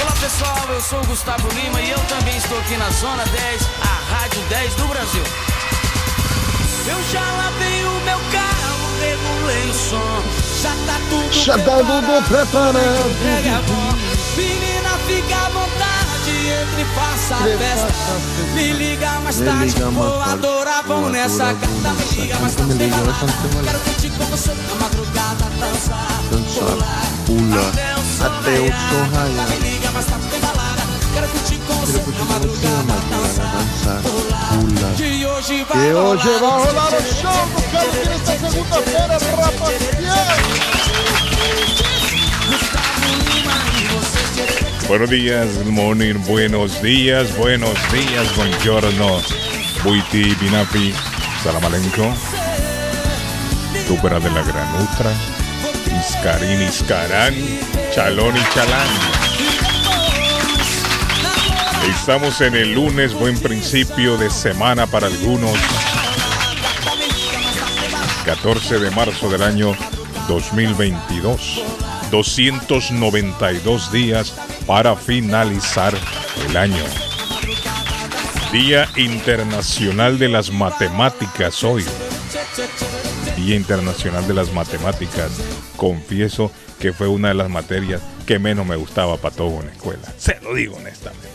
Olá pessoal, eu sou o Gustavo Lima e eu também estou aqui na Zona 10, a Rádio 10 do Brasil. Eu já lavei o meu carro, regulei o som, já tá tudo Já tá preparado. Entregue a voz. Menina, fica à vontade, entre e faça a festa. Me liga mais Me tarde, liga vou adorar, vamos vou nessa vamos Me liga mais tarde, tem balada. Quero curtir com você na madrugada, dançar, Dançar, pular, Até o sol raiar. Quero curtir você madrugada, dançar, pular. Que hoje vai rolar o show do Carlos esta segunda-feira, rapaziada. Buenos días, good morning, buenos días, buenos días, buongiorno, buiti, binapi, salam aleikum, túpera de la granutra, iscarín, iscarán, chalón y chalán. Estamos en el lunes, buen principio de semana para algunos. 14 de marzo del año 2022. 292 días para finalizar el año. Día Internacional de las Matemáticas hoy. Día Internacional de las Matemáticas. Confieso que fue una de las materias que menos me gustaba para todo en la escuela. Se lo digo honestamente.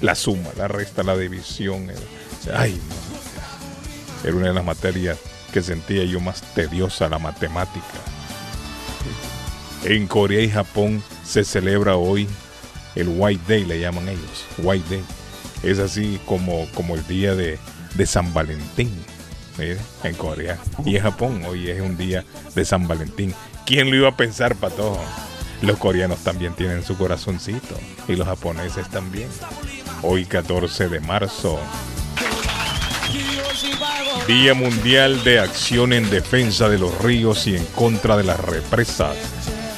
La suma, la resta, la división. Ay, no. Era una de las materias que sentía yo más tediosa, la matemática. En Corea y Japón se celebra hoy el White Day, le llaman ellos. White Day. Es así como, como el día de, de San Valentín. En Corea y en Japón hoy es un día de San Valentín. ¿Quién lo iba a pensar, pato? Los coreanos también tienen su corazoncito y los japoneses también. Hoy 14 de marzo, Día Mundial de Acción en Defensa de los Ríos y en contra de las represas.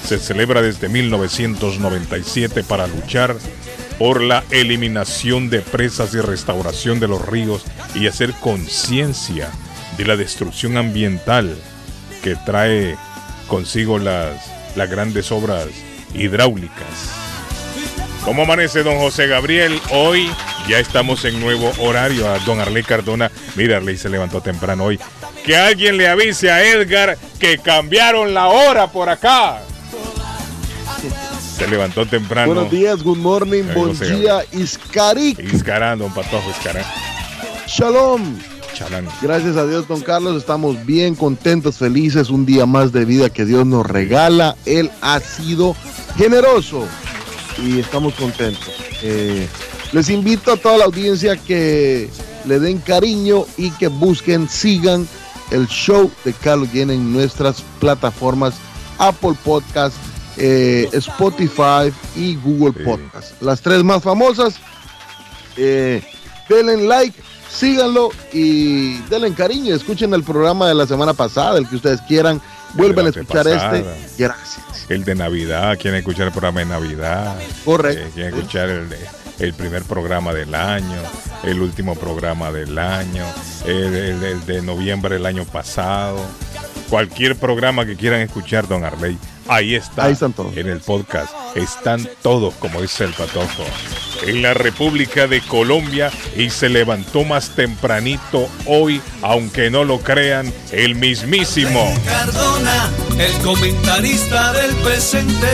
Se celebra desde 1997 para luchar por la eliminación de presas y restauración de los ríos y hacer conciencia de la destrucción ambiental que trae consigo las, las grandes obras hidráulicas. ¿Cómo amanece don José Gabriel? Hoy ya estamos en nuevo horario. A don Arley Cardona, mira, Arley se levantó temprano hoy. Que alguien le avise a Edgar que cambiaron la hora por acá. Se levantó temprano. Buenos días, good morning, Ay, buen día, Iscarik, Iscarán, don Patojo Iscarán. shalom. Chalán. Gracias a Dios, don Carlos, estamos bien contentos, felices, un día más de vida que Dios nos regala. Él ha sido generoso y estamos contentos. Eh, les invito a toda la audiencia que le den cariño y que busquen, sigan el show de Carlos Guillén en nuestras plataformas Apple Podcast, eh, Spotify y Google. Podcast. Las tres más famosas. Eh, denle like, síganlo y denle cariño. Escuchen el programa de la semana pasada, el que ustedes quieran. Vuelven a escuchar pasada. este. Gracias. El de Navidad, quieren escuchar el programa de Navidad. Correcto. Eh, quieren escuchar el, el primer programa del año, el último programa del año, el, el- el de noviembre del año pasado. Cualquier programa que quieran escuchar, don Arley, ahí está. Ahí están todos. En el podcast. Están todos, como dice el patojo. En la República de Colombia y se levantó más tempranito hoy, aunque no lo crean, el mismísimo. Cardona, el comentarista del presente,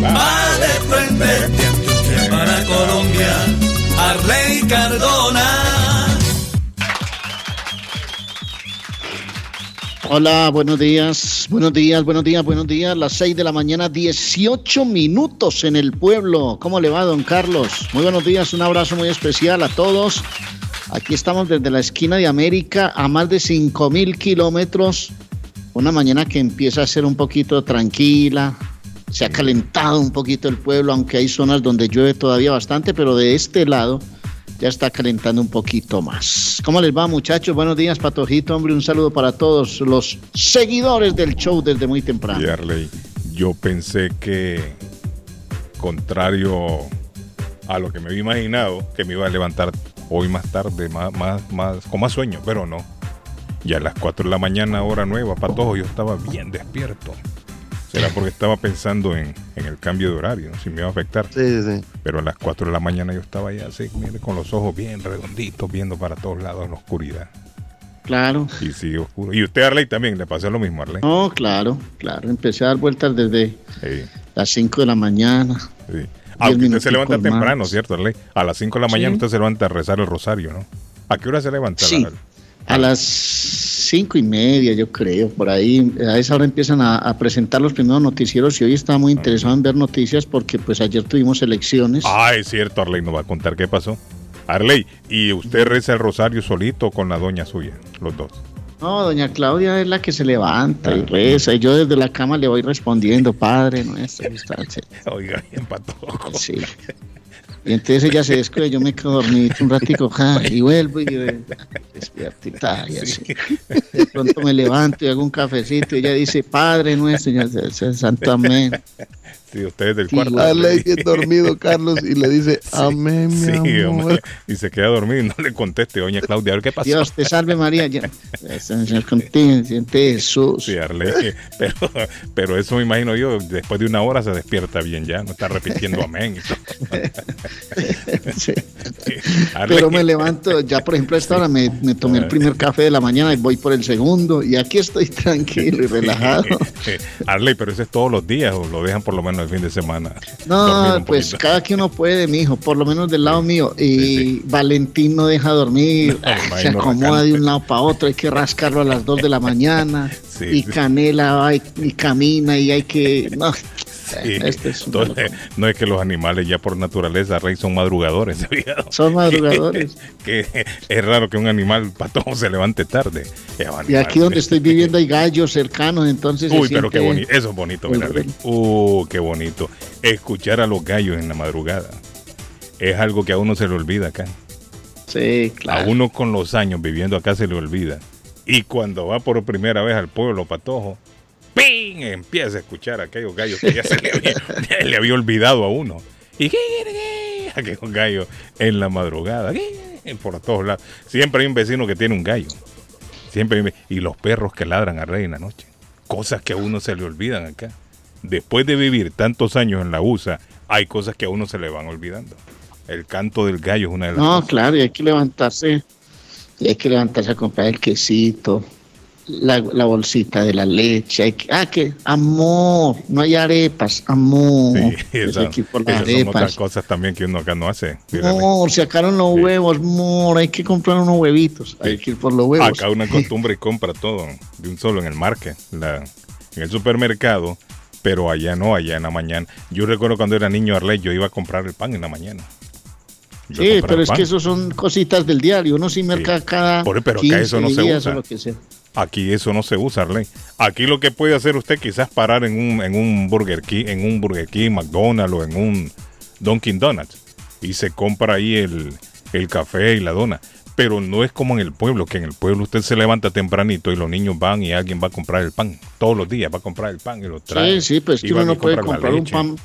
va de frente para Colombia, Arley Cardona. Hola, buenos días, buenos días, buenos días, buenos días. Las 6 de la mañana, 18 minutos en el pueblo. ¿Cómo le va, don Carlos? Muy buenos días, un abrazo muy especial a todos. Aquí estamos desde la esquina de América a más de 5 mil kilómetros. Una mañana que empieza a ser un poquito tranquila. Se ha calentado un poquito el pueblo, aunque hay zonas donde llueve todavía bastante, pero de este lado ya está calentando un poquito más. ¿Cómo les va, muchachos? Buenos días, Patojito, hombre. Un saludo para todos los seguidores del show desde muy temprano. Yo pensé que, contrario a lo que me había imaginado, que me iba a levantar hoy más tarde, más, más, más, con más sueño, pero no. Ya a las 4 de la mañana, hora nueva, Patojo, yo estaba bien despierto. Será porque estaba pensando en, en el cambio de horario, si me iba a afectar. Sí, sí. Pero a las 4 de la mañana yo estaba ya así, mire, con los ojos bien redonditos, viendo para todos lados en la oscuridad. Claro. Y sigue oscuro. Y usted, Arley, también le pasó lo mismo, Arley. No, claro, claro. Empecé a dar vueltas desde Sí, las 5 de la mañana. sí. Aunque usted se levanta más. temprano, ¿cierto, Arley? A las 5 de la mañana Sí. usted se levanta a rezar el rosario, ¿no? ¿A qué hora se levanta? Sí. Arley? A las cinco y media, yo creo, por ahí. A esa hora empiezan a, a presentar los primeros noticieros y hoy estaba muy interesado en ver noticias porque pues ayer tuvimos elecciones. Ah, es cierto, Arley nos va a contar qué pasó. Arley, ¿y usted reza el rosario solito con la doña suya? Los dos. No, doña Claudia es la que se levanta y Ah. reza y yo desde la cama le voy respondiendo, Padre nuestro. Oiga, bien patojo. Sí. Y entonces ella se descuida, yo me quedo dormido un ratico ja, y vuelvo y despierto y tal, y así. De pronto me levanto y hago un cafecito y ella dice, Padre nuestro, y yo, Santo Amén. Sí, usted del Sí, cuarto. Arley bien dormido, Carlos, y le dice, amén, mi Sí, amor. hombre. Y se queda dormido y no le conteste, doña Claudia, a ver qué pasó. Dios te salve María, Jesús. Sí, Arley, pero, pero eso me imagino yo, después de una hora se despierta bien ya, no está repitiendo amén. Pero me levanto, ya por ejemplo a esta hora me, me tomé el primer café de la mañana y voy por el segundo y aquí estoy tranquilo y relajado. Arley, pero eso es todos los días o lo dejan por lo menos el fin de semana. No, pues cada que uno puede, mijo, por lo menos del lado mío. Y Sí, sí. Valentín no deja dormir, No, se acomoda de un lado para otro, hay que rascarlo a las 2 de la mañana. Y. Canela va y, y camina y hay que... No, Sí. este es Entonces, no es que los animales ya por naturaleza, Rey, son madrugadores. Son madrugadores. que es raro que un animal patojo se levante tarde. Y aquí donde estoy viviendo hay gallos cercanos, entonces... Uy, pero qué bonito. Eso es bonito, muy ¿verdad, Rey? Uh, qué bonito. Escuchar a los gallos en la madrugada. Es algo que a uno se le olvida acá. Sí, A claro. uno con los años viviendo acá se le olvida. Y cuando va por primera vez al pueblo patojo, ¡ping! Empieza a escuchar a aquellos gallos que ya se le había, ya le había olvidado a uno. Y aquellos gallos en la madrugada, por todos lados. Siempre hay un vecino que tiene un gallo. Siempre hay y los perros que ladran a rey en la noche. Cosas que a uno se le olvidan acá. Después de vivir tantos años en la USA, hay cosas que a uno se le van olvidando. El canto del gallo es una de las No, cosas. claro, y hay que levantarse, y hay que levantarse a comprar el quesito, la, la bolsita de la leche, hay que, ah, que, amor, no hay arepas, amor, Sí, Hay que ir por las esas son otras arepas. cosas también que uno acá no hace. Amor, sacaron los Sí. huevos, amor, hay que comprar unos huevitos, hay que ir por los huevos. Acá una costumbre y compra todo de un solo en el market, la, en el supermercado, pero allá no, allá en la mañana. Yo recuerdo cuando era niño Arley, yo iba a comprar el pan en la mañana. Yo Sí, pero es pan. que eso son cositas del diario, uno sí merca cada Por- pero acá 15 eso no se usa. Aquí eso no se usa, Arley. Aquí lo que puede hacer usted quizás parar en un, en un Burger King, en un Burger King, McDonald's o en un Dunkin' Donuts y se compra ahí el, el café y la dona. Pero no es como en el pueblo, que en el pueblo usted se levanta tempranito y los niños van y alguien va a comprar el pan. Todos los días va a comprar el pan y lo trae. Sí, sí, pues Y que uno no puede comprar un pan,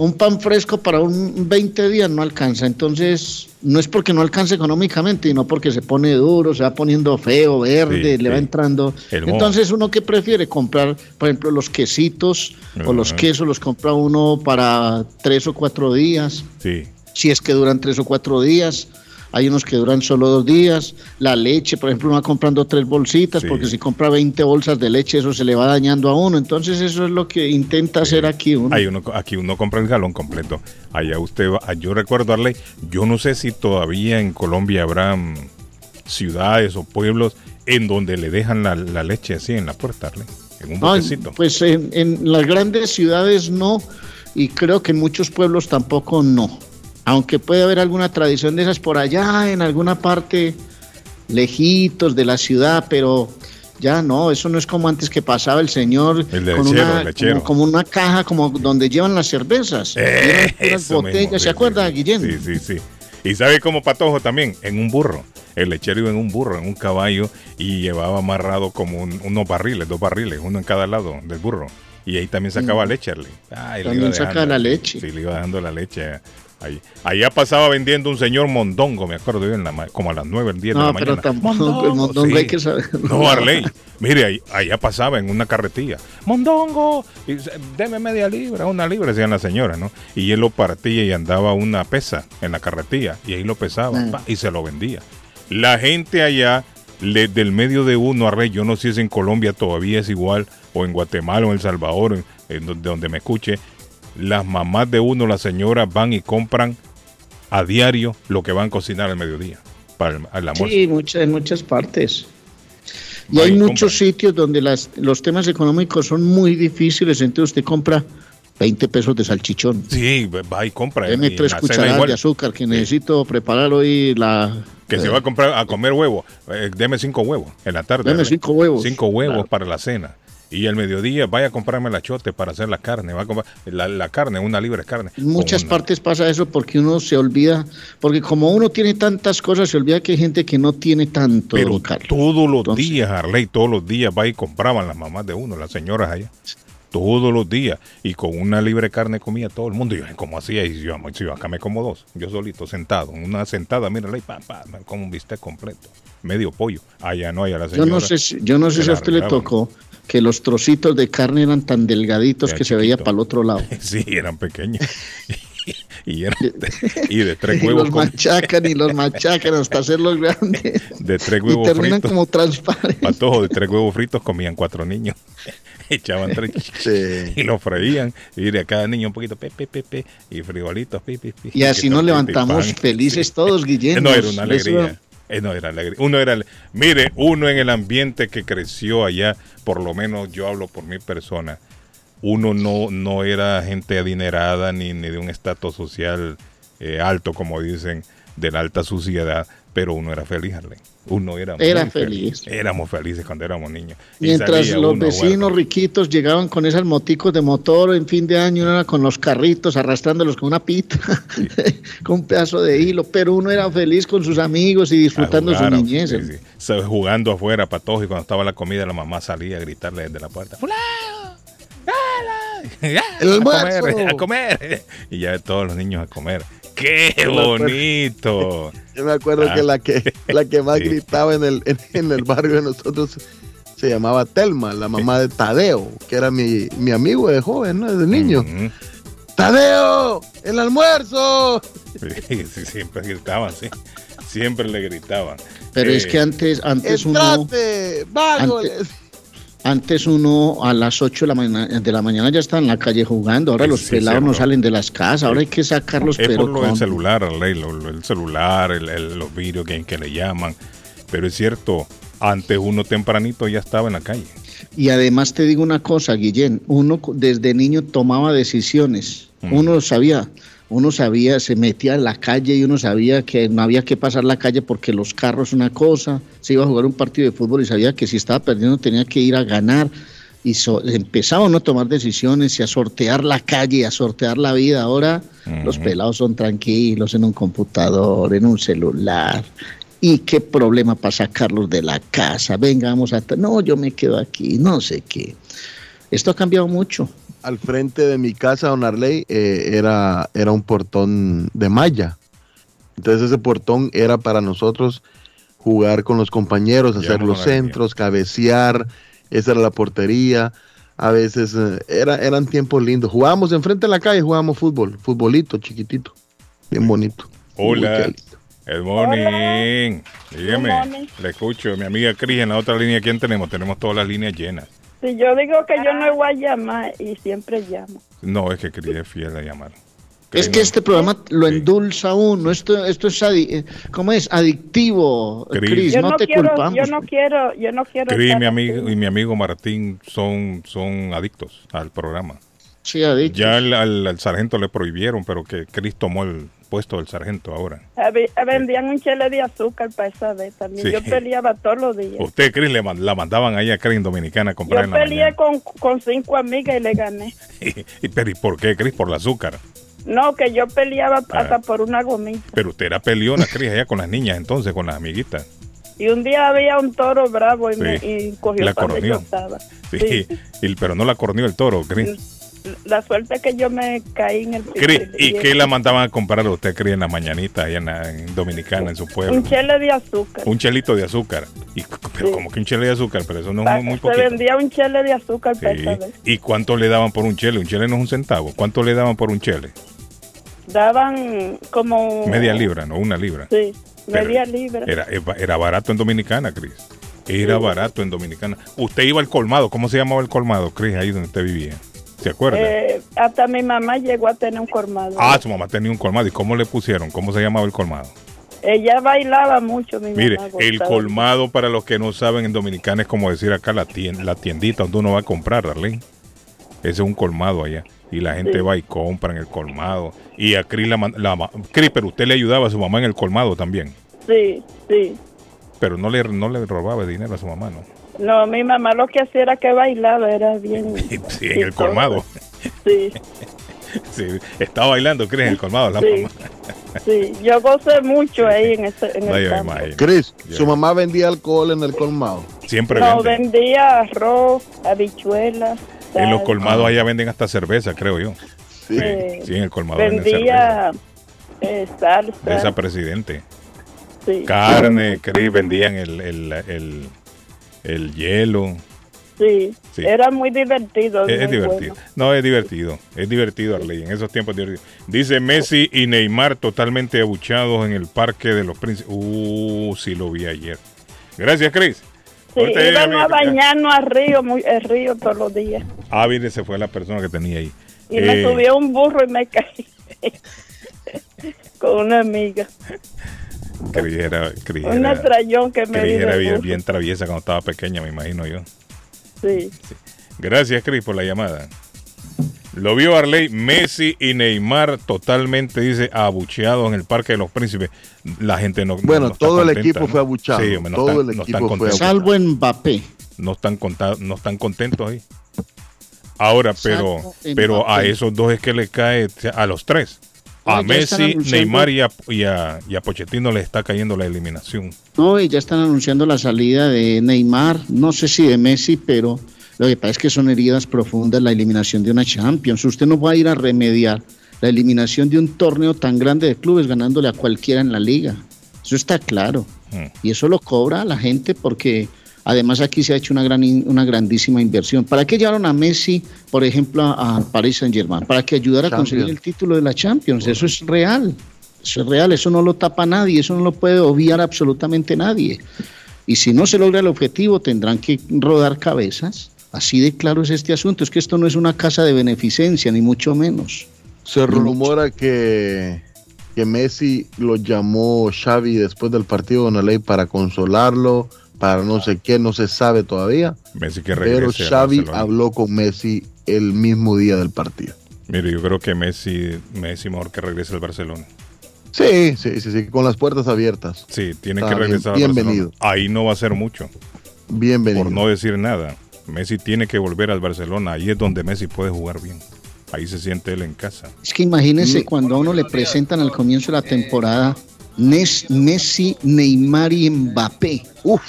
un pan fresco para un 20 días, no alcanza. Entonces, no es porque no alcance económicamente, sino porque se pone duro, se va poniendo feo, verde, Sí, le va sí. entrando. El. Entonces, uno que prefiere comprar, por ejemplo, los quesitos o los quesos, los compra uno para tres o cuatro días, Sí. si es que duran tres o cuatro días. Hay unos que duran solo dos días. La leche, por ejemplo, uno va comprando tres bolsitas, Sí. porque si compra 20 bolsas de leche, eso se le va dañando a uno. Entonces, eso es lo que intenta hacer aquí uno. Hay uno, aquí uno compra el galón completo. Allá usted va, ah, yo recuerdo Arley, yo no sé si todavía en Colombia habrá mm, ciudades o pueblos en donde le dejan la, la leche así en la puerta, Arley, en un Ah, botecito. pues en, en las grandes ciudades no, y creo que en muchos pueblos tampoco no. Aunque puede haber alguna tradición de esas por allá, en alguna parte lejitos de la ciudad, pero ya no, eso no es como antes que pasaba el señor El con lechero, una, el como, como una caja como donde llevan las cervezas. Eh, mismo, botellas, sí, ¿se acuerda, sí, Guillén? Sí, sí, sí. Y sabe cómo patojo también, en un burro. El lechero iba en un burro, en un caballo, y llevaba amarrado como unos barriles, dos barriles, uno en cada lado del burro. Y ahí también sacaba mm. leche, También sacaba la leche. Sí, le iba dando la leche Ahí. Allá pasaba vendiendo un señor mondongo, me acuerdo yo, en la, como a las 9, el 10 de la mañana. Pero tampoco, el mondongo hay que saber. No, Arley. Mire, allá pasaba en una carretilla. ¡Mondongo! Y, deme media libra, una libra, decían la señora, ¿no? Y él lo partía y andaba una pesa en la carretilla. Y ahí lo pesaba ah. y se lo vendía. La gente allá, del medio de uno, Arley, yo no sé si es en Colombia todavía es igual, o en Guatemala o en El Salvador, en donde, donde me escuche, las mamás de uno, las señoras, van y compran a diario lo que van a cocinar al mediodía para el, almuerzo. Sí, muchas, en muchas partes. Y hay muchos sitios donde las, los temas económicos son muy difíciles, entonces usted compra 20 pesos de salchichón. Sí, va y compra. Deme tres cucharadas de azúcar que necesito preparar hoy la... Que se va a comprar a comer huevo. Eh, deme cinco huevos en la tarde. Deme cinco huevos. Cinco huevos para la cena. Y al mediodía vaya a comprarme la chote para hacer la carne, va a comprar la, carne, una libre carne. En muchas partes pasa eso porque uno se olvida, porque como uno tiene tantas cosas, se olvida que hay gente que no tiene tanto. Pero todos los días, Arley, todos los días va y compraban las mamás de uno, las señoras allá. Todos los días. Y con una libre carne comía todo el mundo. Y yo, ¿cómo hacía? Y yo, yo acá me como dos. Yo solito, sentado. Una sentada, mira, pa, pa, como un bistec completo. Medio pollo. Allá no, hay a la señora. Yo no sé si, yo no sé si a usted le tocó que los trocitos de carne eran tan delgaditos que se veía para el otro lado. Sí, eran pequeños. y, y, de tres huevos. Y los machacan y los machacan hasta hacerlos grandes. De tres huevos y terminan como transparentes. Patojo, de tres huevos fritos comían cuatro niños. Echaban tres y los freían. Y de cada niño un poquito, pepe, pepe, y frijolitos, pepe, Y así nos levantamos felices todos, Guillermo. No, era una alegría. Eh, no era Uno era, mire, uno en el ambiente que creció allá, por lo menos yo hablo por mi persona, uno no, no era gente adinerada ni, ni de un estatus social eh, alto, como dicen, de la alta suciedad, pero uno era feliz, Arlen. Uno era, era feliz. Éramos felices cuando éramos niños. Mientras los vecinos riquitos llegaban con esas moticos de motor en fin de año, uno era con los carritos arrastrándolos con una pita, con un pedazo de hilo, pero uno era feliz con sus amigos y disfrutando su niñez. jugando afuera, todos y cuando estaba la comida, la mamá salía a gritarle desde la puerta: El a comer, a comer. Y ya todos los niños a comer. ¡Qué bonito! Yo me acuerdo que, la que la que más gritaba en el, en, el barrio de nosotros se llamaba Telma, la mamá de Tadeo, que era mi, amigo de joven, ¿no? de niño. ¡Tadeo! ¡El almuerzo! Sí, siempre gritaban, sí. Siempre le gritaban. Pero es que eh, antes, antes uno. ¡Vago! Antes uno a las 8 de la, mañana, de la mañana ya está en la calle jugando, ahora los pelados no salen de las casas, ahora hay que sacarlos es por lo del celular, el celular, el, los video games que le llaman, pero es cierto, antes uno tempranito ya estaba en la calle. Y además te digo una cosa, Guillén, uno desde niño tomaba decisiones, uno sabía, uno sabía, se metía en la calle y uno sabía que no había que pasar la calle porque los carros una cosa, se iba a jugar un partido de fútbol y sabía que si estaba perdiendo tenía que ir a ganar y so, empezaban a tomar decisiones y a sortear la calle, a sortear la vida. Ahora los pelados son tranquilos en un computador, en un celular. ¿Y qué problema para sacarlos de la casa? Venga, vamos a... No, yo me quedo aquí, no sé qué. Esto ha cambiado mucho al frente de mi casa, Don Arley, eh, era, era un portón de malla. Entonces ese portón era para nosotros jugar con los compañeros, hacer los centros, cabecear, esa era la portería. A veces eh, era, eran tiempos lindos. Jugábamos enfrente de la calle, jugábamos fútbol, futbolito chiquitito, bien bonito. Hola. Good morning. Dígame, le escucho. Mi amiga Cris, en la otra línea, ¿quién tenemos? Tenemos todas las líneas llenas. Si yo digo que yo no voy a llamar y siempre llamo. No, es que quería fiel a llamar. Es que este programa lo endulza uno, esto, esto es, eh, ¿cómo es? Adictivo, Cris, no, te quiero, culpamos. Yo no quiero, yo no quiero. Cris mi amigo, y mi amigo Martín son, son adictos al programa. Sí, adictos. Ya al, sargento le prohibieron, pero que Cris tomó el, puesto del sargento ahora. Vendían un chile de azúcar para esa vez también. Yo peleaba todos los días. Usted, Cris, le la mandaban ahí a Cris Dominicana a comprar Yo peleé con, con, cinco amigas y le gané. ¿Y, pero, ¿y por qué, Cris? Por el azúcar. No, que yo peleaba hasta por una gomita. Pero usted era peleona, Cris, allá con las niñas entonces, con las amiguitas. Y un día había un toro bravo y, Sí. me, y cogió La corneó. estaba. Sí, y- pero no la corneó el toro, Cris. La suerte es que yo me caí en el piso. Cris, ¿Y qué la mandaban a comprar a usted, Cris, en la mañanita, allá en, la- en Dominicana, en su pueblo? Un chele de azúcar. Un chelito de azúcar. Y, pero Sí. como que un chele de azúcar, pero eso no es muy, muy se vendía un chele de azúcar Sí. ¿Y cuánto le daban por un chele? Un chele no es un centavo. ¿Cuánto le daban por un chele? Daban como... Media libra, no una libra. Sí, Pero media libra. Era, era barato en Dominicana, Cris. Era barato en Dominicana. Usted iba al colmado. ¿Cómo se llamaba el colmado, Cris, ahí donde usted vivía? ¿Se acuerda? Eh, hasta mi mamá llegó a tener un colmado. ah, su mamá tenía un colmado. ¿Y cómo le pusieron? ¿Cómo se llamaba el colmado? Ella bailaba mucho, mi Mire, mamá. el colmado, para los que no saben, en Dominicana es como decir acá la, tien- la tiendita donde uno va a comprar, Darlene. Ese es un colmado allá. Y la gente Sí. va y compra en el colmado. Y a Cris la, la pero usted le ayudaba a su mamá en el colmado también. Sí, sí. Pero no le, no le robaba dinero a su mamá, ¿no? No, mi mamá lo que hacía era que bailaba, era bien... Sí, en el colmado. Sí, Sí, estaba bailando, Cris, en el colmado. La Sí. mamá. sí. Yo gocé mucho ahí en, ese, en No, el campo. Ya. su mamá vendía alcohol en el colmado. Siempre No, vendía arroz, habichuelas. En los colmados allá venden hasta cerveza, creo yo. Sí. Sí, sí, en el colmado venden cerveza. Vendía eh, salsa. Cerveza presidente. sí. Carne, Cris, vendían el, el, el, el hielo. Sí. Sí. era muy divertido. Es, divertido. bueno. No, es divertido. Es divertido, Arley. En esos tiempos divertido. Dice Messi y Neymar totalmente abuchados en el Parque de los Príncipes. Uh, sí lo vi ayer. Gracias, Cris. Sí, mi- a bañarnos al río, muy, el río todos los días. Ah, mire, se fue la persona que tenía ahí. Y me Eh, subió un burro y me caí con una amiga. Cris era, Cris Un era- estrellón que me Cris dio era el bien, bien traviesa cuando estaba pequeña, me imagino yo. Sí. Gracias, Cris, por la llamada. Lo vio Arley, Messi y Neymar totalmente, dice, abucheados en el Parque de los Príncipes. La gente no. Bueno, no todo el equipo ¿no? fue abuchado. Sí, hombre, no Todo están, el equipo fue contentos. Salvo Mbappé. No están, conta- no están contentos ahí. Ahora, pero, Salvo pero a esos dos es que le cae, a los tres. A No, Messi, Neymar y a, y, a, y a Pochettino le está cayendo la eliminación. No, y ya están anunciando la salida de Neymar, no sé si de Messi, pero lo que pasa es que son heridas profundas la eliminación de una Champions. Usted no va a ir a remediar la eliminación de un torneo tan grande de clubes ganándole a cualquiera en la liga. Eso está claro. Mm. Y eso lo cobra la gente porque además aquí se ha hecho una, gran, una grandísima inversión. ¿Para qué llevaron a Messi, por ejemplo, a a Paris Saint Germain? Para que ayudara a conseguir el título de la Champions. Eso es real. Eso es real. Eso no lo tapa nadie. Eso no lo puede obviar absolutamente nadie. Y si no se logra el objetivo, tendrán que rodar cabezas. Así de claro es este asunto. Es que esto no es una casa de beneficencia, ni mucho menos. Se rumora que, que Messi lo llamó Xavi después del partido con la ley para consolarlo, para no sé qué, no se sabe todavía. Messi que Pero Xavi habló con Messi el mismo día del partido. Mire, yo creo que Messi, Messi mejor que regrese al Barcelona. Sí, sí, sí, sí, con las puertas abiertas. Sí, tiene que regresar bien- al Barcelona. bienvenido. Ahí no va a ser mucho, Bienvenido. por no decir nada. Messi tiene que volver al Barcelona. Ahí es donde Messi puede jugar bien. Ahí se siente él en casa. Es que imagínense cuando a uno le presentan al comienzo de la temporada Messi, Neymar y Mbappé. Uf,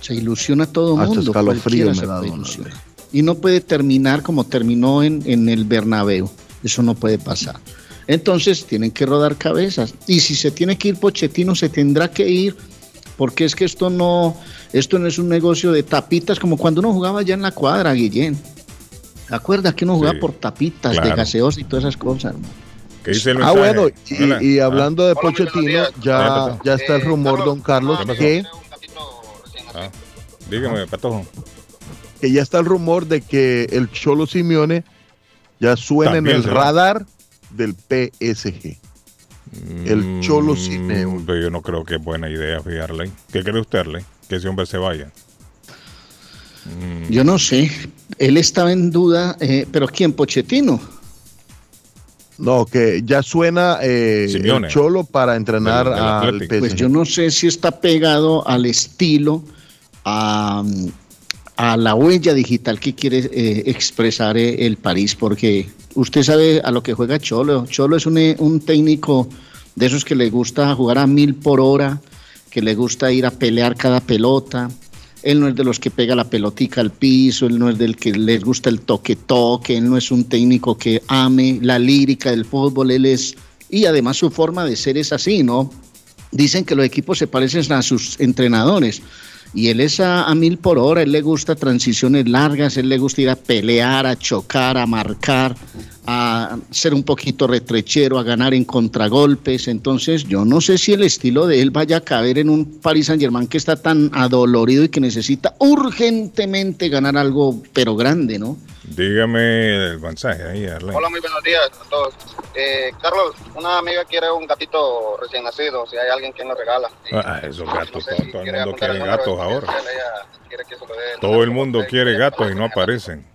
Se ilusiona todo el mundo. cualquiera se puede ilusionar. Y no puede terminar como terminó en, en el Bernabéu. Eso no puede pasar. Entonces tienen que rodar cabezas. Y si se tiene que ir Pochettino, se tendrá que ir. Porque es que esto no, esto no es un negocio de tapitas como cuando uno jugaba ya en la cuadra, Guillén. ¿Te acuerdas que uno jugaba Sí, por tapitas de claro. gaseosa y todas esas cosas? hermano? ¿Qué dice el Ah, mensaje? bueno, y, y Ah, hablando de Pochettino, ¿Qué ya, ya está el rumor, don Carlos, que, ah, dígame, Patojo. que ya está el rumor de que el Cholo Simeone ya suena También en el va. radar del PSG. El Cholo Mm, Simeone. Pero yo no creo que es buena idea fiarle. ¿Qué cree usted, Arley? Que ese hombre se vaya. Mm, Yo no sé. Él estaba en duda, eh, pero ¿quién? Pochettino. No, que ya suena eh, Simeone. el Cholo para entrenar al. PSG. Pues yo no sé si está pegado al estilo, a, la huella digital que quiere eh, expresar eh, el París, porque usted sabe a lo que juega Cholo. Cholo es un, un técnico de esos que le gusta jugar a mil por hora, que le gusta ir a pelear cada pelota. Él no es de los que pega la pelotica al piso, él no es del que les gusta el toque-toque, él no es un técnico que ame la lírica del fútbol, él es, y además su forma de ser es así, ¿no? Dicen que los equipos se parecen a sus entrenadores y él es a, mil por hora, él le gusta transiciones largas, él le gusta ir a pelear, a chocar, a marcar, a ser un poquito retrechero, a ganar en contragolpes. Entonces, yo no sé si el estilo de él vaya a caber en un Paris Saint Germain que está tan adolorido y que necesita urgentemente ganar algo, pero grande, ¿no? Dígame el mensaje ahí, Arlene. Hola, muy buenos días a todos. Eh, Carlos, una amiga quiere un gatito recién nacido, si hay alguien que nos regala. Ah, esos gatos, todo, el mundo quiere gatos ahora. todo el mundo quiere gatos y no aparecen.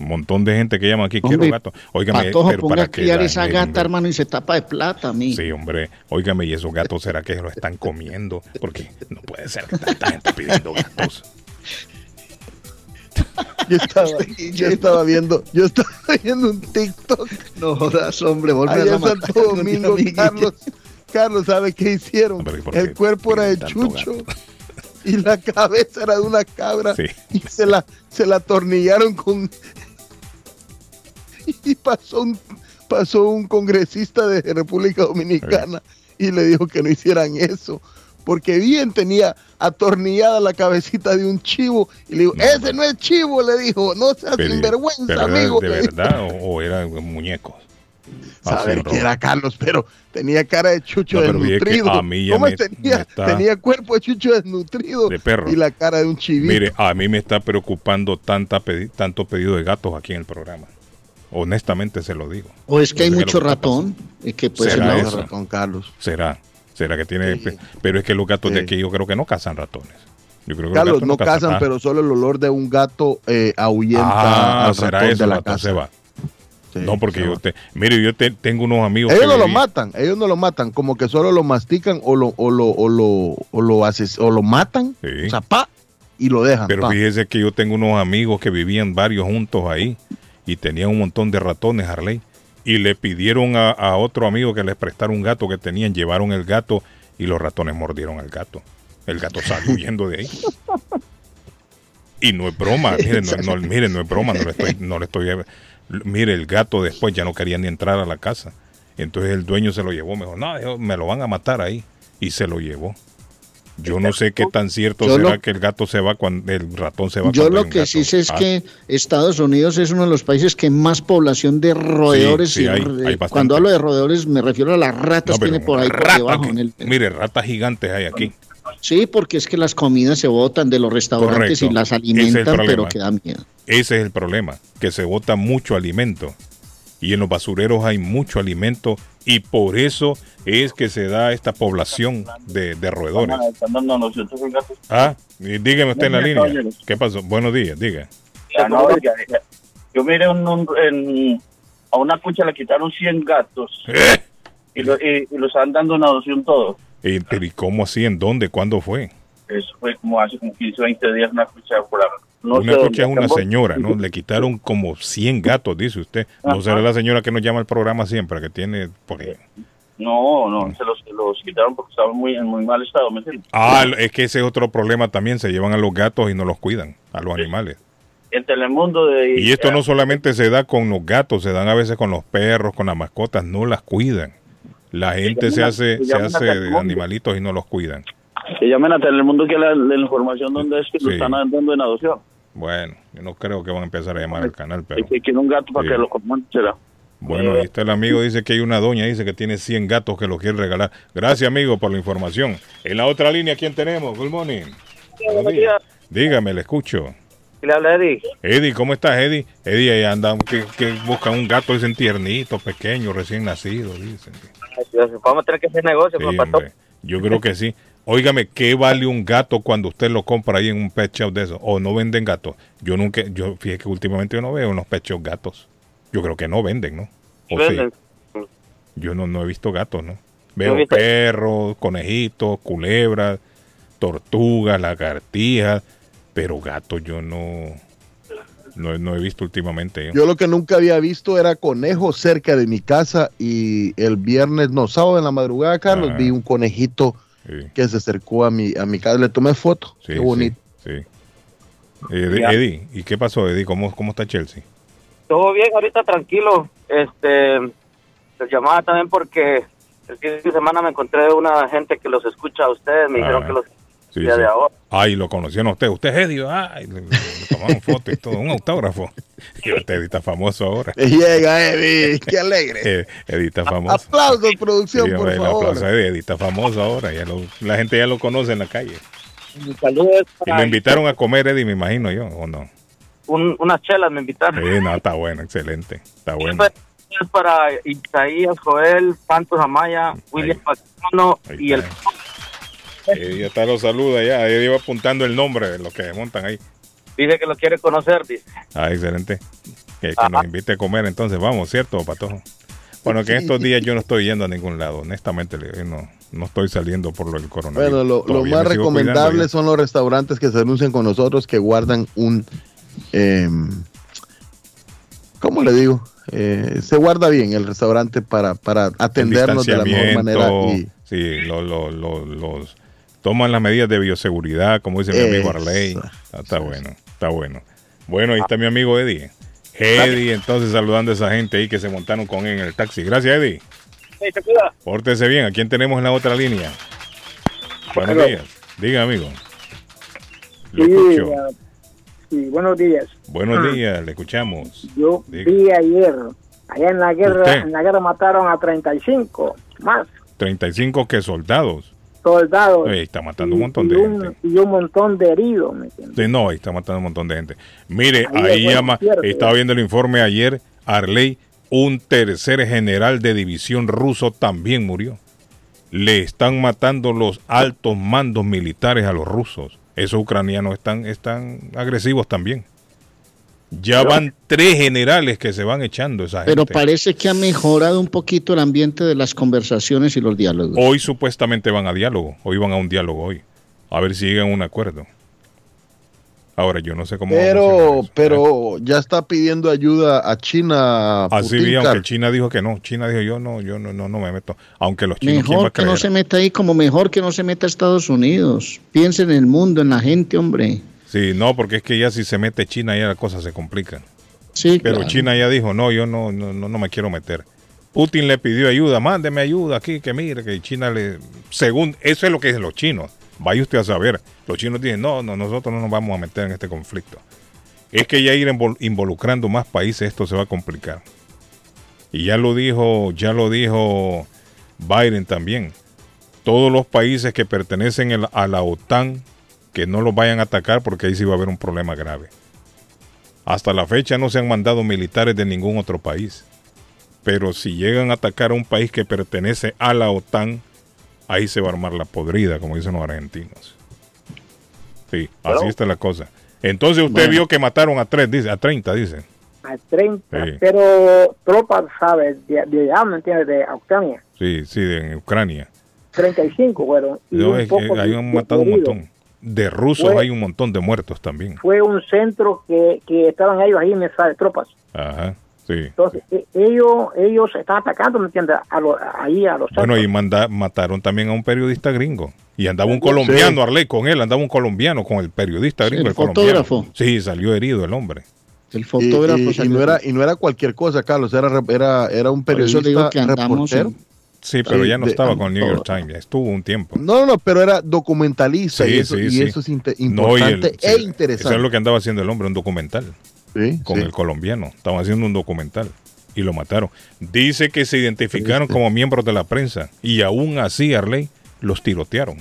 Un montón de gente que llama aquí, quiero gatos. Óigame, pero para a criar esa gata, hermano, y se tapa de plata a mí. Sí, hombre. Óigame, ¿y esos gatos será que lo están comiendo? Porque no puede ser que tanta gente pidiendo gatos. Yo estaba, yo estaba viendo, yo estaba viendo un TikTok. No jodas, hombre, Allá en Santo Domingo, Carlos, Carlos, ¿sabe qué hicieron? El cuerpo era de Chucho y la cabeza era de una cabra y se la, se la atornillaron con y pasó un pasó un congresista de República Dominicana y le dijo que no hicieran eso porque bien tenía atornillada la cabecita de un chivo. Y le dijo, ese no es chivo, le dijo, no seas sinvergüenza, amigo. ¿De verdad o, eran muñecos? Saber que era Carlos, pero tenía cara de chucho desnutrido. ¿Cómo tenía, tenía cuerpo de chucho desnutrido de perro. y la cara de un chivito. Mire, a mí me está preocupando tanta tanto pedido de gatos aquí en el programa. Honestamente se lo digo. O es que hay mucho ratón. Y que puede ser ratón, Carlos. Será. Será que tiene. Pero es que los gatos de aquí yo creo que no cazan ratones. Yo creo que Carlos, no, cazan, pero solo el olor de un gato eh, ahuyenta ah, será eso, de la casa. se va. no, porque yo te, mire, yo tengo unos amigos. Ellos no lo matan, ellos no lo matan, como que solo lo mastican o lo, o lo, o lo, o lo, o lo matan, o sea, pa, y lo dejan. Pero fíjese que yo tengo unos amigos que vivían varios juntos ahí y tenían un montón de ratones, Harley y le pidieron a, otro amigo que les prestara un gato que tenían, llevaron el gato y los ratones mordieron al gato. El gato salió huyendo de ahí. Y no es broma, miren, no, no, es broma, no le estoy, no le estoy, mire, el gato después ya no quería ni entrar a la casa. Entonces el dueño se lo llevó, me dijo, no, me lo van a matar ahí. Y se lo llevó. Yo no sé qué tan cierto será que el gato se va cuando el ratón se va. Yo lo que sí sé es ah. que Estados Unidos es uno de los países que más población de roedores. y cuando hablo de roedores me refiero a las ratas que tiene por ahí por debajo. Mire, ratas gigantes hay aquí. Sí, porque es que las comidas se botan de los restaurantes y las alimentan, pero que da miedo. Ese es el problema, que se bota mucho alimento y en los basureros hay mucho alimento y por eso es que se da esta población de, de roedores. Ah, dígame usted en la línea. ¿Qué pasó? Buenos días, diga. yo miré a una cucha le quitaron 100 gatos ¿Eh? y, los están dando en adopción todos. ¿Y, cómo así? ¿En dónde? ¿Cuándo fue? Eso fue como hace como 15 20 días una cucha por ahí no una es una señora, ¿no? Le quitaron como 100 gatos, dice usted. No será la señora que nos llama al programa siempre, que tiene... Porque... No, no, se los, los, quitaron porque estaban muy, en muy mal estado, ¿me Ah, es que ese es otro problema también, se llevan a los gatos y no los cuidan, a los animales. En Telemundo de... Y esto no solamente se da con los gatos, se dan a veces con los perros, con las mascotas, no las cuidan. La gente se hace, se hace animalitos y no los cuidan. Que llamen a Telemundo que la, la información donde es que lo están dando en adopción. Bueno, yo no creo que van a empezar a llamar al canal, pero... que quiere un gato para que lo será. Bueno, ahí está el amigo, dice que hay una doña, dice que tiene 100 gatos que lo quiere regalar. Gracias, amigo, por la información. En la otra línea, ¿quién tenemos? Good morning. Dígame, le escucho. Le habla Eddie. Eddie, ¿cómo estás, Eddie? Eddie, ahí anda, que, que buscan un gato, dicen tiernito, pequeño, recién nacido, dicen. Vamos a tener que hacer negocio, sí, Yo creo que sí. Óigame, ¿qué vale un gato cuando usted lo compra ahí en un pet shop de eso? ¿O no venden gatos? Yo nunca, yo fíjate que últimamente yo no veo unos pet shop gatos. Yo creo que no venden, ¿no? ¿O venden. Yo no, no he visto gatos, ¿no? Veo perros, conejitos, culebras, tortugas, lagartijas, pero gatos yo no, No, no he visto últimamente. yo. Yo lo que nunca había visto era conejo cerca de mi casa y el viernes, no, sábado en la madrugada, Carlos, Ah. vi un conejito Sí, que se acercó a mi, a mi casa. Le tomé foto. sí, Qué bonito. sí, sí. Eddie, ¿y qué pasó, Eddie? ¿Cómo, cómo está Chelsea? Todo bien, ahorita tranquilo. Este, les llamaba también porque el fin de semana me encontré una gente que los escucha a ustedes. Me dijeron Ah, que los Sí, día sí. de ahora. Ay, lo conocieron a usted. Usted es Eddie. Ay, le, le tomaron foto y todo, un autógrafo. Y usted Eddie está famoso ahora. Llega, Eddie. Qué alegre. Eh, Eddie está famoso. Aplausos, producción, Sí, por el favor. aplauso a Eddie. Eddie está famoso ahora. Ya lo- la gente ya lo conoce en la calle. Mi saludo es Y lo invitaron a comer, Eddie, me imagino yo, ¿o no? un- unas chelas, me invitaron. Sí, no, está bueno, excelente. Está bueno. Siempre es para Isaías, Joel, Santos Amaya, William Patrano Ahí y el ya está lo saluda ya. Eddie va apuntando el nombre de los que montan ahí. dice que lo quiere conocer, dice. Ah, excelente. Que, nos invite a comer entonces, vamos, ¿cierto, Patojo? Bueno, que estos días yo no estoy yendo a ningún lado, honestamente, no, no estoy saliendo por lo del coronavirus. Bueno, lo, más recomendable yo. son los restaurantes que se anuncian con nosotros que guardan un... em, ¿Cómo le digo? Eh, se guarda bien el restaurante para, para El atendernos de la mejor manera. Y, Sí, lo- lo- lo- los toman las medidas de bioseguridad, como dice mi amigo. Arley. Está, está bueno, está bueno. Bueno, ahí está mi amigo Eddie. Eddie, entonces saludando a esa gente ahí que se montaron con él en el taxi. Gracias, Eddie. se cuida. Pórtese bien. ¿A quién tenemos en la otra línea? Buenos días. Diga, amigo. Lo Sí, escucho. ah, sí, buenos días. Buenos Ah, días, le escuchamos. Yo Diga. vi ayer, allá en la guerra, ¿Usted? en la guerra mataron a 35 más 35 que soldados. Soldados. Está matando un y- montón y de un, gente. Y un montón de heridos, ¿me entiendes? No, está matando un montón de gente. Mire, Ahí llama, estaba viendo el informe ayer, Arley, un tercer general de división ruso también murió. Le están matando los altos mandos militares a los rusos. Esos ucranianos están, están agresivos también. Ya van tres generales que se van echando esa gente. Pero parece que ha mejorado un poquito el ambiente de las conversaciones y los diálogos. Hoy supuestamente van a diálogo, hoy van a un diálogo hoy. A ver si llegan a un acuerdo. Ahora yo no sé cómo va a funcionar pero, eso. pero ya está pidiendo ayuda a China. Así Putin, vi, aunque. China dijo que no. China dijo yo no, yo no, no, no me meto. Aunque los chinos ¿quién va Mejor a que no se meta ahí como mejor que no se meta a Estados Unidos. Piensa en el mundo, en la gente, hombre. Sí, no, porque es que ya si se mete China ya la cosa se complica. Sí, Pero claro. China ya dijo, no, yo no, no, no, me quiero meter. Putin le pidió ayuda, mándeme ayuda aquí, que mire, que China le... Según, eso es lo que dicen los chinos. Vaya usted a saber. Los chinos dicen, no, no, nosotros no nos vamos a meter en este conflicto. Es que ya ir invol- involucrando más países, esto se va a complicar. Y ya lo dijo, ya lo dijo Biden también. Todos los países que pertenecen a la OTAN, que no los vayan a atacar porque ahí sí va a haber un problema grave. Hasta la fecha no se han mandado militares de ningún otro país. Pero si llegan a atacar a un país que pertenece a la OTAN, ahí se va a armar la podrida, como dicen los argentinos. Sí, así está la cosa. Entonces usted Bueno. vio que mataron a tres, dice, a 30, dice. A 30, Sí. pero tropas, ¿sabes? De, allá, ¿me entiendes? De Ucrania. Sí, sí, de en Ucrania. 35 fueron. Y No, un es ahí han matado un montón. De rusos Fue- hay un montón de muertos también. Fue un centro que, que estaban ellos ahí en esa de tropas. Ajá, sí. Entonces, e- ellos ellos están atacando, ¿me entiendes? A lo- ahí a los Bueno, centros. y manda- mataron también a un periodista gringo. Y andaba un colombiano, Arley, con él, andaba un colombiano con el periodista Sí, gringo. el colombiano. fotógrafo. Sí, salió herido el hombre. El Y- y, y no era, y no era cualquier cosa, Carlos, era, era, era un Por eso periodista digo que andamos reportero. en- Sí, pero Sí, ya no de- estaba con el New York todo. Times, ya estuvo un tiempo. No, no, pero era documentalista Sí, y eso, sí, y eso es inte- No, y el- importante e Eso interesante. es lo que andaba haciendo el hombre, un documental. Sí, con el colombiano. Estaban haciendo un documental y lo mataron. Dice que se identificaron como miembros de la prensa y aún así, Arley, los tirotearon.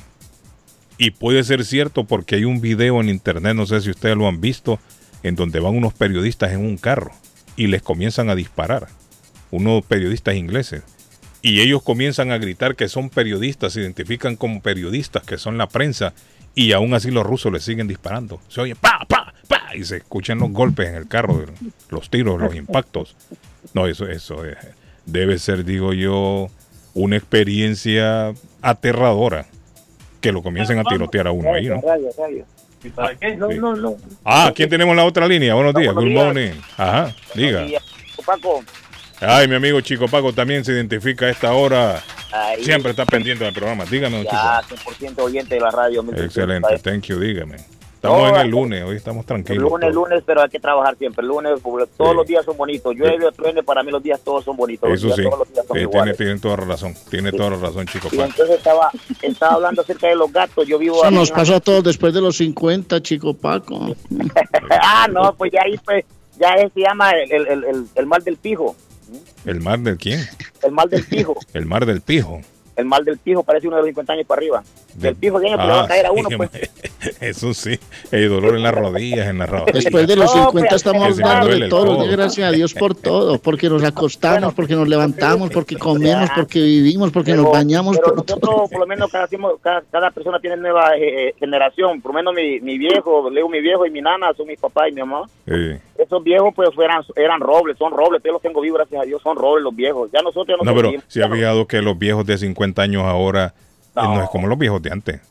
Y puede ser cierto porque hay un video en internet, no sé si ustedes lo han visto, en donde van unos periodistas en un carro y les comienzan a disparar. Unos periodistas ingleses. Y ellos comienzan a gritar que son periodistas, se identifican como periodistas, que son la prensa, y aún así los rusos les siguen disparando. Se oye pa, pa, pa, y se escuchan los golpes en el carro, los tiros, los impactos. No, eso, eso eh, debe ser, digo yo, una experiencia aterradora que lo comiencen a tirotear a uno ahí, ¿no? No, no, no. Ah, ¿quién tenemos en la otra línea? Buenos días, good morning. Ajá, diga. Paco, Ay, mi amigo Chico Paco también se identifica a esta hora. Ahí. Siempre está pendiente del programa. Dígame, ya Chico. 100% oyente de la radio. Excelente, ciento. thank you, dígame. Estamos No, en el no. lunes, hoy estamos El tranquilos. lunes, lunes, pero hay que trabajar siempre. El lunes, todos los días son bonitos. Llueve o truene, para mí los días todos son bonitos. Los Eso días- sí, Todos los días son eh, tiene, tiene toda la razón, tiene toda la razón, Chico Y Paco. entonces estaba, estaba hablando acerca de los gatos. Yo vivo Eso nos pasó a todos después de los 50, chico Paco. ah, no, pues ya ahí pues, ya es- se llama el, el, el, el- el mal del pijo. ¿El mar del quién? El mal del pijo. El mar del pijo. El mal del pijo parece uno de los 50 años para arriba. El pijo viene, pues le va a Ah, caer a uno, sí, pues. Eso sí, el dolor en las rodillas, en las rodillas. Después de los No, 50 pues, estamos que hablando de todo. Gracias a Dios por todo. Porque nos acostamos, porque nos levantamos, porque comemos, porque vivimos, porque nos bañamos. Pero por todo. nosotros, por lo menos, cada, cada, cada persona tiene nueva eh, eh, generación. Por lo menos mi, mi viejo, leo mi viejo y mi nana son mi papá y mi mamá. Sí. Esos viejos, pues, eran, eran robles, son robles. Yo los tengo vivos, gracias a Dios, son robles los viejos. Ya nosotros ya no, No, pero si ha fijado que los viejos de 50 años ahora no, es como los viejos de antes.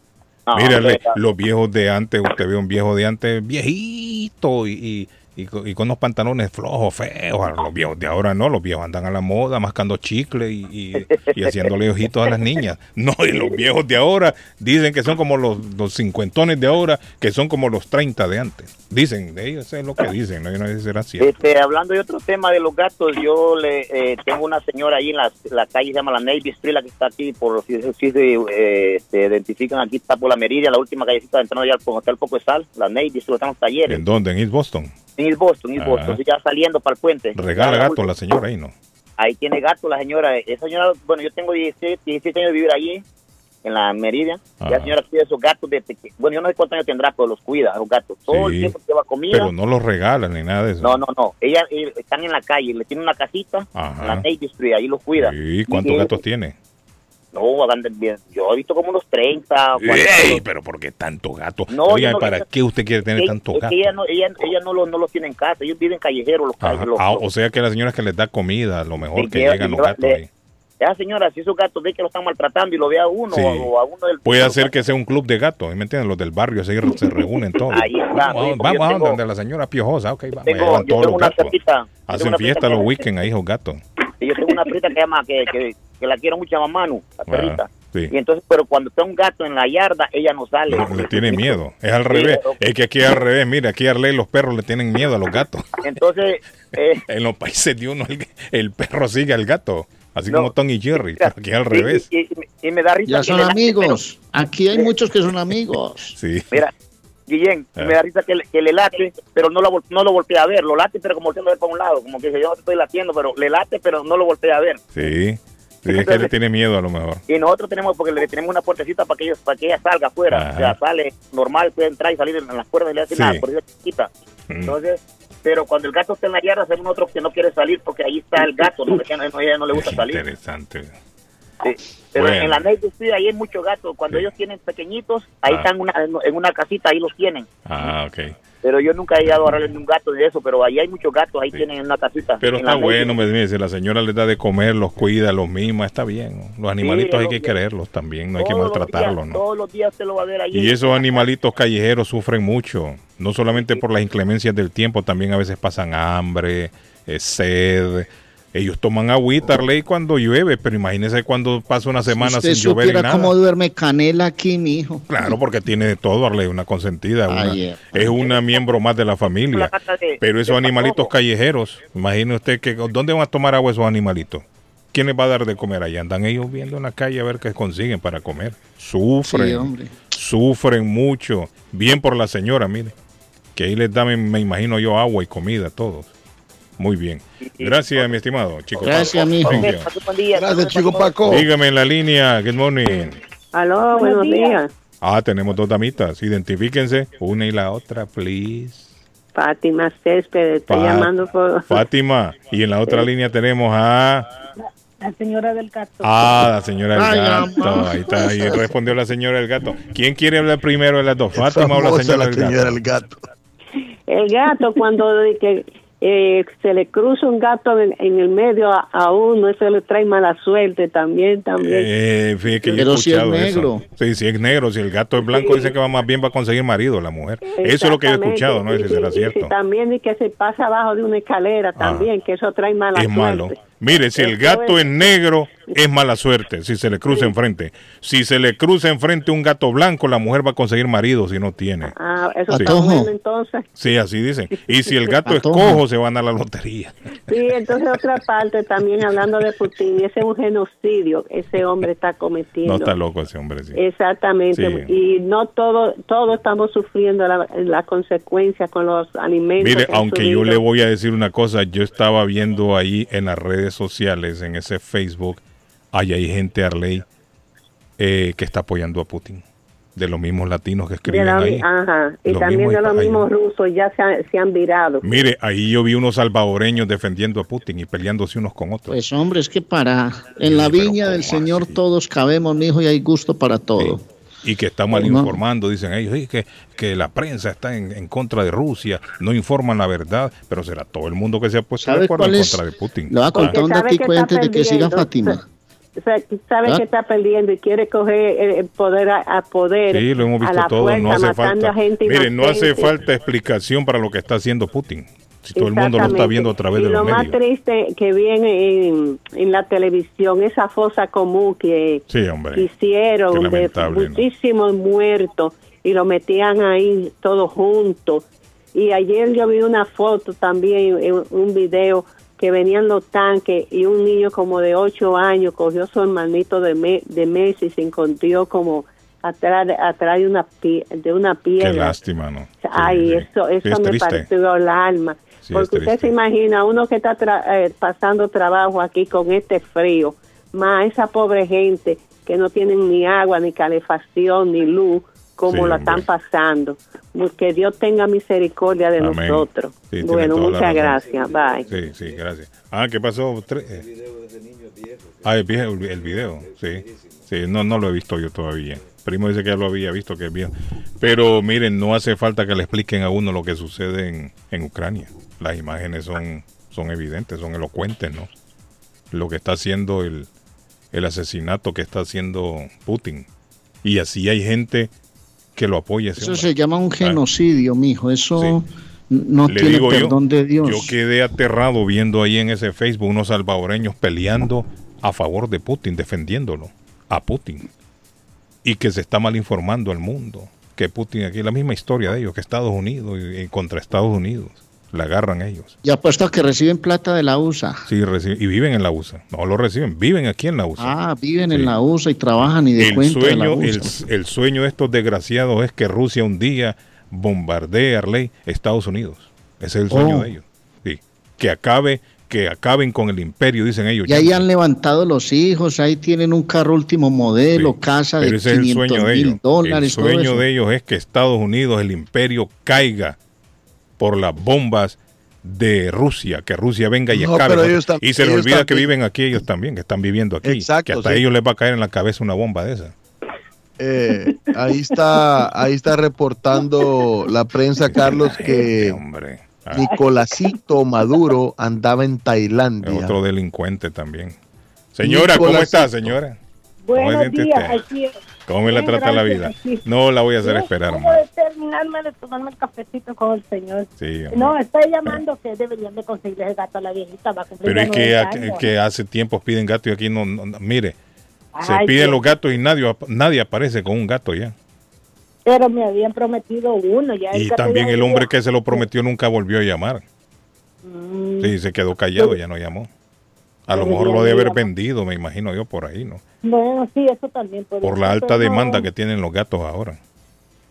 No, Mírale, hombre, los viejos de antes, usted ve un viejo de antes viejito y, y, y co- y con unos pantalones flojos, feos. Los viejos de ahora no, los viejos andan a la moda mascando chicle y, y, y haciéndole ojitos a las niñas. No, y los viejos de ahora dicen que son como los, los cincuentones de ahora, que son como los 30 de antes. Dicen, de ellos es lo que dicen, no, no sé si será cierto. Este, hablando de otro tema de los gatos, yo le eh, tengo una señora ahí en la, la calle, se llama la Navy Street, la que está aquí, por si, si se eh, se identifican, aquí está por la Meridia, la última callecita entrando allá al Hotel Poco de Sal, la Navy Street, están los talleres, ¿En dónde? En East Boston. En East Boston, East Ajá. Boston, ya saliendo para el puente. Regala la gato la señora ahí, ¿no? Ahí tiene gato la señora. Esa señora, bueno, yo tengo 17, 17 años de vivir allí, en la Meridia. Y la Ajá. señora cuida esos gatos de Bueno, yo no sé cuántos años tendrá, pero los cuida, los gatos. Todo el tiempo lleva comida. Pero no los regalan ni nada de eso. No, no, no. Ella, ella- están en la calle, le tiene una casita, Ajá. en la Navy Street, ahí los cuida. ¿Y cuántos Y- gatos tiene? No, hagan bien. Yo he visto como unos 30. o 40. Ey, pero ¿por qué tanto gato? No, Oiga, yo no- ¿para qué usted quiere tener Ella- tanto es gato? que ella no, ella, ella no, los, no los tiene en casa, ellos viven callejeros los, Ajá. los- Ah, los- o sea que la señora que les da comida, a lo mejor Sí, que llegan los gatos le- ahí. Esa señora, si esos gatos ve que lo están maltratando y lo ve a uno Sí. o a uno del Puede hacer que sea un club de gatos, ¿me entienden? Los del barrio se, se reúnen todos. Ahí está. Vamos, vamos, tengo- donde la señora piojosa, ok, vamos, tengo- yo todos tengo los una gatos. Hacen fiesta los weekends ahí, esos gatos. Y yo tengo una perrita que llama, que, que, que la quiero mucho a Manu, la perrita. Ah, sí. Y entonces, pero cuando está un gato en la yarda, ella no sale. Le, le tiene miedo. Es al Sí, revés. pero- Es que aquí es al revés. Mira, aquí Arley los perros le tienen miedo a los gatos. Entonces, eh, En los países de uno el, el perro sigue al gato. Así No. como Tom y Jerry. pero Aquí es al revés. Y, y- y me da risa. Ya que son amigos. Aquí hay muchos que son amigos. Sí. pero- mira, Guillén, Ah. me da risa que le, que le late, pero no lo, no lo voltea a ver. Lo late, pero como volteando a ver para un lado. Como que yo no estoy latiendo, pero le late, pero no lo voltea a ver. Sí. Sí, es que le tiene miedo a lo mejor. Y nosotros tenemos, porque le tenemos una puertecita para que, ellos, para que ella salga afuera. Ajá. O sea, sale normal, puede entrar y salir en las puertas y le hace Sí. nada, por eso chiquita. Mm. Entonces, pero cuando el gato está en la yarda, hacemos otro que no quiere salir porque ahí está el gato, ¿no? Ella no- no le gusta salir. Interesante. Sí. Pero Bueno. en la Navy Street ahí hay muchos gatos. Cuando ellos tienen pequeñitos, ahí Ah. están una- en, una casita, ahí los tienen. Ah, ok. Pero yo nunca he ido a agarrarle un gato de eso, pero ahí hay muchos gatos, ahí tienen en una casita. Pero está bueno, me dice, la señora les da de comer, los cuida, los mima, está bien. Los animalitos hay que días. quererlos también, no hay que maltratarlos, días, ¿no? Todos los días usted lo va a ver ahí. Y esos animalitos callejeros sufren mucho, no solamente por las inclemencias del tiempo, también a veces pasan hambre, eh, sed. Ellos toman agüita, Arley, cuando llueve, pero imagínese cuando pasa una semana Usted sin llover y nada. cómo duerme Canela aquí, mi hijo. Claro, porque tiene de todo, Arley, una consentida, una- eh. es una miembro más de la familia. Pero esos animalitos callejeros, imagine usted que ¿dónde van a tomar agua esos animalitos? ¿Quién les va a dar de comer allá? Andan ellos viendo en la calle a ver qué consiguen para comer. Sufren, Sí, hombre. sufren mucho. Bien por la señora, mire. Que ahí les da, me, me imagino yo, agua y comida a todos. Muy bien. Gracias, mi estimado chico. Gracias, buen día. Gracias, Chico Paco. Dígame en la línea. Good morning. Aló, buenos días. Ah, tenemos dos damitas. Identifíquense. Una y la otra, please. Fátima Céspedes, estoy Fa- llamando por... Fátima. Y en la otra línea tenemos a... La señora del gato. Ah, la señora del Ay, gato. mamá. Ahí está. Ahí respondió la señora del gato. ¿Quién quiere hablar primero de las dos? ¿Fátima o la señora la del señora gato? del gato. El gato cuando que eh, se le cruza un gato en, en el medio a, a uno, eso le trae mala suerte también, también. Eh, fíjate que yo he Pero si es escuchado eso. negro. Sí, si es negro, si el gato es blanco, dice que va más bien va a conseguir marido la mujer. Eso es lo que yo he escuchado, ¿no? Y Ese será si- y si cierto. también y que se pasa abajo de una escalera también, que eso trae mala Es suerte. malo. Mire, si el gato es- negro, es mala suerte si se le cruza enfrente. Si se le cruza enfrente un gato blanco, la mujer va a conseguir marido si no tiene. Ah, eso Sí. está bueno entonces. Sí, así dicen. Y si el gato es cojo, se van a la lotería. Sí, entonces otra parte también hablando de Putin, ese es un genocidio, ese hombre está cometiendo. No está loco ese hombre, sí. Exactamente, y no todo, todos estamos sufriendo la, la consecuencia con los alimentos. Mire, aunque yo le voy a decir una cosa, yo estaba viendo ahí en las redes sociales, en ese Facebook, ahí hay gente, Arley, eh, que está apoyando a Putin. De los mismos latinos que escriben la- ahí. ajá, y Lo también de hay- los hay- mismos rusos ya se han, se han virado. Mire, ahí yo vi unos salvadoreños defendiendo a Putin y peleándose unos con otros. Pues hombre, es que para en la viña del Señor todos cabemos, mijo, y hay gusto para todo. Y que está mal No. informando, dicen ellos, "Sí, que, que la prensa está en, en contra de Rusia, no informan la verdad, pero será todo el mundo que se ha puesto de ¿Sabe acuerdo en es? contra de Putin. Le voy a contar un datico antes de que siga. Fátima. O sea, sabe ¿Ah? que está perdiendo y quiere coger el el poder a, a poder Sí, lo hemos visto todo, no hace falta. gente Mire, no hace falta explicación para lo que está haciendo Putin. Si todo el mundo lo está viendo a través y de lo los más medios. triste que viene en, en la televisión, esa fosa común que Sí, hombre. hicieron Qué de muchísimos muertos y lo metían ahí todos juntos. Y ayer yo vi una foto también, un video que venían los tanques y un niño como de ocho años cogió su hermanito de, me- de Messi y se encontró como atrás, de- atrás de una, de una Qué piedra. lástima, ¿no? Ay, eso, Sí, eso es me triste. partió el alma. Sí, porque usted se imagina, uno que está tra- eh, pasando trabajo aquí con este frío, más esa pobre gente que no tienen ni agua, ni calefacción, ni luz, como Sí, lo están pasando. Que Dios tenga misericordia de Amén. nosotros. Sí, bueno, la muchas gracias. Bye. Sí, sí, gracias. Ah, ¿qué pasó? Tre- eh. Ah, el video, el video, sí. Sí, no, no lo he visto yo todavía. Primo dice que ya lo había visto, que es bien. Pero miren, no hace falta que le expliquen a uno lo que sucede en, en Ucrania. Las imágenes son, son evidentes, son elocuentes, ¿no? Lo que está haciendo el, el asesinato que está haciendo Putin. Y así hay gente que lo apoya. Eso hombre. se llama un genocidio, mijo. Eso no Le tiene digo yo, perdón de Dios. Yo quedé aterrado viendo ahí en ese Facebook unos salvadoreños peleando a favor de Putin, defendiéndolo, a Putin. Y que se está mal informando al mundo. Que Putin aquí, la misma historia de ellos, que Estados Unidos y, y contra Estados Unidos. La agarran ellos. Y apuesto a que reciben plata de la USA. Sí, reciben, y viven en la USA. No lo reciben, viven aquí en la USA. Ah, viven en la USA y trabajan y de el cuenta de la sueño, el, USA. el sueño de estos desgraciados es que Rusia un día bombardee Arley Estados Unidos. Ese es el sueño Oh. de ellos. Sí. Que acabe, que acaben con el imperio, dicen ellos. Y ahí han levantado los hijos, ahí tienen un carro último modelo, casa de Pero ese es el 500 sueño de mil ellos. dólares. el sueño de ellos es que Estados Unidos, el imperio, caiga por las bombas de Rusia, que Rusia venga y No, acabe. y se les olvida que viven aquí ellos también, que están viviendo aquí. Exacto, que hasta sí. ellos les va a caer en la cabeza una bomba de esa. Eh, ahí está, ahí está reportando la prensa, Carlos, que Nicolásito Maduro andaba en Tailandia. Es otro delincuente también. Señora, ¿cómo está, señora? ¿Cómo Buenos se siente días, aquí. ¿Cómo me la trata la vida? No la voy a hacer No esperar puedo más. terminarme de tomarme el cafecito con el señor. Sí. No, estoy llamando que deberían de conseguirle el gato a la viejita. Va a cumplir Pero es que, 90 que- años. que hace tiempo piden gatos y aquí no, no- no- mire, se piden qué- los gatos y nadie, nadie aparece con un gato ya. Pero me habían prometido uno. Ya Y también el hombre que se lo prometió nunca volvió a llamar. Mm, Sí, se quedó callado, ya no llamó. A lo mejor lo de haber vendido, me imagino yo, por ahí, ¿no? Bueno, sí, eso también. puede Por la alta demanda que tienen los gatos ahora.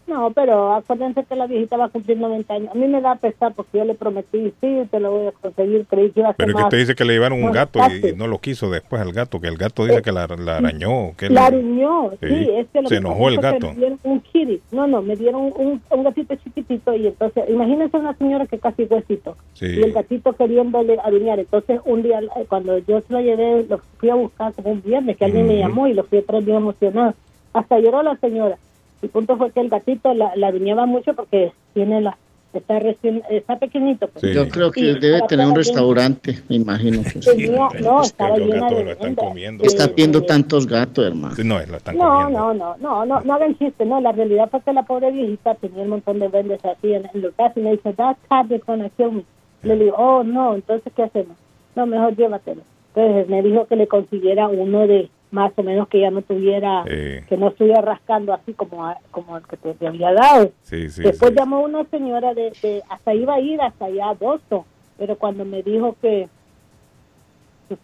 No, pero acuérdense que la viejita va a cumplir 90 años. A mí me da pesar porque yo le prometí, sí, te lo voy a conseguir. Creí que iba a ser Pero es que usted dice que le llevaron un gato y, no lo quiso después al gato, que el gato dice que la, la arañó. Que La riñó, sí, Sí, es que lo se que enojó el gato. Me dieron un kitty, no, no, me dieron un, un gatito chiquitito y entonces, imagínense una señora que casi huesito Sí. y el gatito queriéndole adueñar. Entonces, un día, cuando yo se lo llevé, lo fui a buscar como un viernes, que alguien me llamó y lo fui a traer bien emocionado. Hasta lloró la señora. El punto fue que el gatito la, la adueñaba mucho porque tiene la, está recién, está pequeñito. pues. Yo creo que Y debe tener un restaurante, me imagino. que sí. tenía- no, estaba los llena gatos de lo están comiendo. Está viendo tantos gatos, hermano. No, lo están No, comiendo. no, no, no, no, no hagan chiste, no, la realidad fue que la pobre viejita tenía un montón de vendes así en, en los y me dice, that cat is gonna kill me. Le digo, oh, no, entonces, ¿qué hacemos? No, mejor llévatelo. Entonces me dijo que le consiguiera uno de más o menos que ya no tuviera, que no estuviera rascando así como, a- como el que te, te había dado. Sí, sí, Después llamó una señora de, de, hasta iba a ir hasta allá a Boston, pero cuando me dijo que,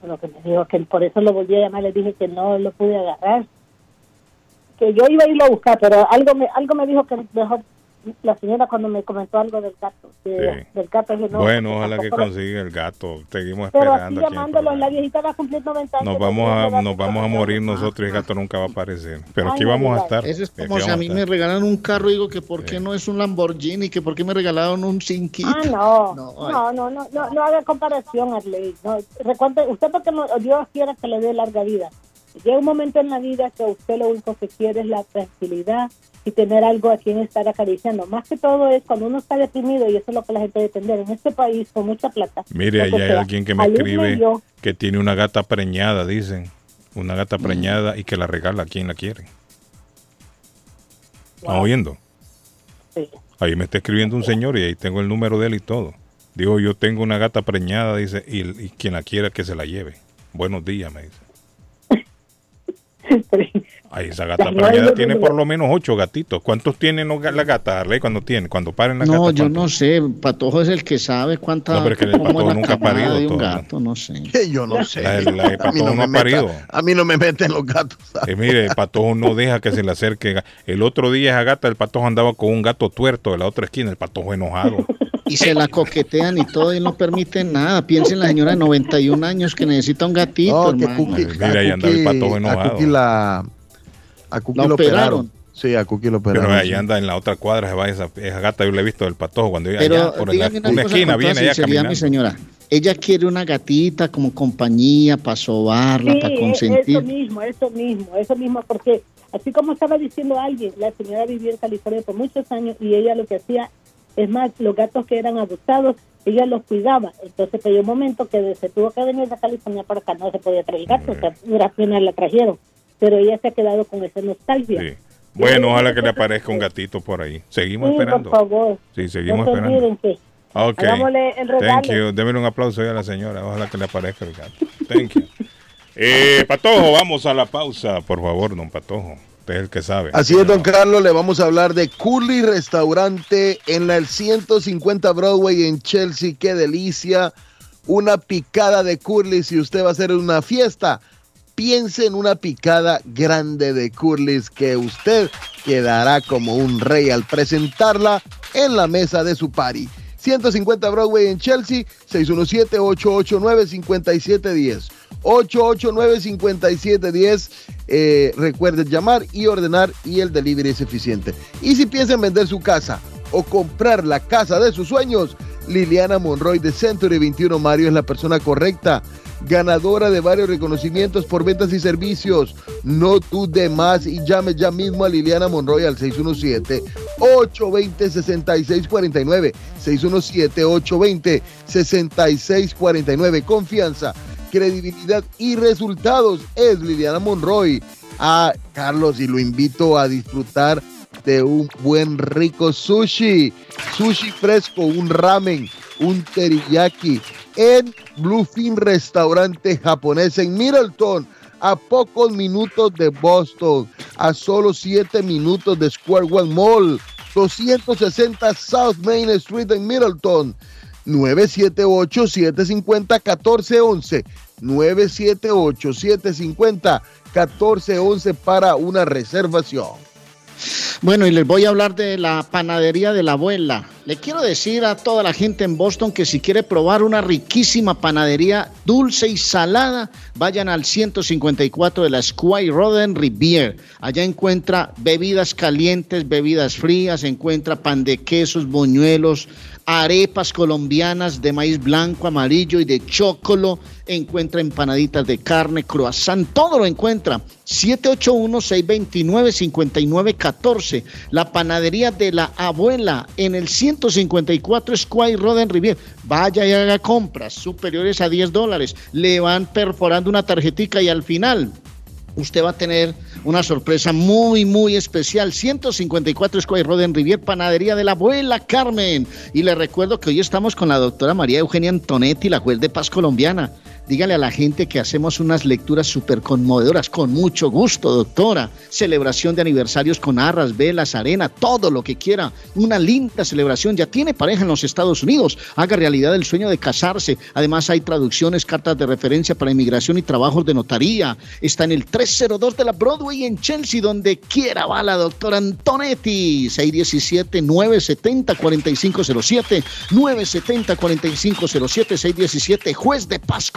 lo que me dijo que por eso lo volví a llamar, le dije que no lo pude agarrar, que yo iba a irlo a buscar, pero algo me, algo me dijo que mejor la señora cuando me comentó algo del gato, que- Sí. del gato, dije, no, bueno, ojalá que consiga el gato. Seguimos Pero así esperando. aquí en llamándolo, la viejita va a cumplir 90 años. Nos vamos a, nos vamos a morir nosotros y el gato nunca va a aparecer. Pero Ay, aquí no vamos a estar. Eso es como si a mí me regalaron un carro y digo que por qué no es un Lamborghini, que por qué me regalaron un Sinquito. Ah, no. No, No, no, no, no, no haga comparación, Arley. No, recuerde, usted porque no, Dios quiera que le dé larga vida. Llega un momento en la vida que usted lo único que quiere es la tranquilidad y tener algo a quien estar acariciando. Más que todo es cuando uno está deprimido y eso es lo que la gente debe entender. En este país con mucha plata. Mire, allá hay sea, alguien que me escribe yo, que tiene una gata preñada, dicen. Una gata preñada y que la regala a quien la quiere. ¿Están oyendo? Sí. Ahí me está escribiendo un señor y ahí tengo el número de él y todo. Digo, yo tengo una gata preñada, dice, y, y quien la quiera que se la lleve. Buenos días, me dice. Ay, esa gata La tiene por lo menos ocho gatitos. ¿Cuántos tienen los ga- las gatas, Arley, cuando tienen? Cuando paren la No, gata. yo no sé. Patojo es el que sabe cuánta. No, pero es que el Patojo la nunca ha parido de un todo. gato, no sé. Yo no sé. La- la de a, mí Patojo no no ha meta- parido. a mí no me meten los gatos. Eh, mire, el patojo no deja que se le acerque. El otro día esa gata, el patojo andaba con un gato tuerto de la otra esquina, el patojo enojado. Y se la coquetean y todo y no permiten nada. Piensen en la señora de 91 años que necesita un gatito, No, que hermano. Cookie- Mira, ahí a anda el patojo enojado. La, a Cookie ¿La lo operaron. operaron? Sí, a Cookie lo operaron. Pero ahí sí. anda en la otra cuadra, se va esa, esa gata, yo la he visto del patojo cuando ella Pero allá por la- una, esquina viene allá sinceridad, mi caminando. señora. Ella quiere una gatita como compañía para sobarla, Sí, para e- consentir. eso mismo, eso mismo, eso mismo, porque así como estaba diciendo alguien, la señora vivió en California por muchos años y ella lo que hacía, es más, los gatos que eran abusados, ella los cuidaba. Entonces, hay un momento que se tuvo que venir de California para acá, no se podía traer gatos, o sea, la trajeron, pero ella se ha quedado con esa nostalgia. Sí. Bueno, ojalá que le aparezca un gatito por ahí. Seguimos Sí, esperando. por favor. Sí, seguimos no esperando. que Ok. el. Thank you. Démele un aplauso ahí a la señora. Ojalá que le aparezca el gato. Thank you. Eh, Patojo, vamos a la pausa, por favor, don Patojo. Usted es el que sabe. Así es, don Carlos, le vamos a hablar de Curly Restaurante en la el 150 Broadway en Chelsea. Qué delicia. Una picada de Curly si usted va a hacer una fiesta. Piense en una picada grande de Curly's que usted quedará como un rey al presentarla en la mesa de su party. 150 Broadway en Chelsea, 617-889-5710. 889-5710. Eh, recuerde llamar y ordenar y el delivery es eficiente. Y si piensa en vender su casa o comprar la casa de sus sueños, Liliana Monroy de Century 21 Mario es la persona correcta. Ganadora de varios reconocimientos por ventas y servicios. No dude más y llame ya mismo a Liliana Monroy al 617-820-6649. 617-820-6649. Confianza, credibilidad y resultados es Liliana Monroy. A Carlos y lo invito a disfrutar de un buen rico sushi. Sushi fresco, un ramen, un teriyaki en Bluefin Restaurante Japonés en Middleton. A pocos minutos de Boston, a solo 7 minutos de Square One Mall, 260 South Main Street en Middleton, 978-750-1411, 978-750-1411 para una reservación. Bueno, y les voy a hablar de la panadería de la abuela. Le quiero decir a toda la gente en Boston que si quiere probar una riquísima panadería dulce y salada, vayan al 154 de la Squire Road en. Allá encuentra bebidas calientes, bebidas frías, encuentra pan de quesos, buñuelos, arepas colombianas de maíz blanco, amarillo y de chocolo. Encuentra empanaditas de carne, croissant, todo lo encuentra. 781-629-5914. La panadería de la abuela en el 100 154 Squire Road en Rivier. Vaya y haga compras superiores a 10 dólares. Le van perforando una tarjetica y al final usted va a tener una sorpresa muy, muy especial. 154 Square Road en Rivier, Panadería de la Abuela Carmen. Y le recuerdo que hoy estamos con la doctora María Eugenia Antonetti, la juez de paz colombiana. Dígale a la gente que hacemos unas lecturas súper conmovedoras, con mucho gusto, doctora. Celebración de aniversarios con arras, velas, arena, todo lo que quiera. Una linda celebración. Ya tiene pareja en los Estados Unidos. Haga realidad el sueño de casarse. Además hay traducciones, cartas de referencia para inmigración y trabajos de notaría. Está en el 302 de la Broadway en Chelsea, donde quiera va la doctora Antonetti. 617-970-4507. 970-4507. 617, juez de paz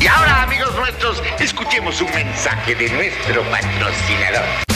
Y ahora, amigos nuestros, escuchemos un mensaje de nuestro patrocinador.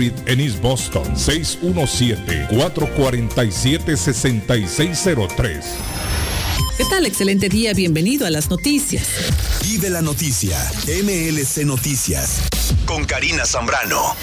en East Boston 617-447-6603. ¿Qué tal? Excelente día, bienvenido a las noticias. Vive la noticia, MLC Noticias, con Karina Zambrano.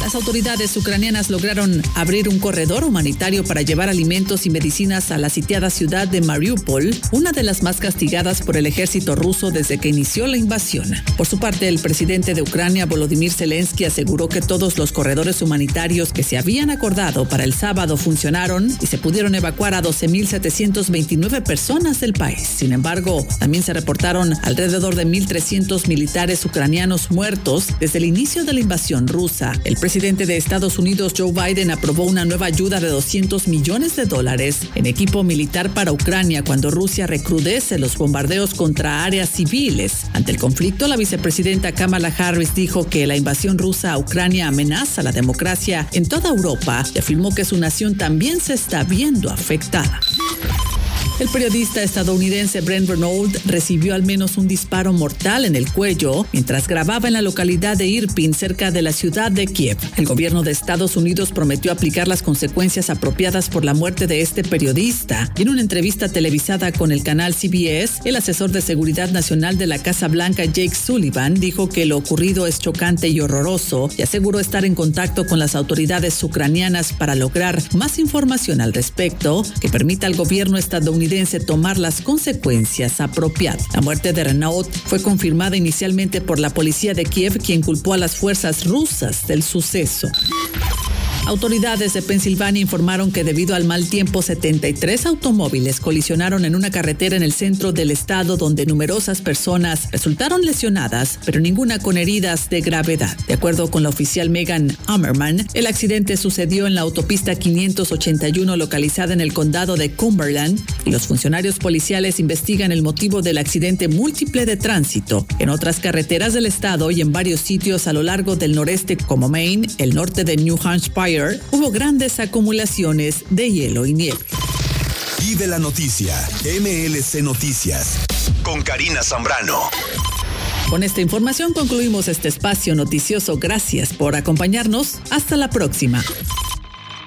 Las autoridades ucranianas lograron abrir un corredor humanitario para llevar alimentos y medicinas a la sitiada ciudad de Mariupol, una de las más castigadas por el ejército ruso desde que inició la invasión. Por su parte, el presidente de Ucrania, Volodymyr Zelensky, aseguró que todos los corredores humanitarios que se habían acordado para el sábado funcionaron y se pudieron evacuar a 12.729 personas del país. Sin embargo, también se reportaron alrededor de 1.300 militares ucranianos muertos desde el inicio de la invasión rusa. El presidente de Estados Unidos, Joe Biden, aprobó una nueva ayuda de 200 millones de dólares en equipo militar para Ucrania cuando Rusia recrudece los bombardeos contra áreas civiles. Ante el conflicto, la vicepresidenta Kamala Harris dijo que la invasión rusa a Ucrania amenaza la democracia en toda Europa y afirmó que su nación también se está viendo afectada. El periodista estadounidense Brent Renaud recibió al menos un disparo mortal en el cuello mientras grababa en la localidad de Irpin, cerca de la ciudad de Kiev. El gobierno de Estados Unidos prometió aplicar las consecuencias apropiadas por la muerte de este periodista. Y en una entrevista televisada con el canal CBS, el asesor de seguridad nacional de la Casa Blanca, Jake Sullivan, dijo que lo ocurrido es chocante y horroroso y aseguró estar en contacto con las autoridades ucranianas para lograr más información al respecto que permita al gobierno estadounidense tomar las consecuencias apropiadas. La muerte de Renaud fue confirmada inicialmente por la policía de Kiev, quien culpó a las fuerzas rusas del suceso. Autoridades de Pensilvania informaron que debido al mal tiempo 73 automóviles colisionaron en una carretera en el centro del estado donde numerosas personas resultaron lesionadas, pero ninguna con heridas de gravedad. De acuerdo con la oficial Megan Ammerman, el accidente sucedió en la autopista 581 localizada en el condado de Cumberland y los funcionarios policiales investigan el motivo del accidente múltiple de tránsito en otras carreteras del estado y en varios sitios a lo largo del noreste como Maine, el norte de New Hampshire hubo grandes acumulaciones de hielo y nieve. Vive la noticia, MLC Noticias, con Karina Zambrano. Con esta información concluimos este espacio noticioso. Gracias por acompañarnos. Hasta la próxima.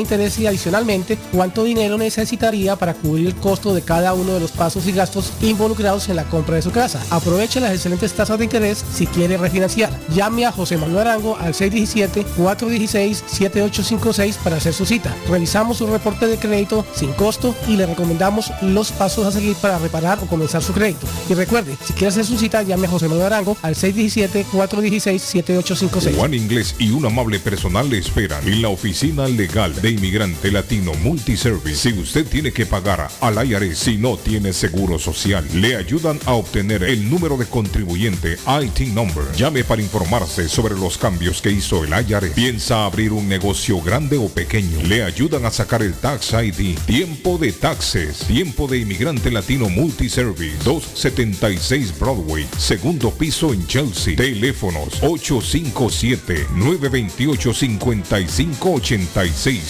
interés y adicionalmente cuánto dinero necesitaría para cubrir el costo de cada uno de los pasos y gastos involucrados en la compra de su casa. Aproveche las excelentes tasas de interés si quiere refinanciar. Llame a José Manuel Arango al 617-416-7856 para hacer su cita. Revisamos su reporte de crédito sin costo y le recomendamos los pasos a seguir para reparar o comenzar su crédito. Y recuerde, si quiere hacer su cita, llame a José Manuel Arango al 617-416-7856. Juan Inglés y un amable personal le esperan en la oficina legal de inmigrante latino Multiservice. Si usted tiene que pagar al IRS si no tiene seguro social, le ayudan a obtener el número de contribuyente IT number. Llame para informarse sobre los cambios que hizo el IRS. Piensa abrir un negocio grande o pequeño. Le ayudan a sacar el Tax ID. Tiempo de taxes. Tiempo de inmigrante latino Multiservice. 276 Broadway. Segundo piso en Chelsea. Teléfonos 857-928-5586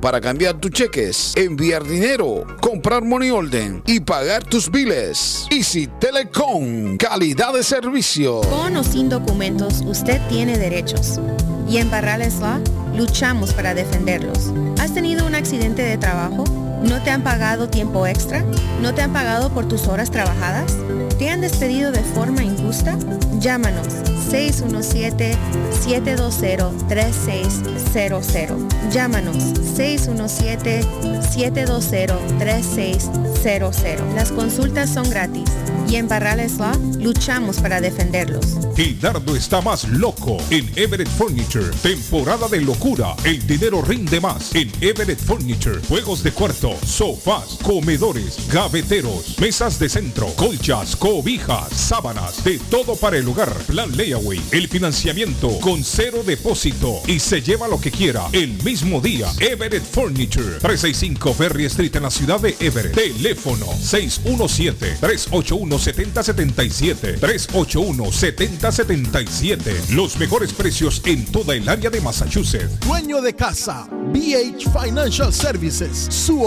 para cambiar tus cheques, enviar dinero, comprar money order y pagar tus biles. Easy Telecom, calidad de servicio. Con o sin documentos, usted tiene derechos. Y en Barrales Law luchamos para defenderlos. ¿Has tenido un accidente de trabajo? ¿No te han pagado tiempo extra? ¿No te han pagado por tus horas trabajadas? ¿Te han despedido de forma injusta? Llámanos 617-720-3600. Llámanos 617-720-3600. Las consultas son gratis y en Barrales Law luchamos para defenderlos. El dardo está más loco en Everett Furniture. Temporada de locura. El dinero rinde más en Everett Furniture. Juegos de cuarto, sofás, comedores, gaveteros, mesas de centro, colchas, cobijas, sábanas, de todo para el hogar. Plan layaway. El financiamiento con cero depósito y se lleva lo que quiera el mismo día. Everett Furniture. 365 Ferry Street en la ciudad de Everett. Teléfono 617 381 7077 381 7077 Los mejores precios en toda el área de Massachusetts. Dueño de casa, BH Financial Services. Su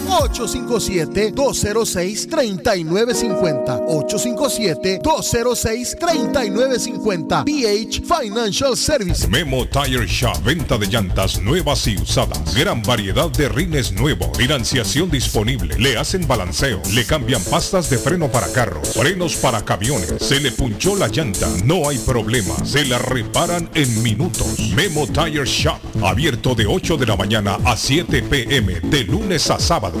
857-206-3950. 857-206-3950. BH Financial Services. Memo Tire Shop. Venta de llantas nuevas y usadas. Gran variedad de rines nuevos. Financiación disponible. Le hacen balanceo. Le cambian pastas de freno para carros. Frenos para camiones. Se le punchó la llanta. No hay problema. Se la reparan en minutos. Memo Tire Shop. Abierto de 8 de la mañana a 7 pm. De lunes a sábado.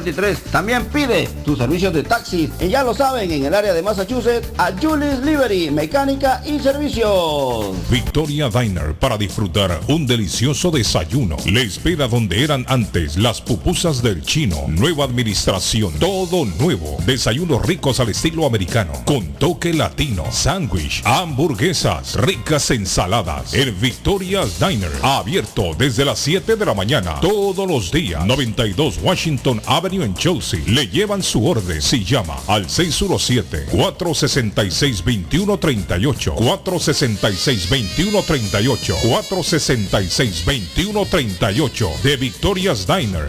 43. También pide tus servicios de taxi. Y ya lo saben, en el área de Massachusetts, a Julius Liberty, mecánica y servicios. Victoria Diner para disfrutar un delicioso desayuno. Le espera donde eran antes las pupusas del chino. Nueva administración, todo nuevo. Desayunos ricos al estilo americano, con toque latino. Sándwich, hamburguesas, ricas ensaladas. El Victoria Diner, abierto desde las 7 de la mañana, todos los días. 92 Washington Avenue en Chelsea. Le llevan su orden si llama al 617-466-2138. 466-2138. 466-2138 de Victoria's Diner.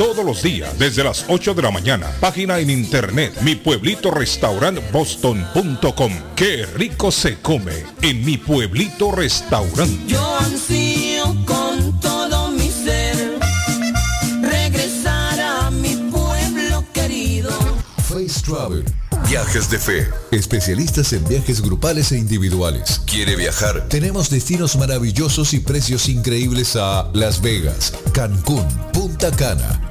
todos los días desde las 8 de la mañana. Página en internet mi pueblito restaurant boston.com. Qué rico se come en mi pueblito restaurante. Yo ansío con todo mi ser regresar a mi pueblo querido. Face Travel. Viajes de fe. Especialistas en viajes grupales e individuales. ¿Quiere viajar? Tenemos destinos maravillosos y precios increíbles a Las Vegas, Cancún, Punta Cana,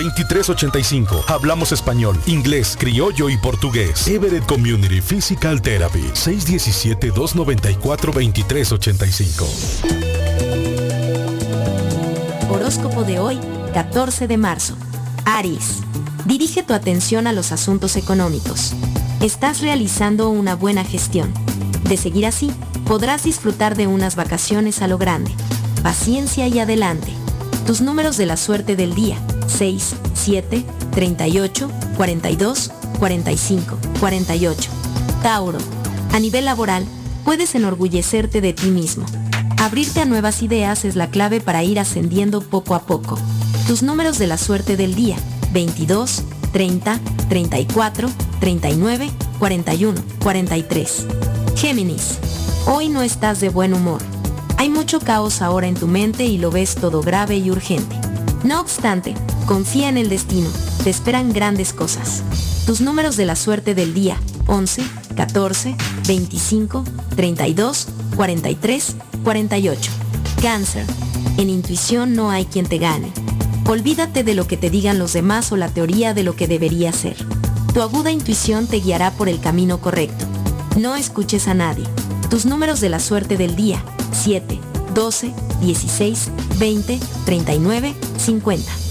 2385. Hablamos español, inglés, criollo y portugués. Everett Community Physical Therapy. 617-294-2385. Horóscopo de hoy, 14 de marzo. Aries. Dirige tu atención a los asuntos económicos. Estás realizando una buena gestión. De seguir así, podrás disfrutar de unas vacaciones a lo grande. Paciencia y adelante. Tus números de la suerte del día. 6, 7, 38, 42, 45, 48. Tauro. A nivel laboral, puedes enorgullecerte de ti mismo. Abrirte a nuevas ideas es la clave para ir ascendiendo poco a poco. Tus números de la suerte del día. 22, 30, 34, 39, 41, 43. Géminis. Hoy no estás de buen humor. Hay mucho caos ahora en tu mente y lo ves todo grave y urgente. No obstante, confía en el destino, te esperan grandes cosas. Tus números de la suerte del día, 11, 14, 25, 32, 43, 48. Cáncer. En intuición no hay quien te gane. Olvídate de lo que te digan los demás o la teoría de lo que debería ser. Tu aguda intuición te guiará por el camino correcto. No escuches a nadie. Tus números de la suerte del día, 7, 12, 16, 20 39 50.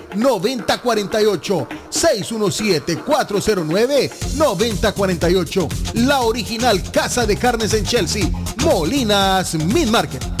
617-409-9048. 617-409-9048. La original Casa de Carnes en Chelsea. Molinas Meat Market.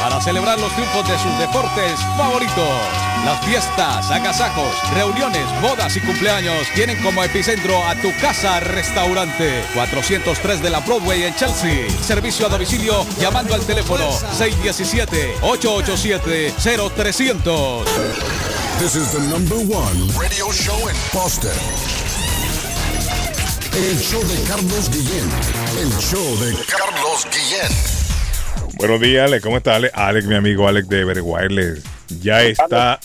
para celebrar los triunfos de sus deportes favoritos. Las fiestas, agasajos, reuniones, bodas y cumpleaños tienen como epicentro a tu casa restaurante 403 de la Broadway en Chelsea. Servicio a domicilio llamando al teléfono 617-887-0300. This is the number one radio show in Boston. El show de Carlos Guillén. El show de Carlos Guillén. Buenos días, Alex. ¿Cómo está Alex? Alex, mi amigo Alex de Everguay, le ya está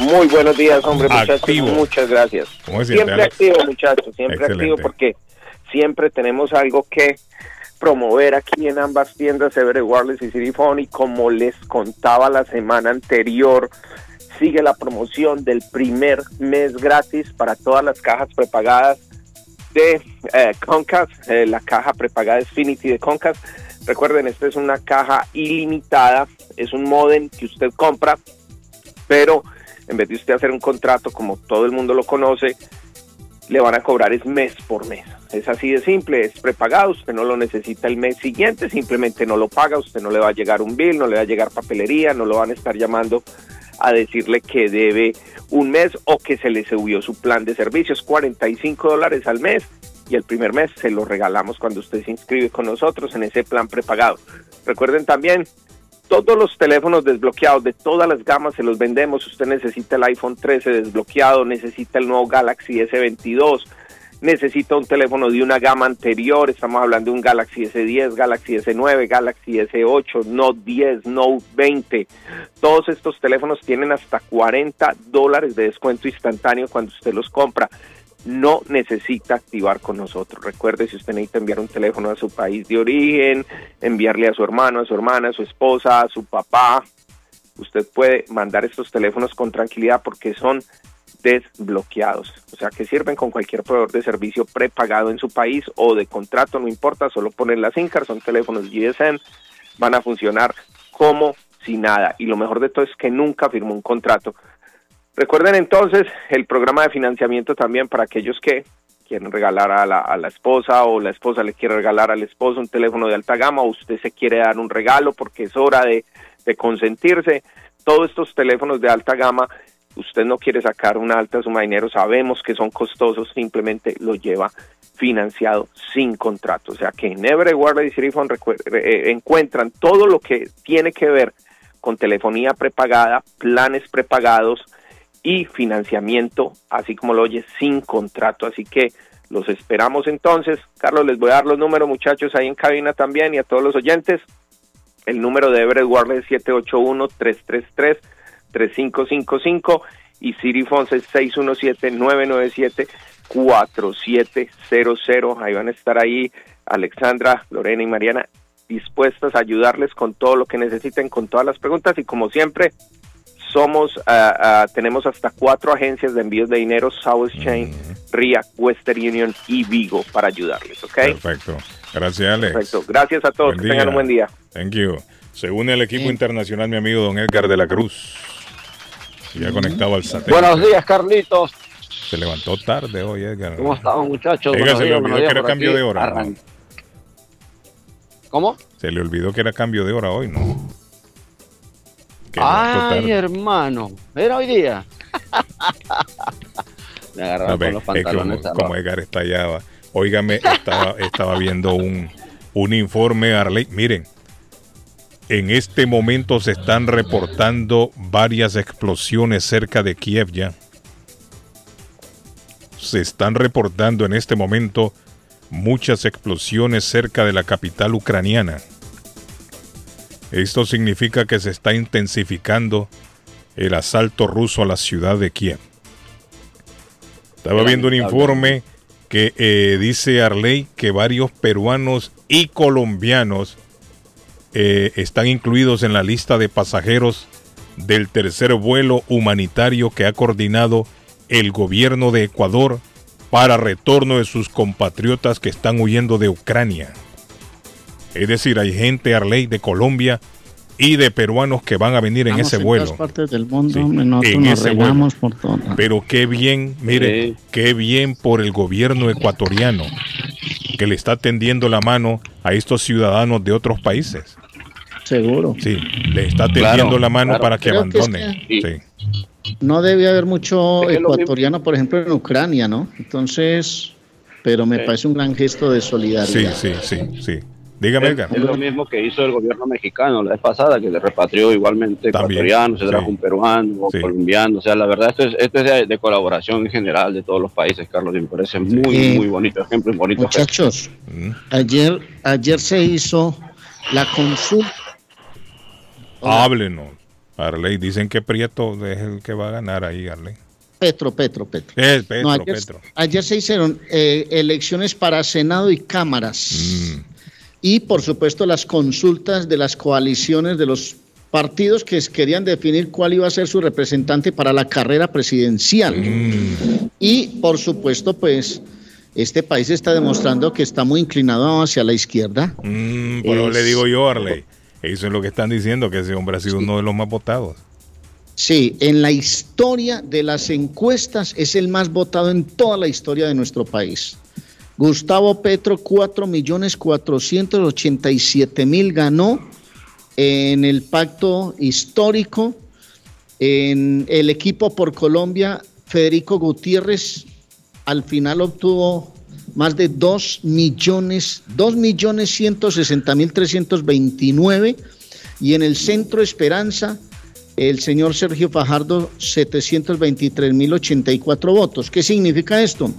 Muy buenos días, hombre, muchachos. Activo. Muchas gracias. ¿Cómo se siente, Siempre Alex? activo, muchachos, siempre Excelente. activo porque siempre tenemos algo que promover aquí en ambas tiendas, Everett Wireless y City Phone, y como les contaba la semana anterior, sigue la promoción del primer mes gratis para todas las cajas prepagadas de eh, Comcast, eh, la caja prepagada Xfinity de Comcast. Recuerden, esta es una caja ilimitada, es un modem que usted compra, pero en vez de usted hacer un contrato como todo el mundo lo conoce, le van a cobrar es mes por mes. Es así de simple, es prepagado, usted no lo necesita el mes siguiente, simplemente no lo paga, usted no le va a llegar un bill, no le va a llegar papelería, no lo van a estar llamando a decirle que debe un mes o que se le subió su plan de servicios, 45 dólares al mes y el primer mes se lo regalamos cuando usted se inscribe con nosotros en ese plan prepagado. Recuerden también, todos los teléfonos desbloqueados de todas las gamas se los vendemos. Usted necesita el iPhone 13 desbloqueado, necesita el nuevo Galaxy S22, necesita un teléfono de una gama anterior. Estamos hablando de un Galaxy S10, Galaxy S9, Galaxy S8, Note 10, Note 20. Todos estos teléfonos tienen hasta 40 dólares de descuento instantáneo cuando usted los compra no necesita activar con nosotros. Recuerde, si usted necesita enviar un teléfono a su país de origen, enviarle a su hermano, a su hermana, a su esposa, a su papá, usted puede mandar estos teléfonos con tranquilidad porque son desbloqueados. O sea, que sirven con cualquier proveedor de servicio prepagado en su país o de contrato, no importa, solo poner la SIM son teléfonos GSM, van a funcionar como si nada. Y lo mejor de todo es que nunca firmó un contrato. Recuerden entonces el programa de financiamiento también para aquellos que quieren regalar a la, esposa o la esposa le quiere regalar al esposo un teléfono de alta gama o usted se quiere dar un regalo porque es hora de, consentirse. Todos estos teléfonos de alta gama, usted no quiere sacar una alta suma de dinero, sabemos que son costosos, simplemente lo lleva financiado sin contrato. O sea que en Wireless y recuer- eh, encuentran todo lo que tiene que ver con telefonía prepagada, planes prepagados, y financiamiento, así como lo oye, sin contrato. Así que los esperamos entonces. Carlos, les voy a dar los números, muchachos, ahí en cabina también y a todos los oyentes. El número de Everett Wireless es 781-333-3555 y City Phones es 617-997-4700. Ahí van a estar ahí Alexandra, Lorena y Mariana dispuestas a ayudarles con todo lo que necesiten, con todas las preguntas y como siempre, somos, ah, ah, tenemos hasta cuatro agencias de envíos de dinero, South Chain, RIA, Western Union y Vigo para ayudarles, ¿ok? Perfecto. Gracias, Alex. Perfecto. Gracias a todos, Buen que tengan un buen día. Thank you. Se une el equipo internacional mi amigo don Edgar de la Cruz. Ya conectado al satélite. Buenos días, Carlitos. Se levantó tarde hoy, Edgar. ¿Cómo estamos, muchachos? Edgar, se le olvidó que era cambio aquí. de hora. ¿Cómo? Se le olvidó que era cambio de hora hoy, ¿no? Que Ay, hermano. Era hoy día. Me No, ve, con los pantalones. como, como Edgar allá. Óigame, estaba, estaba viendo un, un informe, Arley. Miren, en este momento se están reportando varias explosiones cerca de Kiev ya. Se están reportando en este momento muchas explosiones cerca de la capital ucraniana. Esto significa que se está intensificando el asalto ruso a la ciudad de Kiev. Estaba viendo un informe que eh, dice Arley que varios peruanos y colombianos eh, están incluidos en la lista de pasajeros del tercer vuelo humanitario que ha coordinado el gobierno de Ecuador para retorno de sus compatriotas que están huyendo de Ucrania. Es decir, hay gente, Arley, de Colombia y de peruanos que van a venir en ese en vuelo. todas partes del mundo, Sí, nosotros en nos ese regamos por todo. Pero qué bien, mire, qué bien por el gobierno ecuatoriano que le está tendiendo la mano a estos ciudadanos de otros países. Seguro. Sí, le está tendiendo Claro, la mano claro. para que Creo que es abandonen. Sí. No debe haber mucho ecuatoriano, por ejemplo, en Ucrania, ¿no? Entonces, pero me Sí. parece un gran gesto de Sí, solidaridad. sí, sí, sí. Dígame, Es, es lo mismo que hizo el gobierno mexicano la vez pasada, que le repatrió igualmente ecuatorianos, se trajo sí. un peruano, Sí. colombiano. O sea, la verdad, esto es, esto es de, de colaboración en general de todos los países, Carlos, y me parece muy, muy bonito ejemplo y bonito. Muchachos, ayer, ayer se hizo la consulta. Háblenos. Arley, dicen que Prieto es el que va a ganar ahí, Arley. Petro, Petro, Petro. Es Petro, No, ayer, Petro. ayer se hicieron eh, elecciones para Senado y cámaras. Mm. Y por supuesto las consultas de las coaliciones de los partidos que querían definir cuál iba a ser su representante para la carrera presidencial. Mm. Y por supuesto, pues este país está demostrando que está muy inclinado hacia la izquierda. Mm, por eso Es- le digo yo, Arley. Eso es lo que están diciendo, que ese hombre ha sido uno de los más votados. Sí, en la historia de las encuestas es el más votado en toda la historia de nuestro país. Gustavo Petro, 4.487.000 ganó en el pacto histórico. En el equipo por Colombia, Federico Gutiérrez al final obtuvo más de 2 millones, 2 millones 160 mil 329 y en el Centro Esperanza el señor Sergio Fajardo 723 mil 84 votos. ¿Qué significa esto?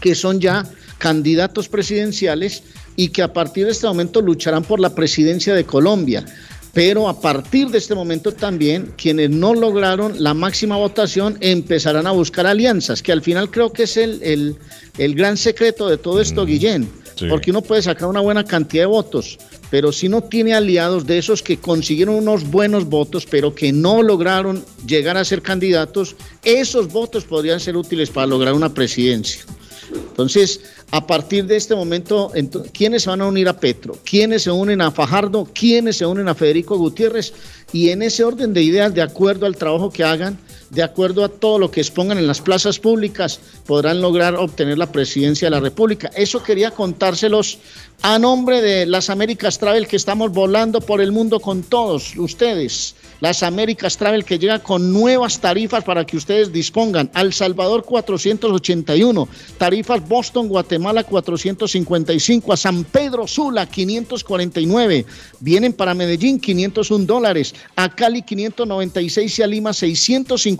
Que son ya candidatos presidenciales y que a partir de este momento lucharán por la presidencia de Colombia. Pero a partir de este momento también quienes no lograron la máxima votación empezarán a buscar alianzas, que al final creo que es el, el- el gran secreto de todo esto, Guillén. sí. Porque uno puede sacar una buena cantidad de votos, pero si no tiene aliados de esos que consiguieron unos buenos votos, pero que no lograron llegar a ser candidatos, esos votos podrían ser útiles para lograr una presidencia. Entonces, a partir de este momento, ento- ¿quiénes se van a unir a Petro? ¿Quiénes se unen a Fajardo? ¿Quiénes se unen a Federico Gutiérrez? Y en ese orden de ideas, de acuerdo al trabajo que hagan, de acuerdo a todo lo que expongan en las plazas públicas, podrán lograr obtener la presidencia de la República. Eso quería contárselos a nombre de las Américas Travel que estamos volando por el mundo con todos ustedes. Las Américas Travel que llega con nuevas tarifas para que ustedes dispongan. Al Salvador 481, tarifas Boston, Guatemala 455, a San Pedro Sula 549, vienen para Medellín 501 dólares, a Cali 596 y a Lima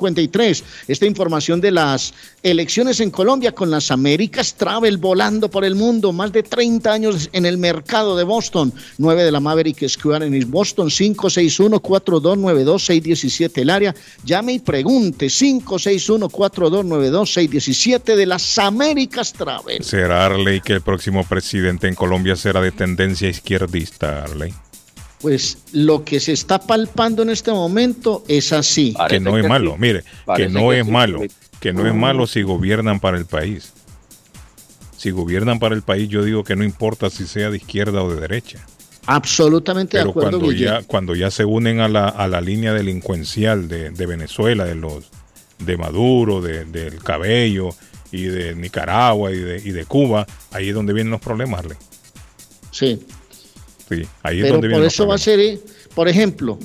653. Esta información de las elecciones en Colombia con las Américas Travel volando por el mundo, más de 30 años en el mercado de Boston, 9 de la Maverick Square en Boston, 561-4292-617 el área. Llame y pregunte, 561-4292-617 de las Américas Travel. ¿Será Arley que el próximo presidente en Colombia será de tendencia izquierdista, Arley? Pues lo que se está palpando en este momento es así. que no es malo, mire, que no que es sí. malo, que no es malo si gobiernan para el país. Si gobiernan para el país, yo digo que no importa si sea de izquierda o de derecha. Absolutamente de Pero acuerdo, cuando Guillermo. ya, cuando ya se unen a la, a la línea delincuencial de, de Venezuela, de los de Maduro, de- del Cabello y de Nicaragua y de, y de Cuba, ahí es donde vienen los problemas, Arley. Sí. Sí, ahí es Pero donde por eso va a ser, eh, por ejemplo,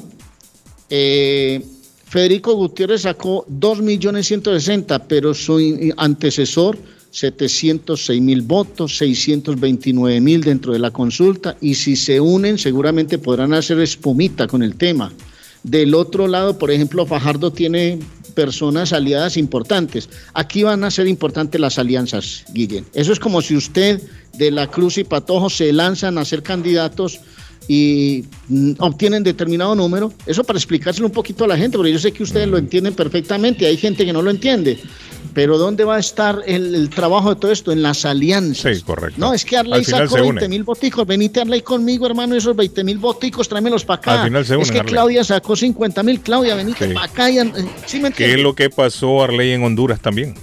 eh, Federico Gutiérrez sacó 2.160.000, pero su antecesor 706 mil votos, 629 mil dentro de la consulta, y si se unen seguramente podrán hacer espumita con el tema. Del otro lado, por ejemplo, Fajardo tiene personas aliadas importantes. Aquí van a ser importantes las alianzas, Guillén. Eso es como si usted de la Cruz y Patojo se lanzan a ser candidatos y mm, obtienen determinado número. Eso para explicárselo un poquito a la gente, porque yo sé que ustedes lo entienden perfectamente, hay gente que no lo entiende. Pero ¿dónde va a estar el, el trabajo de todo esto? En las alianzas. Sí, correcto. No, es que Arley sacó se 20 unen. mil boticos. Venite Arley conmigo, hermano, esos 20 mil boticos, tráemelos para acá. Al final se es que Arley. Claudia sacó 50 mil. Claudia, venite Sí. para acá. y eh, ¿Sí me ¿Qué es lo que pasó, Arley, en Honduras también?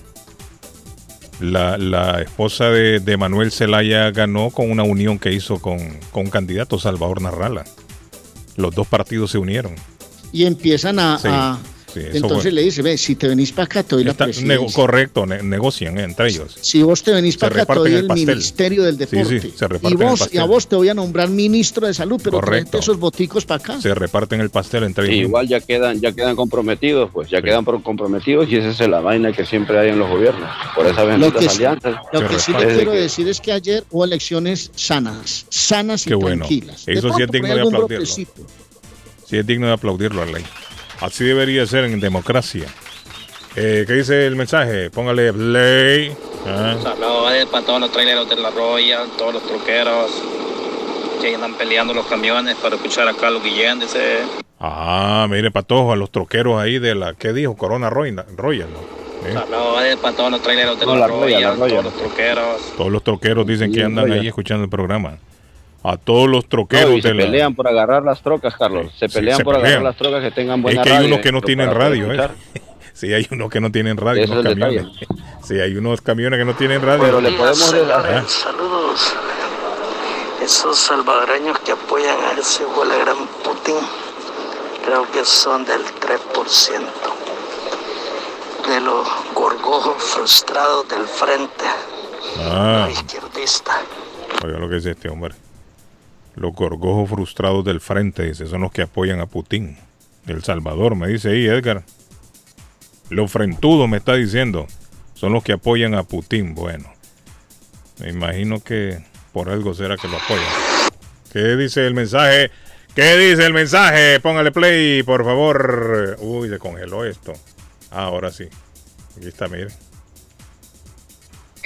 La, la esposa de, de Manuel Zelaya ganó con una unión que hizo con, con un candidato, Salvador Narrala. Los dos partidos se unieron. Y empiezan a... Sí, a- sí, entonces fue. le dice, ve, si te venís para acá, te doy la Está- presidencia. nego- correcto, ne- negocian entre ellos. Si vos te venís para acá, te doy el pastel. Ministerio del Sí, sí, Deporte. se y, vos, y a vos te voy a nombrar ministro de salud, pero Correcto. esos boticos para acá. Se reparten el pastel entre Sí, ellos. igual ya quedan, ya quedan comprometidos, pues ya quedan pro- comprometidos y esa es la vaina que siempre hay en los gobiernos. Por esas Lo benditas que, sí- alianzas. lo que sí le Desde quiero que- decir es que ayer hubo elecciones sanas, sanas y Qué bueno. tranquilas. De Eso sí es digno de aplaudirlo. Sí, es digno de aplaudirlo, Arley. Así debería ser en democracia. Eh, ¿Qué dice el mensaje? Póngale play. Ah. Saludos para todos los traileros de la Royal, todos los truqueros que andan peleando los camiones para escuchar a Carlos Guillén. Dice, Ah, mire, Patojo, a los troqueros ahí de la, ¿qué dijo? Corona Royal, Royal ¿no? ¿Eh? Saludos para todos los traileros de No, la, la Royal, todos los troqueros. Todos los troqueros dicen que andan ahí escuchando el programa. A todos los No, troqueros y se de la... pelean por agarrar las trocas, Carlos. Se Sí, pelean se por pelean. agarrar las trocas que tengan Es buena que hay radio, unos que no tienen radio, ¿eh? Sí, hay unos que no tienen radio, unos es camiones. Sí, hay unos camiones que no tienen radio. Pero le podemos dar- Saludos. Esos salvadoreños que apoyan a ese huele gran Putin, creo que son del 3% de los gorgojos frustrados del frente Ah, izquierdista. oiga lo que dice este hombre. Los gorgojos frustrados del frente, dice, son los que apoyan a Putin. El Salvador, me dice ahí Edgar. Los frentudos, me está diciendo, son los que apoyan a Putin. Bueno, me imagino que por algo será que lo apoyan. ¿Qué dice el mensaje? ¿Qué dice el mensaje? Póngale play, por favor. Uy, se congeló esto. Ah, ahora sí. Aquí está, mire.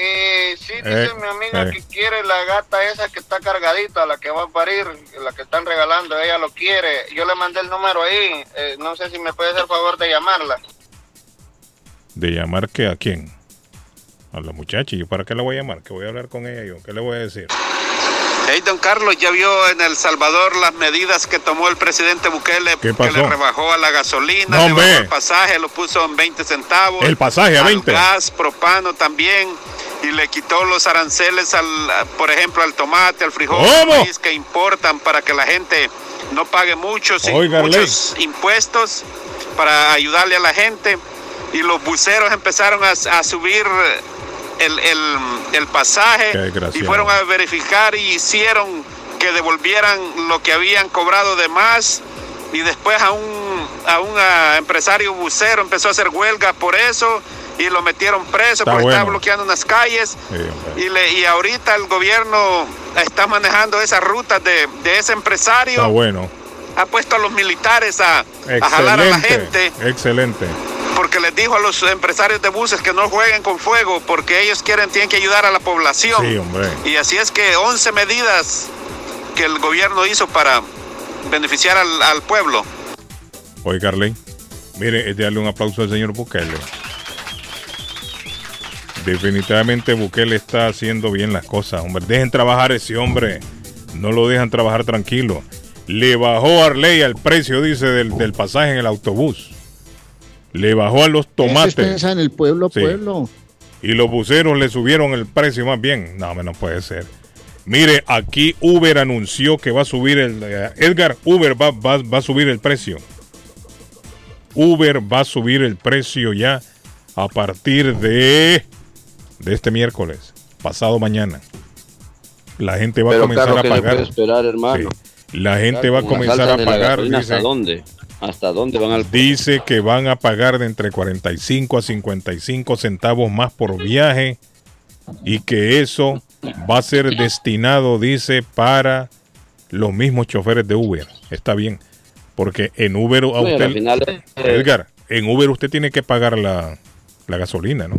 Eh, sí, Eh, dice mi amiga eh. que quiere la gata esa que está cargadita, la que va a parir, la que están regalando, ella lo quiere. Yo le mandé el número ahí, eh, no sé si me puede hacer favor de llamarla. ¿De llamar que a quién? A la muchacha. ¿Y yo para qué la voy a llamar? ¿Qué voy a hablar con ella yo? ¿Qué le voy a decir? Hey, don Carlos, ¿ya vio en El Salvador las medidas que tomó el presidente Bukele? ¿Qué Que le rebajó a la gasolina, No, le bajó el pasaje, lo puso en 20 centavos. El pasaje a al 20. gas, propano también. Y le quitó los aranceles, al, por ejemplo, al tomate, al frijol, al que importan para que la gente no pague muchos, Oiga, muchos impuestos para ayudarle a la gente. Y los buceros empezaron a, a subir el, el- el pasaje y fueron a verificar y hicieron que devolvieran lo que habían cobrado de más y después a un, a un empresario bucero empezó a hacer huelga por eso y lo metieron preso Está porque estaba bloqueando unas calles Sí, y, le, y ahorita el gobierno está manejando esas rutas de, de ese empresario Está bueno. ha puesto a los militares a, a jalar a la gente Excelente. Excelente. porque les dijo a los empresarios de buses que no jueguen con fuego porque ellos quieren tienen que ayudar a la población Sí, hombre. y así es que 11 medidas que el gobierno hizo para beneficiar al, al pueblo. Oye, Carly, mire, es de darle un aplauso al señor Bukele. Definitivamente Bukele está haciendo bien las cosas, hombre. Dejen trabajar a ese hombre. No lo dejan trabajar tranquilo. Le bajó a Arley el precio, dice, del, del pasaje en el autobús. Le bajó a los tomates. en el pueblo, Sí. pueblo. Y los buceros le subieron el precio más bien. No, hombre, no puede ser. Mire, aquí Uber anunció que va a subir el... eh, Edgar, Uber va, va- va a subir el precio. Uber va a subir el precio ya a partir de, de este miércoles, pasado mañana. La gente va a comenzar a ¿qué se pagar. esperar, hermano? Sí. La gente Claro, va a comenzar a pagar. dice- ¿Hasta dónde? ¿Hasta dónde van al Dice que van a pagar de entre 45 a 55 centavos más por viaje y que eso va a ser destinado, dice, para los mismos choferes de Uber. Está bien, porque en Uber a usted, eh, Edgar, en Uber usted tiene que pagar la, la gasolina, ¿no?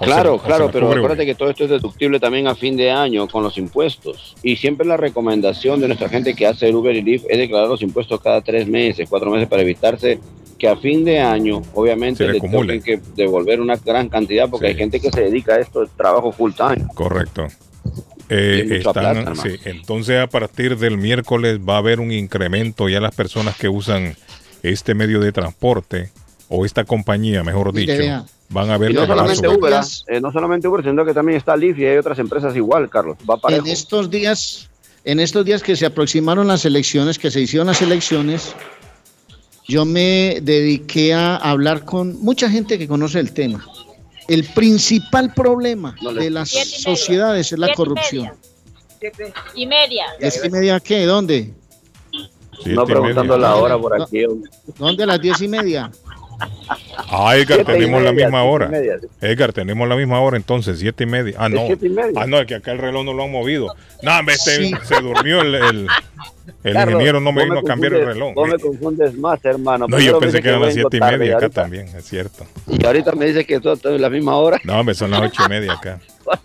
Claro, se- claro, la pero acuérdate que todo esto es deductible también a fin de año con los impuestos. Y siempre la recomendación de nuestra gente que hace el Uber y Lyft es declarar los impuestos cada tres meses, cuatro meses para evitarse que a fin de año, obviamente, Se le le toquen que devolver una gran cantidad porque hay gente que se dedica a esto, es trabajo full time. Correcto. Eh, están- plata, sí, entonces a partir del miércoles va a haber un incremento ya las personas que usan este medio de transporte o esta compañía, mejor dicho, van a ver Y no solamente. Uber, ¿ah? Eh, no solamente Uber, sino que también está Lyft y hay otras empresas igual, Carlos. Va parejo. En estos días, en estos días que se aproximaron las elecciones, que se hicieron las elecciones, yo me dediqué a hablar con mucha gente que conoce el tema. El principal problema de las media. sociedades es la corrupción. y media. ¿Diez y media qué? ¿Dónde? No preguntando la hora por aquí. ¿Dónde a las diez y media? Ah, Edgar, tenemos la misma hora. media. Edgar, tenemos la misma hora entonces, siete y media. Ah, ¿Es no. media? Ah, no, es que acá el reloj no lo han movido. No, este- Sí. se durmió el, el, el Carlos, ingeniero, no me vino a cambiar el reloj. Vos me confundes más, hermano. No, yo me pensé dice que eran las siete y tarde, media acá ahorita- también, es cierto. Y ahorita me dice que todo está en la misma hora. No, hombre, son las ocho y media acá.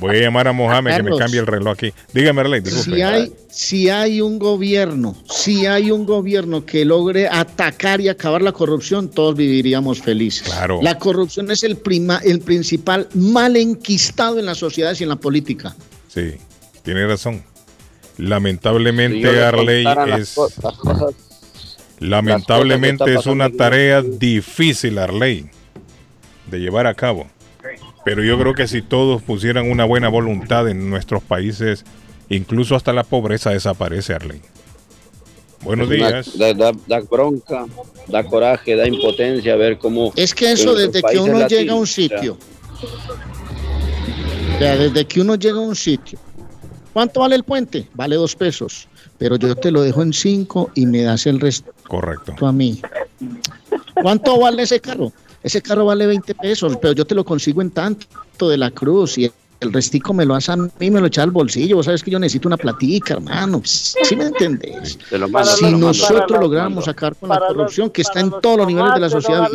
Voy a llamar a Mohamed que me cambie el reloj aquí. Dígame, Arley, disculpe. Si hay, si hay un gobierno, si hay un gobierno que logre atacar y acabar la corrupción, todos viviríamos felices. Claro. La corrupción es el, prima, el principal mal enquistado en las sociedades y en la política. Sí, tiene razón. Lamentablemente, Si Arley, es... co- las cosas- Lamentablemente es una tarea difícil, Arley, de llevar a cabo. Pero yo creo que si todos pusieran una buena voluntad en nuestros países, incluso hasta la pobreza desaparece, Arley. Buenos días. Da, da- da bronca, da coraje, da impotencia ver cómo. Es que eso desde que uno llega a un sitio, o sea, desde que uno llega a un sitio, ¿cuánto vale el puente? Vale dos pesos, pero yo te lo dejo en cinco y me das el resto Correcto. a mí. ¿Cuánto vale ese carro? Ese carro vale 20 pesos, pero yo te lo consigo en tanto de la cruz y el restico me lo hace a mí, me lo echa al bolsillo. Vos sabes que yo necesito una platica, hermano. ¿Sí me entendés? Mando, Si lo nosotros logramos acabar con la corrupción que está en todos los niveles de la sociedad.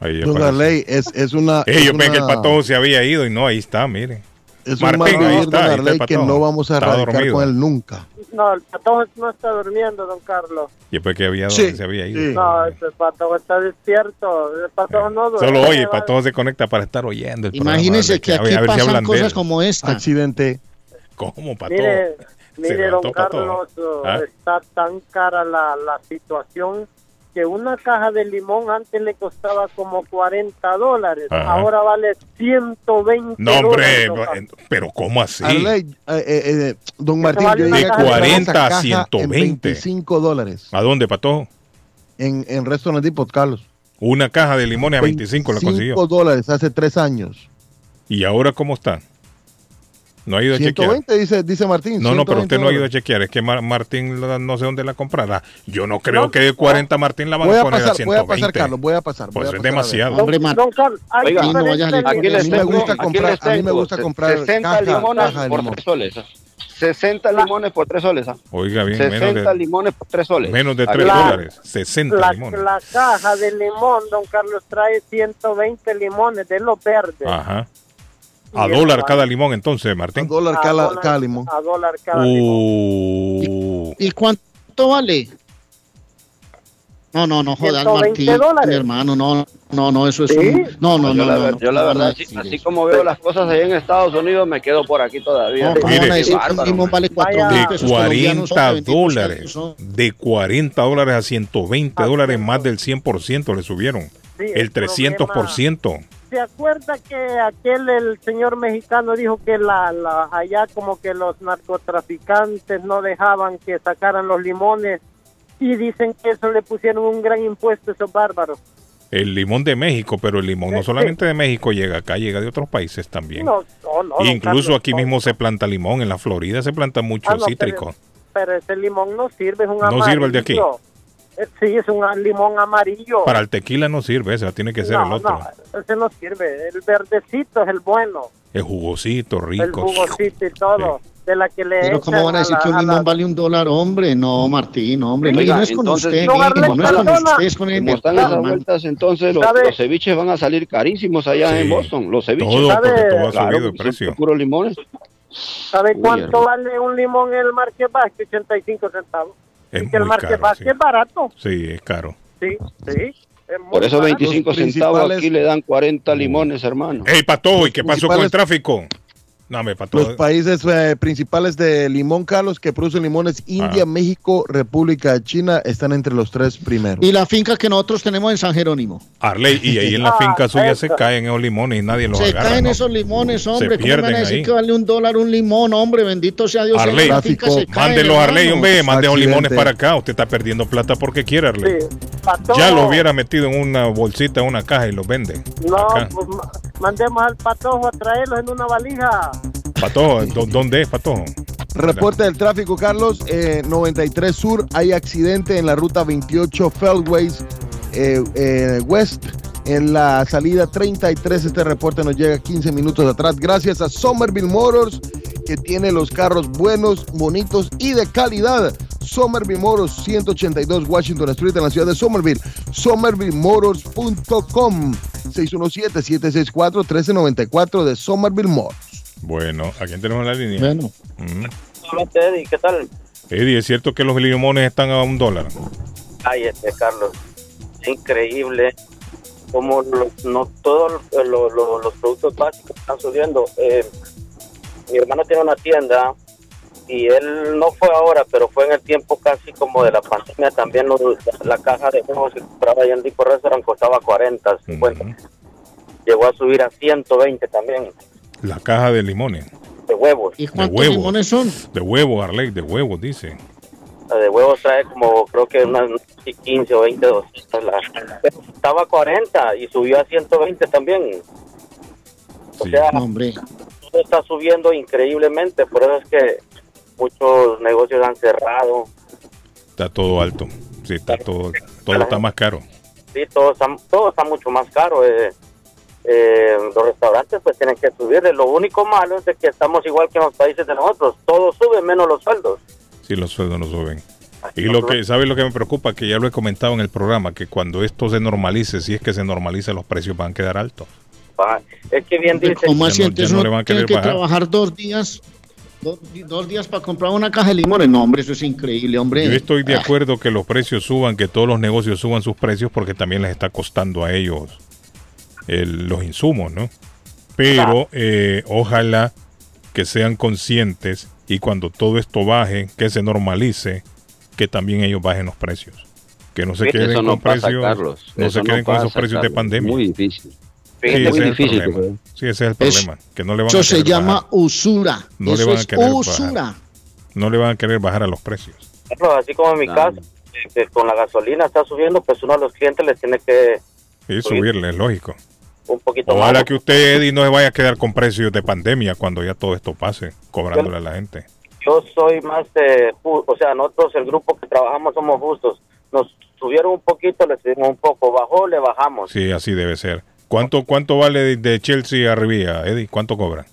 Ahí Don aparece. Arley, es, es una. Ey, es yo pensé que el una- patojo se había ido y no, ahí está, mire. Es un Martín, mal está, don ahí está el Arley, que no vamos a Estaba erradicar dormido. con él nunca. No, el patojo no está durmiendo, don Carlos. Y después que había, Sí, se había ido. No, ese patojo está despierto. El patojo no duerme. Solo oye, el patojo se conecta para estar oyendo el Imagínense programa, que ver- aquí a ver si pasan de cosas como esta. Accidente. ¿Cómo, patojo? Mire, mire, don. Carlos, ¿Ah? está tan cara la, la situación que una caja de limón antes le costaba como 40 dólares. Ajá. Ahora vale 120 No, hombre, dólares. pero ¿cómo así? Arley, eh, eh, eh, don Martín, vale yo de comprar 40 esa a caja 120. En 25 dólares ¿A dónde, patojo? en, en restaurante Depot, Carlos. Una caja de limones a 25 la 25 consiguió. dólares hace tres años. ¿Y ahora cómo está? No ha ido a chequear. 120 dice, dice Martín. No, no, pero 120 usted no ha ido a chequear. Es que Mar- Martín no sé dónde la comprará. Yo no creo No, que de 40 Martín la van Voy a a poner a pasar, 120. voy a pasar, Carlos, voy a pasar. voy Pues a es pasar a ver. demasiado. Hombre, Mar- Don Carlos, hay Oiga, no vayas a Aquí A mí me gusta comprar- a mí me gusta comprar 60 caja- limones caja por limón. 3 soles. ¿ah? 60 limones por 3 soles. ¿ah? Oiga bien, 60 menos de, limones por 3 soles. menos de Aquí 3 La- dólares. 60 la, limones. la caja de limón, don Carlos, trae 120 limones de los verdes. Ajá. A Y dólar eso cada vale. limón entonces, A Martín. dólar A cada, dólar- cada limón. A dólar cada limón. Uh, ¿Y cuánto vale? No, no, no jodas, 120 Martín. dólares. Mi hermano, no, no, no, eso es ¿Sí? un... No, no, yo, no, la, no, no, yo la no a verdad, así, así como veo las cosas allá en Estados Unidos, me quedo por aquí todavía. No, ¿cómo Mire. a decir Bárbaro, limón vale 4 Vaya. mil de pesos colombianos? 40 hombre, benditos dólares. De 40 dólares a 120 Ah, dólares, más del 100% le subieron. Sí, El 300%. ¿Se acuerda que aquel, el señor mexicano, dijo que la, la, allá como que los narcotraficantes no dejaban que sacaran los limones y dicen que eso le pusieron un gran impuesto a esos bárbaros? El limón de México, pero el limón no solamente de México llega acá, llega de otros países también. No, no, Incluso Carlos, aquí mismo se planta limón, en la Florida se planta mucho Ah, no, cítrico. Pero, pero ese limón no sirve, es un No amarillo. sirve el de aquí. Eh, Sí, es un limón amarillo. Para el tequila no sirve, ese tiene que ser no, el otro. no, ese no sirve. El verdecito es el bueno. El jugosito, El rico. jugosito y todo. De la que le Pero ¿cómo van a decir la- que un a limón la- vale un dólar, hombre? No, Martín, no, hombre. No, y Oiga, no es con entonces, usted, no, no es con usted, es con el están esas vueltas, entonces los, los ceviches van a salir carísimos allá Sí. en Boston. Los ceviches. Todo, ¿Sabe? porque todo ha Claro, subido precio. puros limones. ¿Sabe Uy, cuánto hermano. vale un limón en el Marque Vázquez? 85 centavos. Es y que el muy Marque caro, Vázquez sí. es barato. Sí, es caro. Sí, sí. es muy Por eso barato. 25 Los centavos aquí le dan 40 limones, hermano. Ey, Patojo, ¿y qué pasó con el tráfico? No, me. Los países eh, principales de limón, Carlos, que producen limones, India, Ah. México, República de China, están entre los tres primeros. Y la finca que nosotros tenemos en San Jerónimo. Arley, y ahí en la Ah, finca suya se caen esos limones y nadie los Se agarra. caen ¿no? esos limones, hombre. ¿Cómo me pierden van a decir ahí. que vale un dólar un limón, hombre? Bendito sea Dios. Arley, se Mándelos, Arley, hombre, mande esos limones para acá. Usted está perdiendo plata porque quiere, Arley. Sí. Ya los hubiera metido en una bolsita, en una caja y los vende. No, Acá. pues mandemos al patojo a traerlos en una valija. Patojo, ¿dó- ¿dónde es, Patojo? Reporte del tráfico, Carlos. eh, 93 Sur, hay accidente en la ruta 28 Feldways eh, eh, West. En la salida 33, este reporte nos llega 15 minutos atrás. Gracias a Somerville Motors, que tiene los carros buenos, bonitos y de calidad. Somerville Motors, 182 Washington Street, en la ciudad de Somerville. SomervilleMotors.com. 617-764-1394 de Somerville Mall. Bueno, ¿a quién tenemos en la línea? Bueno. Mm. Eddie, ¿qué tal? Eddie, ¿es cierto que los limones están a un dólar? Ay, este, Carlos, increíble como los- no todos los, los- los productos básicos están subiendo. Eh, mi hermano tiene una tienda y él no fue ahora, pero fue en el tiempo casi como de la pandemia también. los- la caja de huevos que compraba allá en Dico Restaurant costaba 40, 50. Llegó a subir a 120 también La caja de limones. de huevos. ¿Y De huevos. limones son? De huevos, Arley, de huevos, dice. La de huevos trae como creo que unas 15 o 20 doscientas. La, pero estaba a 40 y subió a 120 también. O sea, todo está subiendo increíblemente. Por eso es que muchos negocios han cerrado. Está todo alto. Sí, está todo, todo está más caro. Sí, todo está, todo está mucho más caro. eh. Eh, los restaurantes pues tienen que subirle. Lo único malo es de que estamos igual que en los países de nosotros. Todo sube menos los sueldos. Sí, los sueldos no suben. Y lo que, ¿sabes lo que me preocupa? Que ya lo he comentado en el programa, que cuando esto se normalice, si es que se normaliza, los precios van a quedar altos. Es que bien dice. ¿Cómo Ya así? no- no van a tiene querer que bajar. trabajar dos días, dos, dos días para comprar una caja de limones. No, hombre, eso es increíble, hombre. Yo estoy de Ah, acuerdo que los precios suban, que todos los negocios suban sus precios porque también les está costando a ellos el- los insumos, ¿no? Pero eh, ojalá que sean conscientes y cuando todo esto baje, que se normalice, que también ellos bajen los precios. Que no se queden eso con pasa, precios, Carlos. no Eso se queden no con esos precios de pandemia. Muy difícil. Sí, ese muy es el difícil, problema. pues. Sí, ese es el Es- problema. Que no le van Eso a se querer llama bajar. usura. No le van a es querer bajar. usura. No le van a querer bajar a los precios. ejemplo, así como en mi caso, que, que con la gasolina está subiendo, pues uno de los clientes les tiene que Y subirle, es lógico. Un poquito Ojalá más. que usted, Eddie, no se vaya a quedar con precios de pandemia cuando ya todo esto pase, cobrándole a la gente. Yo soy más de, o sea, nosotros el grupo que trabajamos somos justos. Nos subieron un poquito, le subimos un poco, bajó, le bajamos. Sí, así debe ser. ¿Cuánto, cuánto vale de, Chelsea a Rivía, Eddie? ¿Cuánto cobran?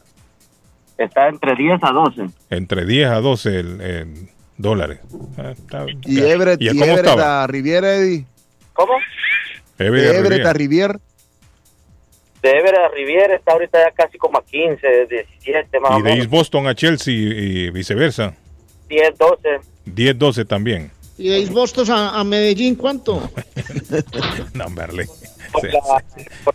Está entre 10 a 12. Entre 10 a 12 el- el dólares. Ah, está- Y. Everett, ¿Y Everett a Riviera, Eddie. ¿Cómo? Everett a Riviera. De Everett a Riviera está ahorita ya casi como a 15, 17 más o Y de menos. East Boston a Chelsea y viceversa. 10, 12. 10, 12 también. ¿Y de East Boston a, a Medellín cuánto? No, sí.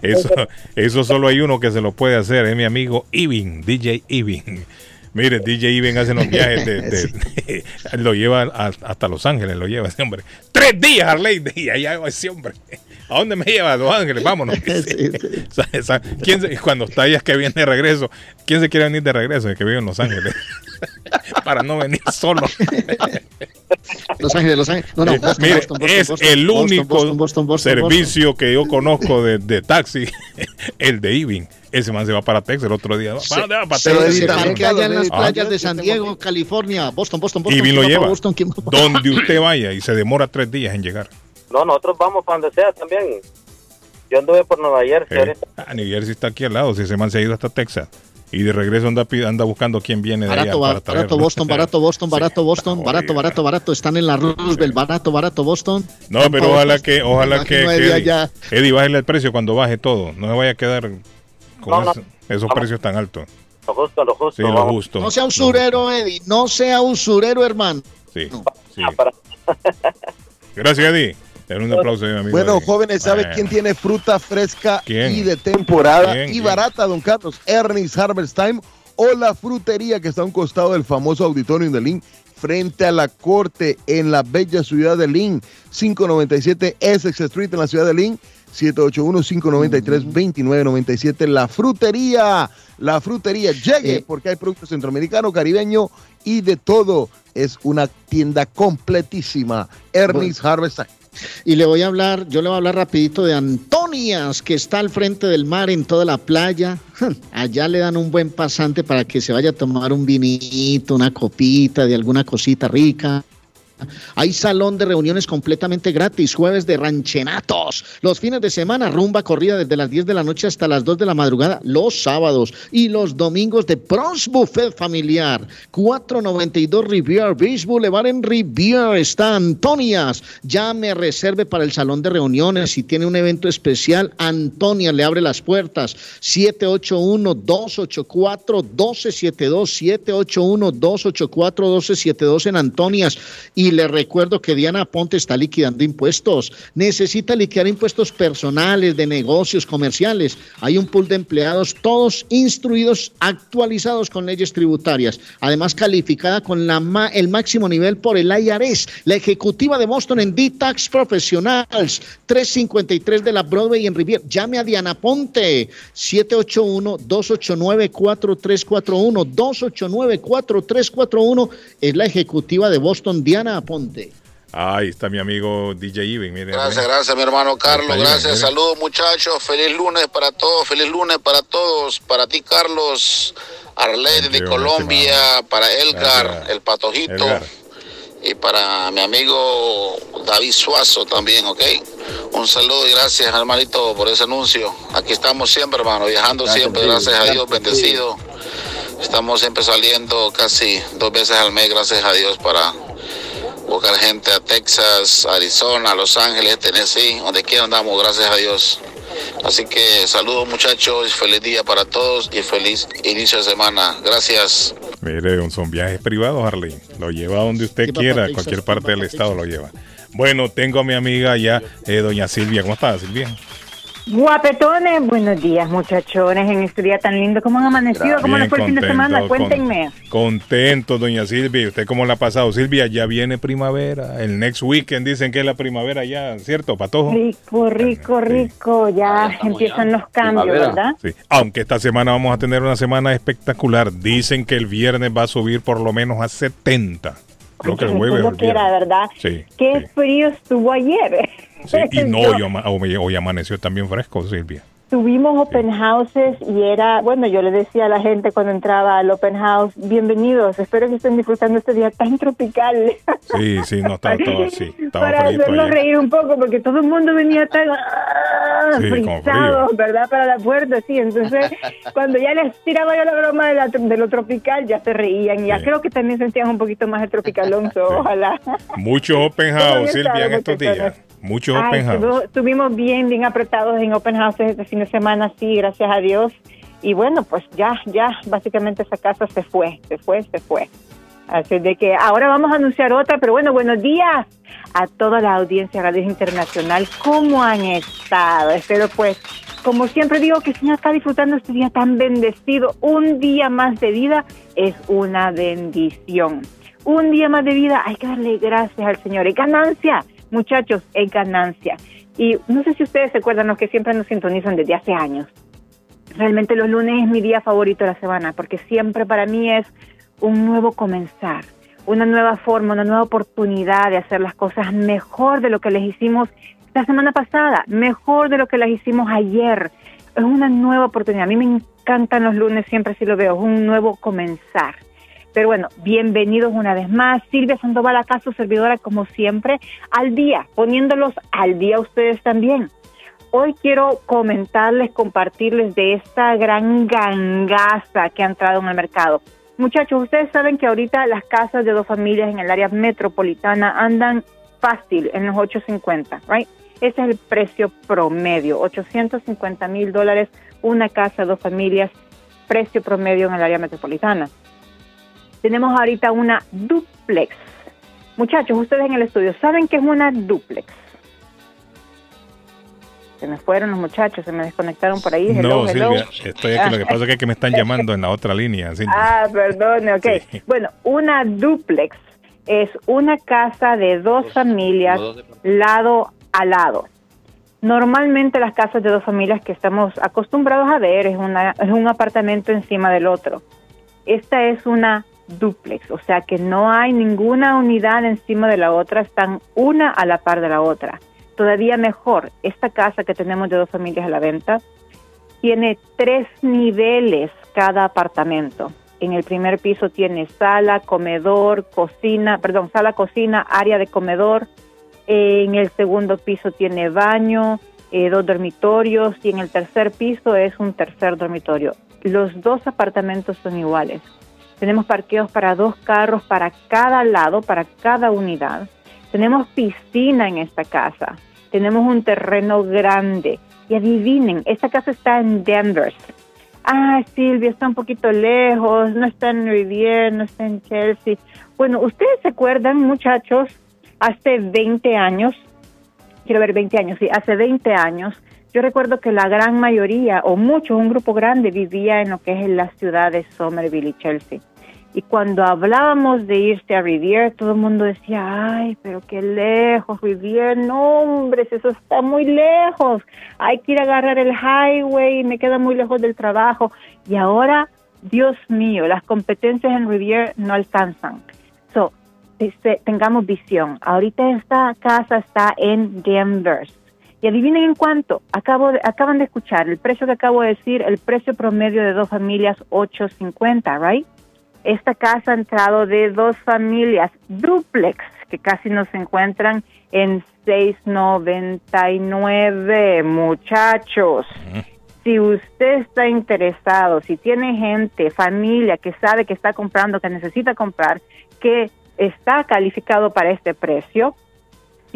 Eso, eso solo hay uno que se lo puede hacer, es mi amigo Ivin, DJ Ivin. Mire, DJ Ivin hace unos viajes de, de- lo lleva a- hasta Los Ángeles, lo lleva ese hombre. Tres días, Harley, y allá va ese hombre. ¿A dónde me lleva? A Los Ángeles, vámonos. ¿Quién se- cuando está ella que viene de regreso, ¿quién se quiere venir de regreso? El que vive en Los Ángeles. Para no venir solo. Los Ángeles, Los Ángeles. No, no, Eh, Boston, mire, Boston, Boston, es Boston, el único Boston, Boston, Boston, servicio que yo conozco de, de taxi, el de Iving. Ese man se va para Texas el otro día. ¿Para dónde va? Para Se, Texas. se parquea allá en las Ah. playas de San Diego, California, Boston, Boston, Boston. Iving lo ¿quién va para lleva. Boston? ¿Quién va para- Donde usted vaya y se demora tres días en llegar. No, nosotros vamos para donde sea también. Yo anduve por Nueva Jersey Eh, ah, New Jersey está aquí al lado. Si ese man se ha ido hasta Texas. Y de regreso anda, anda buscando quién viene de allá Barato, para barato, traerlo. Boston, barato, Boston, barato, Boston, barato, barato, barato. Están en la Roosevelt, barato, barato, Boston. No, pero ojalá que, ojalá que, que Eddie Eddie, bájele el precio cuando baje todo. No se vaya a quedar con No, no. ese- esos precios tan altos. Lo justo, lo justo. Sí, lo vamos. justo. No sea usurero, Eddie. No sea usurero, hermano. Sí, sí. Gracias, Eddie. Un aplauso a mi amigo. Bueno, jóvenes, ¿sabe Bueno. quién tiene fruta fresca ¿Quién? y de temporada ¿Quién? y ¿Quién? barata, don Carlos? Ernest Harvest Time o la frutería que está a un costado del famoso auditorio de Lynn frente a la corte en la bella ciudad de Lynn, 597 Essex Street en la ciudad de Lynn, 781-593-2997. La frutería, la frutería, llegue Eh. porque hay productos centroamericano, caribeño y de todo. Es una tienda completísima. Ernest Harvest Time. Y le voy a hablar, yo le voy a hablar rapidito de Antonias, que está al frente del mar en toda la playa. Allá le dan un buen pasante para que se vaya a tomar un vinito, una copita de alguna cosita rica. Hay salón de reuniones completamente gratis, jueves de ranchenatos. Los fines de semana, rumba corrida desde las 10 de la noche hasta las 2 de la madrugada, los sábados y los domingos de Bronx Buffet Familiar. 492 Riviera Beach Boulevard en Riviera está Antonias. Ya me reserve para el salón de reuniones. Si tiene un evento especial, Antonia le abre las puertas. 781-284-1272. 781-284-1272 en Antonias. Y le recuerdo que Diana Ponte está liquidando impuestos. Necesita liquidar impuestos personales, de negocios, comerciales. Hay un pool de empleados, todos instruidos, actualizados con leyes tributarias. Además, calificada con el máximo nivel por el IRS. La ejecutiva de Boston en D-Tax Professionals. 353 de la Broadway en Riviera. Llame a Diana Ponte. 781-289-4341. 289-4341 es la ejecutiva de Boston, Diana Ponte. Ahí está mi amigo DJ Iben. mire, Gracias, gracias, mi hermano Carlos. Gracias, saludos, muchachos. Feliz lunes para todos, feliz lunes para todos. Para ti, Carlos, Arlene de Colombia, para Elgar, Gracias. el patojito. Y para mi amigo David Suazo también, ¿ok? Un saludo y gracias, hermanito, por ese anuncio. Aquí estamos siempre, hermano, viajando Gracias, siempre, tío. gracias a Dios, Gracias, bendecido. Estamos siempre saliendo casi dos veces al mes, gracias a Dios, para buscar gente a Texas, Arizona, Los Ángeles, Tennessee, donde quiera andamos, gracias a Dios. Así que saludos muchachos, feliz día para todos y feliz inicio de semana. Gracias. Mire, un- son viajes privados, Harley. Lo lleva donde usted quiera, a cualquier parte del estado lo lleva. Bueno, tengo a mi amiga ya, eh, doña Silvia. ¿Cómo está, Silvia? Guapetones, buenos días muchachones en este día tan lindo. ¿Cómo han amanecido? ¿Cómo les fue el fin de semana? con- Cuéntenme. Contento, doña Silvia. ¿Y usted cómo la ha pasado? Silvia, ya viene primavera. El next weekend dicen que es la primavera ya, ¿cierto, Patojo? Rico, rico, rico. Ya empiezan los cambios, ¿verdad? Sí. Aunque esta semana vamos a tener una semana espectacular. Dicen que el viernes va a subir por lo menos a 70. Creo que el jueves lo que era. ¿verdad? Sí, Qué frío estuvo ayer. Sí. Y no, hoy, hoy- hoy amaneció también fresco, Silvia. Tuvimos open houses y era, bueno, yo le decía a la gente cuando entraba al open house, bienvenidos, espero que estén disfrutando este día tan tropical. Sí, sí, no estaba todo así. Estaba para ayer. reír un poco, porque todo el mundo venía tan ah, Sí, frisado. ¿verdad? Para la puerta, sí. Entonces, cuando ya les tiraba yo la broma de, la- de lo tropical, ya se reían. Y ya creo que también sentían un poquito más el tropicalonso, ojalá. Muchos open ¿Cómo han house, Silvia, en estos días. Muchos Ay, open house. estuvo- estuvimos bien, bien apretados en open houses este fin de semana, sí, gracias a Dios. Y bueno, pues ya, ya, básicamente esa casa se fue, se fue, se fue. Así de que ahora vamos a anunciar otra, pero bueno, buenos días a toda la audiencia Radio Internacional. ¿Cómo han estado? Espero pues, como siempre digo, que estén acá disfrutando este día tan bendecido. Un día más de vida es una bendición. Un día más de vida, hay que darle gracias al Señor. Es ganancia, muchachos, es ganancia. Y no sé si ustedes se acuerdan los que siempre nos sintonizan desde hace años. Realmente los lunes es mi día favorito de la semana porque siempre para mí es un nuevo comenzar, una nueva forma, una nueva oportunidad de hacer las cosas mejor de lo que les hicimos la semana pasada, mejor de lo que las hicimos ayer. Es una nueva oportunidad. A mí me encantan los lunes, siempre sí lo veo, es un nuevo comenzar. Pero bueno, bienvenidos una vez más. Silvia Sandoval acá, su servidora, como siempre, al día, poniéndolos al día ustedes también. Hoy quiero comentarles, compartirles de esta gran gangaza que ha entrado en el mercado. Muchachos, ustedes saben que ahorita las casas de dos familias en el área metropolitana andan fácil en los 850, right? Ese es el precio promedio, 850 mil dólares una casa, dos familias, precio promedio en el área metropolitana. Tenemos ahorita una duplex. Muchachos, ustedes en el estudio, ¿saben qué es una duplex? Se me fueron los muchachos, se me desconectaron por ahí. Hello, No, hello. Silvia, estoy aquí. Lo que pasa es que, me están llamando en la otra línea. Silvia. Ah, perdón, ok. Bueno, una duplex es una casa de dos familias lado a lado. Normalmente las casas de dos familias que estamos acostumbrados a ver es, una, es un apartamento encima del otro. Esta es una duplex, o sea que no hay ninguna unidad encima de la otra, están una a la par de la otra. Todavía mejor, esta casa que tenemos de dos familias a la venta tiene tres niveles cada apartamento. En el primer piso tiene sala, comedor, cocina, perdón, sala, cocina, área de comedor. En el segundo piso tiene baño, eh, dos dormitorios y en el tercer piso es un tercer dormitorio. Los dos apartamentos son iguales. Tenemos parqueos para dos carros para cada lado, para cada unidad. Tenemos piscina en esta casa. Tenemos un terreno grande. Y adivinen, esta casa está en Denver. Ah, Silvia, está un poquito lejos, no está en Riviera, no está en Chelsea. Bueno, ¿ustedes se acuerdan, muchachos, hace 20 años, quiero ver 20 años, sí, hace 20 años, yo recuerdo que la gran mayoría, o mucho, un grupo grande, vivía en lo que es la ciudad de Somerville y Chelsea. Y cuando hablábamos de irse a Riviera, todo el mundo decía, ay, pero qué lejos, Riviera, no, hombre, eso está muy lejos. Hay que ir a agarrar el highway, me queda muy lejos del trabajo. Y ahora, Dios mío, las competencias en Riviera no alcanzan. So, este, tengamos visión. Ahorita esta casa está en Denver. Y adivinen en cuánto. Acabo de- acaban de escuchar el precio que acabo de decir, el precio promedio de dos familias, 850, right? Esta casa ha entrado de dos familias duplex que casi no se encuentran en 699, muchachos. Si usted está interesado, si tiene gente, familia que sabe que está comprando, que necesita comprar, que está calificado para este precio,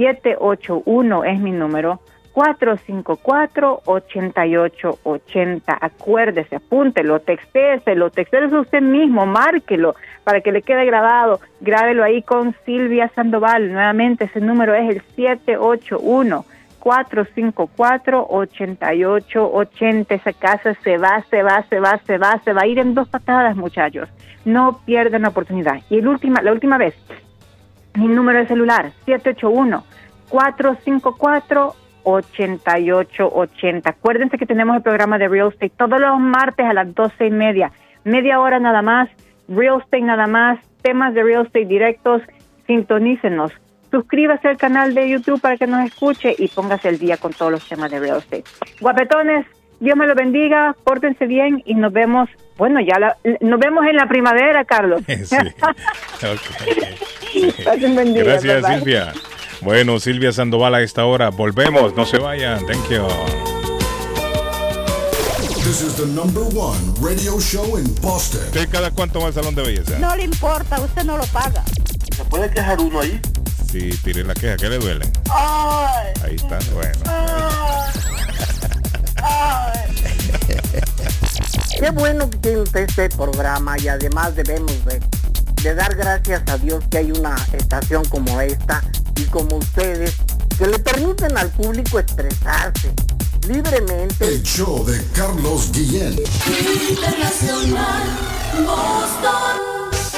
781 es mi número, 454-8880. Acuérdese, apúntelo, textéselo, textéselo usted mismo, márquelo para que le quede grabado. Grábelo ahí con Silvia Sandoval. Nuevamente, ese número es el 781. 454-8880. Esa casa se va, se va, se va, se va, se va a ir en dos patadas, muchachos. No pierdan la oportunidad. Y el última, la última vez, mi número de celular, 781-454-8880. Acuérdense que tenemos el programa de Real Estate todos los martes a las doce y media. Media hora nada más, Real Estate nada más, temas de Real Estate directos, sintonícenos. Suscríbase al canal de YouTube para que nos escuche y póngase el día con todos los temas de Real Estate. Guapetones, Dios me lo bendiga, pórtense bien y nos vemos, bueno, ya la- nos vemos en la primavera, Carlos. Pasen buen día, Gracias. Silvia. Bueno, Silvia Sandoval a esta hora. Volvemos, no se vayan. Thank you. This is the number one radio show in Boston. ¿Usted cada cuánto va al salón de belleza? No le importa, usted no lo paga. ¿Se puede quejar uno ahí? Sí, tire la queja, ¿qué le duele? Ay, Ahí está, bueno. Qué bueno que tiene usted este programa y además debemos de, de dar gracias a Dios que hay una estación como esta y como ustedes que le permiten al público expresarse libremente. El show de Carlos Guillén. Internacional, Boston.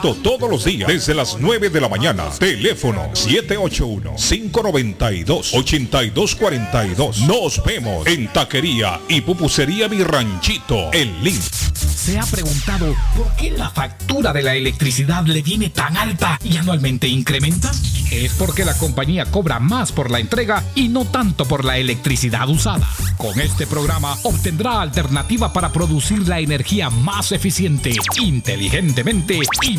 todos los días desde las 9 de la mañana. Teléfono 781-592-8242. Nos vemos en Taquería y Pupusería Mi Ranchito en Lynn. ¿Se ha preguntado por qué la factura de la electricidad le viene tan alta y anualmente incrementa? Es porque la compañía cobra más por la entrega y no tanto por la electricidad usada. Con este programa obtendrá alternativa para producir la energía más eficiente, inteligentemente y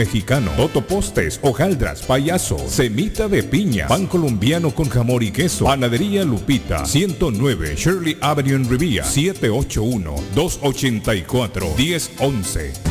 mexicano, totopostes, hojaldras, payaso, semita de piña, pan colombiano con jamón y queso. Panadería Lupita. 109 Shirley Avenue en Rivia. 781-284-1011.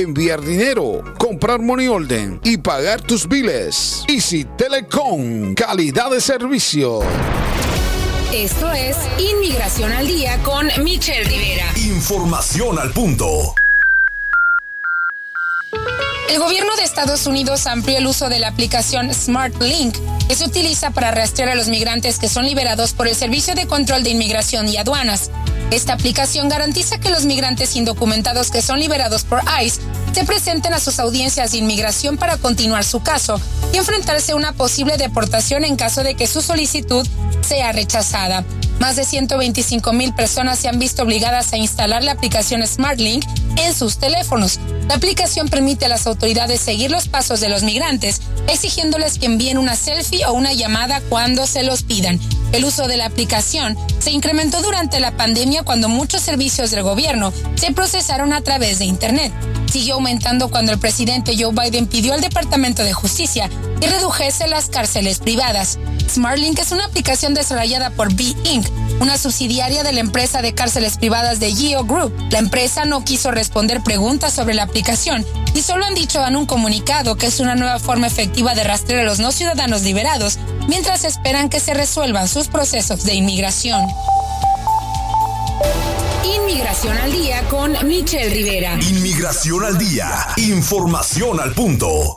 enviar dinero, comprar money order y pagar tus biles. Easy Telecom, calidad de servicio. Esto es Inmigración al Día con Michelle Rivera. Información al punto. El gobierno de Estados Unidos amplió el uso de la aplicación SmartLink, que se utiliza para rastrear a los migrantes que son liberados por el Servicio de Control de Inmigración y Aduanas. Esta aplicación garantiza que los migrantes indocumentados que son liberados por ICE se presenten a sus audiencias de inmigración para continuar su caso y enfrentarse a una posible deportación en caso de que su solicitud sea rechazada. Más de 125 mil personas se han visto obligadas a instalar la aplicación SmartLink en sus teléfonos. La aplicación permite a las autoridades seguir los pasos de los migrantes, exigiéndoles que envíen una selfie o una llamada cuando se los pidan. El uso de la aplicación se incrementó durante la pandemia cuando muchos servicios del gobierno se procesaron a través de Internet. Siguió aumentando cuando el presidente Joe Biden pidió al Departamento de Justicia que redujese las cárceles privadas. SmartLink es una aplicación desarrollada por B Inc., una subsidiaria de la empresa de cárceles privadas de Geo Group. La empresa no quiso responder preguntas sobre la aplicación y solo han dicho en un comunicado que es una nueva forma efectiva de rastrear a los no ciudadanos liberados mientras esperan que se resuelvan sus procesos de inmigración. Inmigración al Día con Michelle Rivera. Inmigración al día. Información al punto.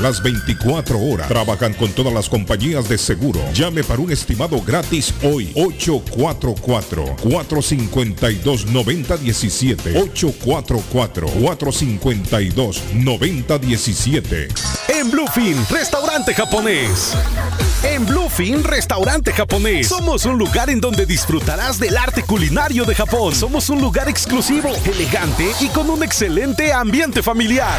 las 24 horas. Trabajan con todas las compañías de seguro. Llame para un estimado gratis hoy. 844-452-9017. 844-452-9017. En Bluefin, restaurante japonés. En Bluefin, restaurante japonés. Somos un lugar en donde disfrutarás del arte culinario de Japón. Somos un lugar exclusivo, elegante y con un excelente ambiente familiar.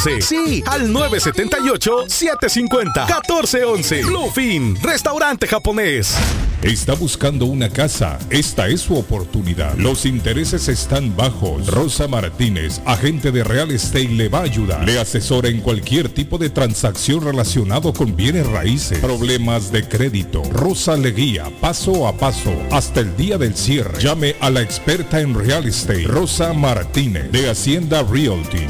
Sí, al 978-750-1411. Bluefin, restaurante japonés. Está buscando una casa. Esta es su oportunidad. Los intereses están bajos. Rosa Martínez, agente de Real Estate, le va a ayudar. Le asesora en cualquier tipo de transacción relacionado con bienes raíces, problemas de crédito. Rosa le guía paso a paso hasta el día del cierre. Llame a la experta en Real Estate, Rosa Martínez, de Hacienda Realty,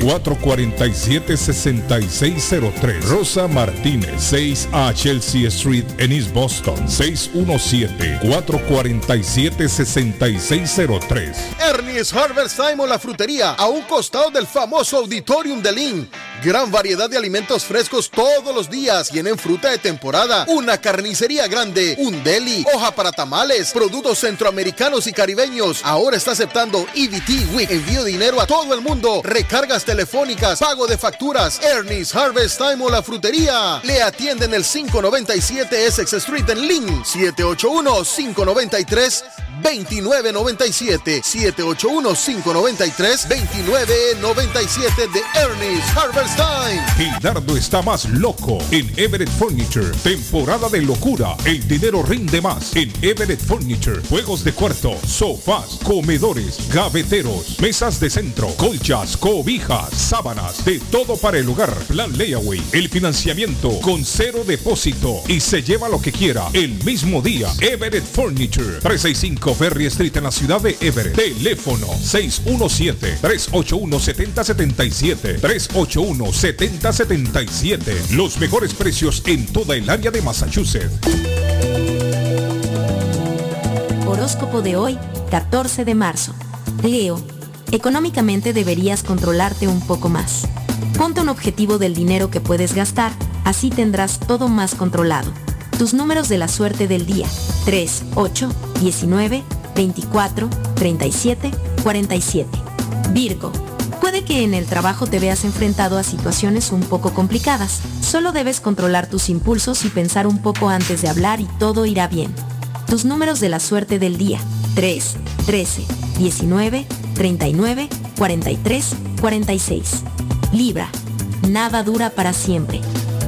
617-447-6603. Rosa Martínez, 6 a Chelsea Street en East Boston. 617-447-6603. Ernie's Harvest Time la frutería, a un costado del famoso Auditorium de Lynn. Gran variedad de alimentos frescos todos los días. Tienen fruta de temporada, una carnicería grande, un deli, hoja para tamales, productos centroamericanos y caribeños. Ahora está aceptando EBT Week. Envío dinero a todo el mundo. Recargas telefónicas, pago de facturas. Ernie's Harvest Time o la frutería. Le atienden el 597 Essex Street en Lynn. 781-593. 2997 781-593 2997 de Ernest Harvest Time. Gildardo está más loco en Everett Furniture. Temporada de locura. El dinero rinde más en Everett Furniture. Juegos de cuarto, sofás, comedores, gaveteros, mesas de centro, colchas, cobijas, sábanas, de todo para el hogar. Plan layaway. El financiamiento con cero depósito y se lleva lo que quiera el mismo día. Everett Furniture. 365 Ferry Street en la ciudad de Everett. Teléfono 617-381-7077. 381-7077. Los mejores precios en toda el área de Massachusetts. Horóscopo de hoy, 14 de marzo. Leo, económicamente deberías controlarte un poco más. Ponte un objetivo del dinero que puedes gastar, así tendrás todo más controlado. Tus números de la suerte del día, 3, 8, 19, 24, 37, 47. Virgo. Puede que en el trabajo te veas enfrentado a situaciones un poco complicadas. Solo debes controlar tus impulsos y pensar un poco antes de hablar y todo irá bien. Tus números de la suerte del día. 3, 13, 19, 39, 43, 46. Libra. Nada dura para siempre.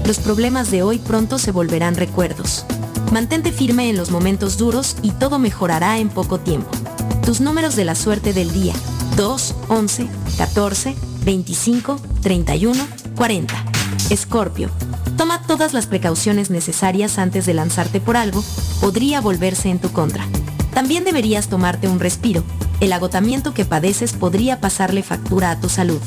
Los problemas de hoy pronto se volverán recuerdos. Mantente firme en los momentos duros y todo mejorará en poco tiempo. Tus números de la suerte del día. 2, 11, 14, 25, 31, 40. Escorpio. Toma todas las precauciones necesarias antes de lanzarte por algo, podría volverse en tu contra. También deberías tomarte un respiro. El agotamiento que padeces podría pasarle factura a tu salud.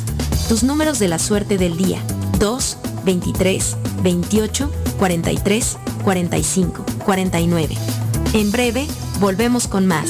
Tus números de la suerte del día. 2, 23, 28, 43, 45, 49. En breve, volvemos con más.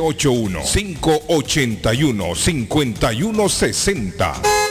781-581-5160.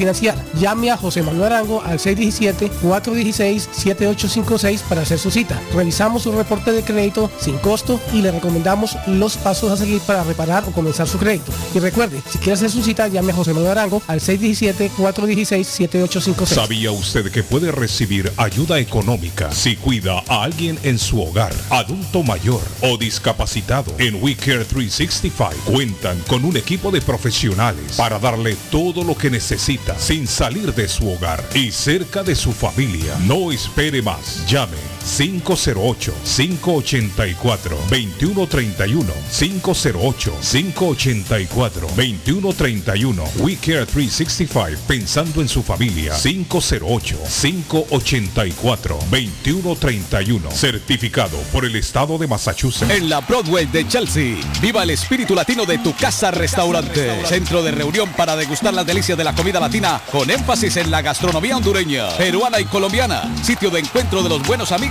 Llame a José Manuel Arango al 617-416-7856 para hacer su cita. Revisamos su reporte de crédito sin costo y le recomendamos los pasos a seguir para reparar o comenzar su crédito. Y recuerde, si quiere hacer su cita, llame a José Manuel Arango al 617-416-7856. ¿Sabía usted que puede recibir ayuda económica si cuida a alguien en su hogar, adulto mayor o discapacitado? En We Care 365 cuentan con un equipo de profesionales para darle todo lo que necesita sin salir de su hogar y cerca de su familia. No espere más. Llame 508-584-2131. 508-584-2131. We Care 365. Pensando en su familia. 508-584-2131. Certificado por el Estado de Massachusetts. En la Broadway de Chelsea, viva el espíritu latino de tu casa restaurante. Centro de reunión para degustar las delicias de la comida latina con énfasis en la gastronomía hondureña, peruana y colombiana. Sitio de encuentro de los buenos amigos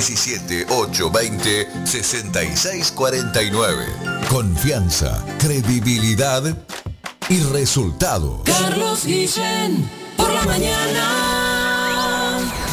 617-820-6649. Confianza, credibilidad y resultado. Carlos Guillén, por la mañana.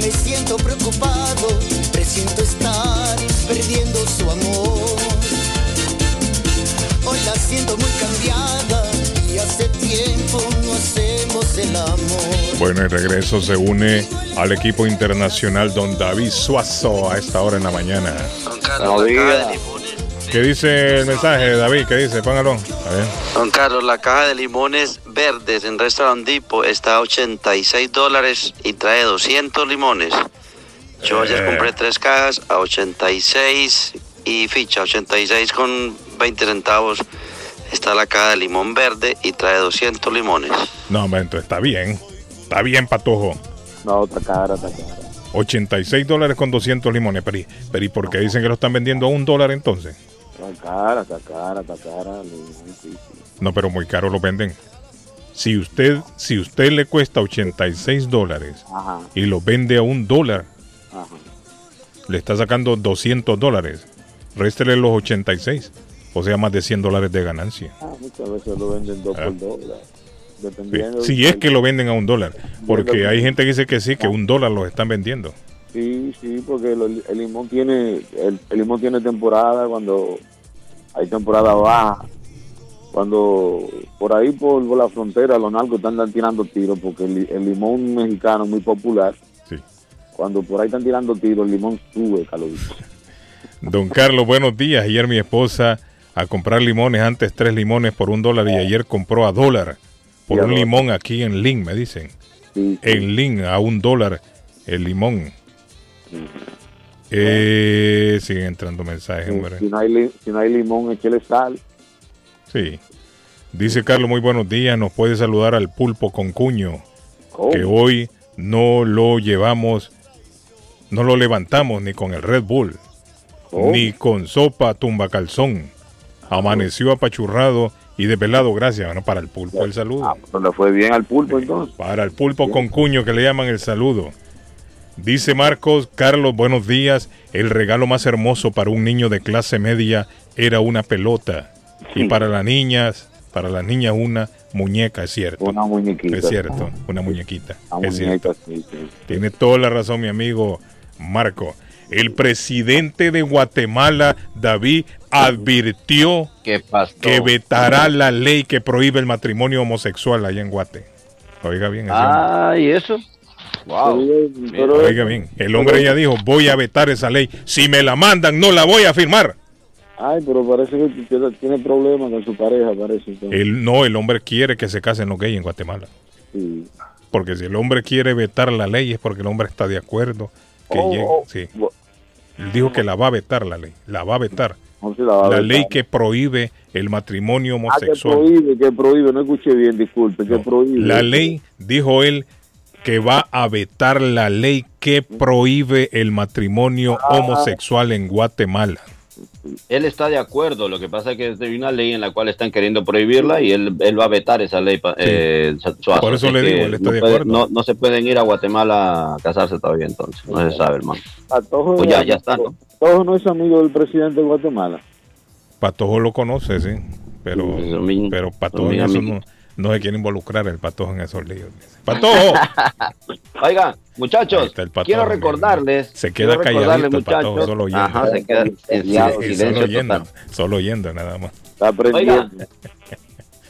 Me siento preocupado, presiento estar perdiendo su amor. Hoy la siento muy cambiada y hace tiempo no hacemos el amor. Bueno, en regreso se une al equipo internacional don David Suazo a esta hora en la mañana. ¿Qué dice el mensaje, David? ¿Qué dice? Póngalo. A ver. Don Carlos, la caja de limones verdes en Restaurant Depot está a 86 dólares y trae 200 limones. Yo ayer Eh. compré tres cajas a 86 y ficha, 86 con 20 centavos. Está la caja de limón verde y trae 200 limones. No, hombre, entonces está bien. Está bien, patojo. No, está cara, está cara. 86 dólares con 200 limones. Pero, ¿y- pero ¿y por qué dicen que lo están vendiendo a un dólar entonces? Está cara, está cara, está cara. sí, sí. No, pero muy caro lo venden. Si usted, si usted le cuesta 86 dólares Ajá, y lo vende a un dólar, ajá. le está sacando 200 dólares. Réstele los 86. O sea, más de 100 dólares de ganancia. Ah, muchas veces lo venden dos Ah. por dólar. Sí, Dependiendo. Si es que lo venden a un dólar. Porque hay gente que dice que sí, que un dólar los están vendiendo. Sí, sí, porque lo- el limón tiene el, el limón tiene temporada cuando hay temporada baja. Cuando por ahí por, por la frontera los narcos están tirando tiros porque el, el limón mexicano es muy popular. Sí. Cuando por ahí están tirando tiros, el limón sube, Carlos. Don Carlos, buenos días. Ayer mi esposa a comprar limones, antes tres limones por un dólar y ayer compró a dólar por un limón aquí en Lin, me dicen. En Lin a un dólar el limón. Eh, siguen entrando mensajes, hombre. Si no hay si no hay limón, échale sal. Sí. Dice Carlos, muy buenos días. Nos puede saludar al pulpo con cuño. Que hoy no lo llevamos, no lo levantamos ni con el Red Bull, ni con sopa tumba calzón. Amaneció apachurrado y desvelado. Gracias. Bueno, para el pulpo el saludo. Pues le fue bien al pulpo entonces. Para el pulpo con cuño que le llaman el saludo. Dice Marcos, Carlos, buenos días. El regalo más hermoso para un niño de clase media era una pelota. Y para las niñas, para las niñas una muñeca, es cierto. Una muñequita. Es cierto, una muñequita. Una es muñeca, cierto. sí, sí. Tiene toda la razón mi amigo Marco. El presidente de Guatemala, David, advirtió que vetará la ley que prohíbe el matrimonio homosexual allá en Guate. Oiga bien. Ah, ¿y eso? Wow. Oiga bien, el hombre ya dijo, voy a vetar esa ley. Si me la mandan, no la voy a firmar. Ay, pero parece que tiene, tiene problemas con su pareja, parece. entonces. El, no, el hombre quiere que se casen los gays en Guatemala. Sí. Porque si el hombre quiere vetar la ley es porque el hombre está de acuerdo que Oh, llegue. oh, sí. Él dijo que la va a vetar la ley, la va a vetar. No la va a vetar. ley que prohíbe el matrimonio Ah, que homosexual. prohíbe, que prohíbe, no escuché bien, disculpe, que prohíbe. La ley, dijo él, que va a vetar la ley que prohíbe el matrimonio Ah. homosexual en Guatemala. Él está de acuerdo, lo que pasa es que hay una ley en la cual están queriendo prohibirla y él, él va a vetar esa ley. eh, Suazo. Por eso le digo, él está no de puede- acuerdo. No, no se pueden ir a Guatemala a casarse todavía entonces, no se sabe, hermano. Patojo, Pues ya, ya está, ¿no? Patojo no es amigo del presidente de Guatemala. Patojo lo conoce, sí, pero, pero Patojo en mi eso no, no se quiere involucrar el Patojo en esos líos. ¡Patojo! Oigan, muchachos, Patojo, quiero recordarles. Se queda calladito el Patojo, solo oyendo. Ajá, se queda en Sí, silencio, solo oyendo, solo oyendo nada más. Está aprendiendo.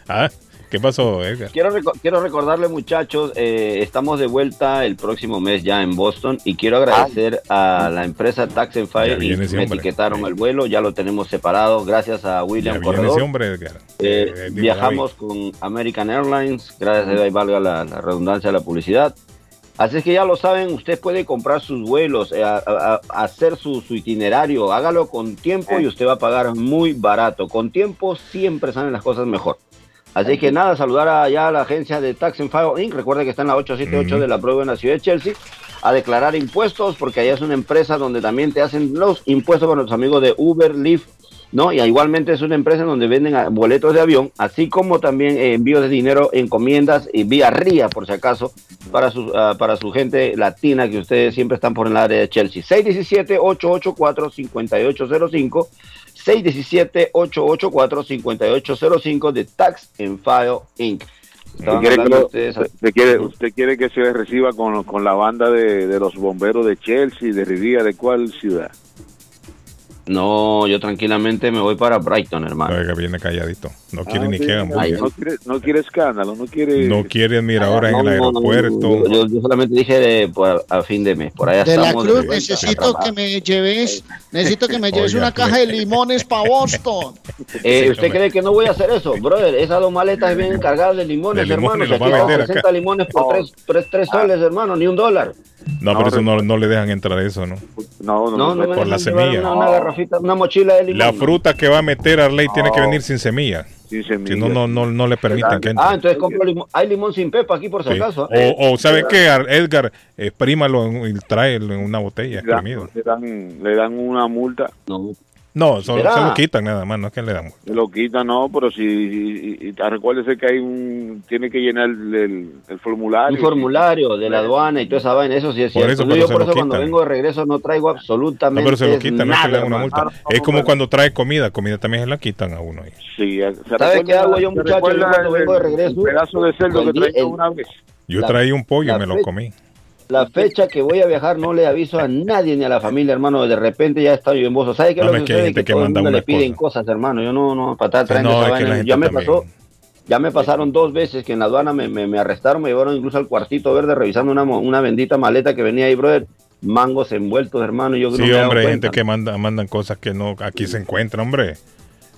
¿Ah? ¿Qué pasó, Edgar? Quiero, reco- quiero recordarles, muchachos, eh, estamos de vuelta el próximo mes ya en Boston y quiero agradecer a la empresa Tax and Fire y me hombre. etiquetaron el vuelo, ya lo tenemos separado, gracias a William Corredor. ese hombre, Edgar. Eh, Eh, digo, viajamos con American Airlines, gracias a Dios, ahí valga la, la redundancia de la publicidad. Así es que ya lo saben, usted puede comprar sus vuelos, eh, a- a- a hacer su, su itinerario, hágalo con tiempo y usted va a pagar muy barato. Con tiempo siempre salen las cosas mejor. Así que nada, saludar allá a la agencia de Tax and File Inc. Recuerde que está en la 878 de la prueba en la ciudad de Chelsea. A declarar impuestos, porque allá es una empresa donde también te hacen los impuestos con los amigos de Uber, Lyft, ¿no? Y igualmente es una empresa en donde venden boletos de avión, así como también eh, envíos de dinero, encomiendas y vía RIA, por si acaso, para su, ah, para su gente latina que ustedes siempre están por el área de Chelsea. 617-884-5805. 617-884-5805 de Tax and File Inc. ¿Usted quiere, que ustedes- usted quiere, usted quiere que se le reciba con, con la banda de, de los bomberos de Chelsea, de Rivía, ¿de cuál ciudad? No, yo tranquilamente me voy para Brighton, hermano. Oiga, viene calladito. No quiere Ah, ni sí, que hagan no, quiere, no quiere escándalo, no quiere... No quiere admiradores en el No, no, no, aeropuerto. Yo, yo solamente dije de, por- a fin de mes. Por allá De la. Cruz, de vuelta. necesito que me lleves, necesito que me lleves Oiga, una caja de limones para Boston. Eh, ¿Usted cree que no voy a hacer eso? Brother, esas dos maletas vienen cargadas de limones, De limones, hermano. Aquí a están vender 60 acá. limones por 3 tres, tres soles, hermano, ni un dólar. No, pero eso no, no le dejan entrar eso, ¿no? No, No, no Por la semilla. Garrafita, una mochila de limón. La fruta que va a meter Arley tiene que No. venir sin semilla. Sin Si no, no, no, no le permiten que entre. Ah, entonces compro limón. Hay limón sin pepa aquí por si Sí. acaso. O, o ¿sabe qué, Ar- Edgar? Exprímalo y tráelo en una botella le dan, exprimido. le dan, le dan una multa. No. No, solo, se lo quitan nada más, no es que le dan. Se lo quitan, no, pero si, y- y- recuérdese que hay un, tiene que llenar el, el- el formulario. Un formulario de la aduana y toda esa vaina, eso sí es Por cierto. eso, No, pero yo se por eso cuando quitan. vengo de regreso no traigo No, absolutamente pero se lo quitan, no es que le dan una nada, multa. hermano. Es como cuando trae comida, comida también se la quitan a uno ahí. Sí, ¿Sabe qué hago yo, ¿se muchacho? Yo cuando el- vengo de regreso. el pedazo de cerdo que el- una vez. Yo traí un pollo y me lo fe- comí. La fecha que voy a viajar no le aviso a nadie ni a la familia, hermano. De repente ya estoy yo en Bozo. ¿Sabe qué No, lo que que Que, que todo el mundo le piden cosa. cosas, hermano. Yo no, no, para estar Sí, trayendo no, esa es que la vaina. gente Ya me también. pasó, ya me pasaron dos veces que en la aduana me, me, me arrestaron, me llevaron incluso al cuartito verde revisando una, una bendita maleta que venía ahí, brother. Mangos envueltos, hermano. Yo Sí, hombre, hay gente que manda, mandan cosas que no aquí se encuentran, hombre.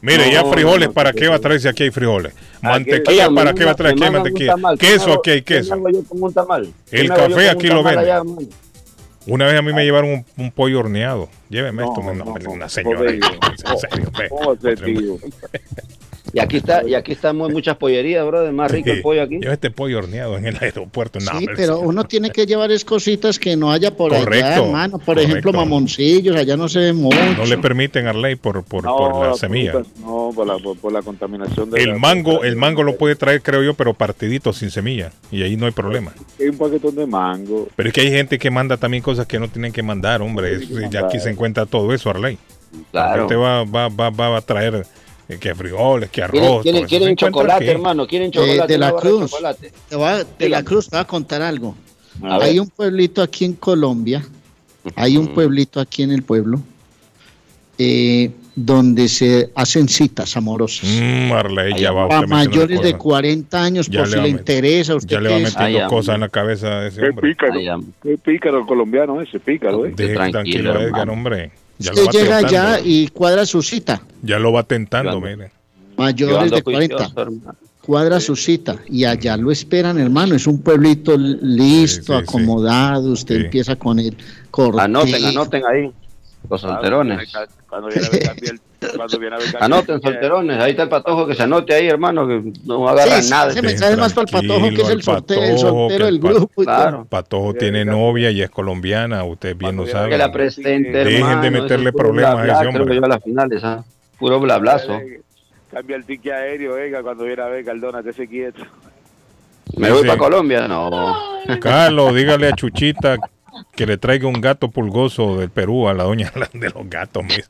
Mire, ya frijoles, no, ¿para qué va a traer si aquí hay frijoles? Mantequilla, ¿para qué va a traer aquí hay mantequilla? tamal. ¿Qué Queso, aquí hay queso. El café aquí lo venden. Una vez a mí me llevaron un, un pollo horneado. Lléveme esto, no, una señora. joder. En serio, Y aquí está, y aquí estamos en muchas pollerías, brother. Más rico el pollo aquí. Lleva este pollo horneado en el aeropuerto. No, Sí, pero uno tiene que llevar es cositas que no haya por allá, Correcto, hermano. Por correcto. ejemplo, mamoncillos, allá no se ve mucho. no le permiten a ley por, por, No, por la semilla. frutas, No, por la, por, por la contaminación de El la- mango, el mango lo puede traer, creo yo, pero partidito, sin semilla. Y ahí no hay problema. Hay un paquetón de mango. Pero es que hay gente que manda también cosas que no tienen que mandar, hombre. tienen que ya aquí se encuentra todo eso, Arley. Claro. Usted va, va, va, va a traer que frijoles, que arroz. ¿Quieren, quieren, chocolate, aquí. hermano? ¿Quieren Eh, chocolate? de la Cruz. chocolate. Te va- de la Cruz te voy a contar algo. A. Hay un pueblito aquí en Colombia, hay un pueblito aquí en el pueblo, eh, donde se hacen citas amorosas. Mm, Arley, ya va metiendo mayores de cosas. 40 años, Ya por le si le met- interesa. ¿Usted Ya le qué va es? metiendo Ay, cosas en la cabeza de ese Qué hombre. pícaro, Ay, am- qué pícaro el colombiano ese, pícaro, ¿eh? Deje tranquilo, tranquilo, a Edgar, hombre. Ya Usted lo va llega tentando. allá y cuadra su cita. Ya lo va tentando, mire. Yo Mayores de 40. juicioso, hermano. cuadra su cita y allá lo esperan, hermano. Es un pueblito listo, Sí, sí, sí. acomodado. Usted Sí. empieza con el cortejo. Anoten, anoten ahí. Los solterones. Cuando viene a ver cambia el- cuando viene a ver cambia Anoten, solterones. Ahí está el patojo que se anote ahí, hermano, que no agarran Sí, nada. ese mensaje es más para el patojo, que es el, sorteo, el soltero del grupo. y todo. Claro. Patojo tiene novia y es colombiana, usted bien lo sabe. Que la presente, Dejen hermano. de meterle problemas bla, a ese creo hombre. que yo a las finales. Puro blablazo. Cambia el ticket aéreo, venga, cuando viene a ver Cardona, que se quieto. ¿Me voy para Colombia? No. Carlos, dígale a Chuchita que le traiga un gato pulgoso del Perú a la doña de los gatos. mire.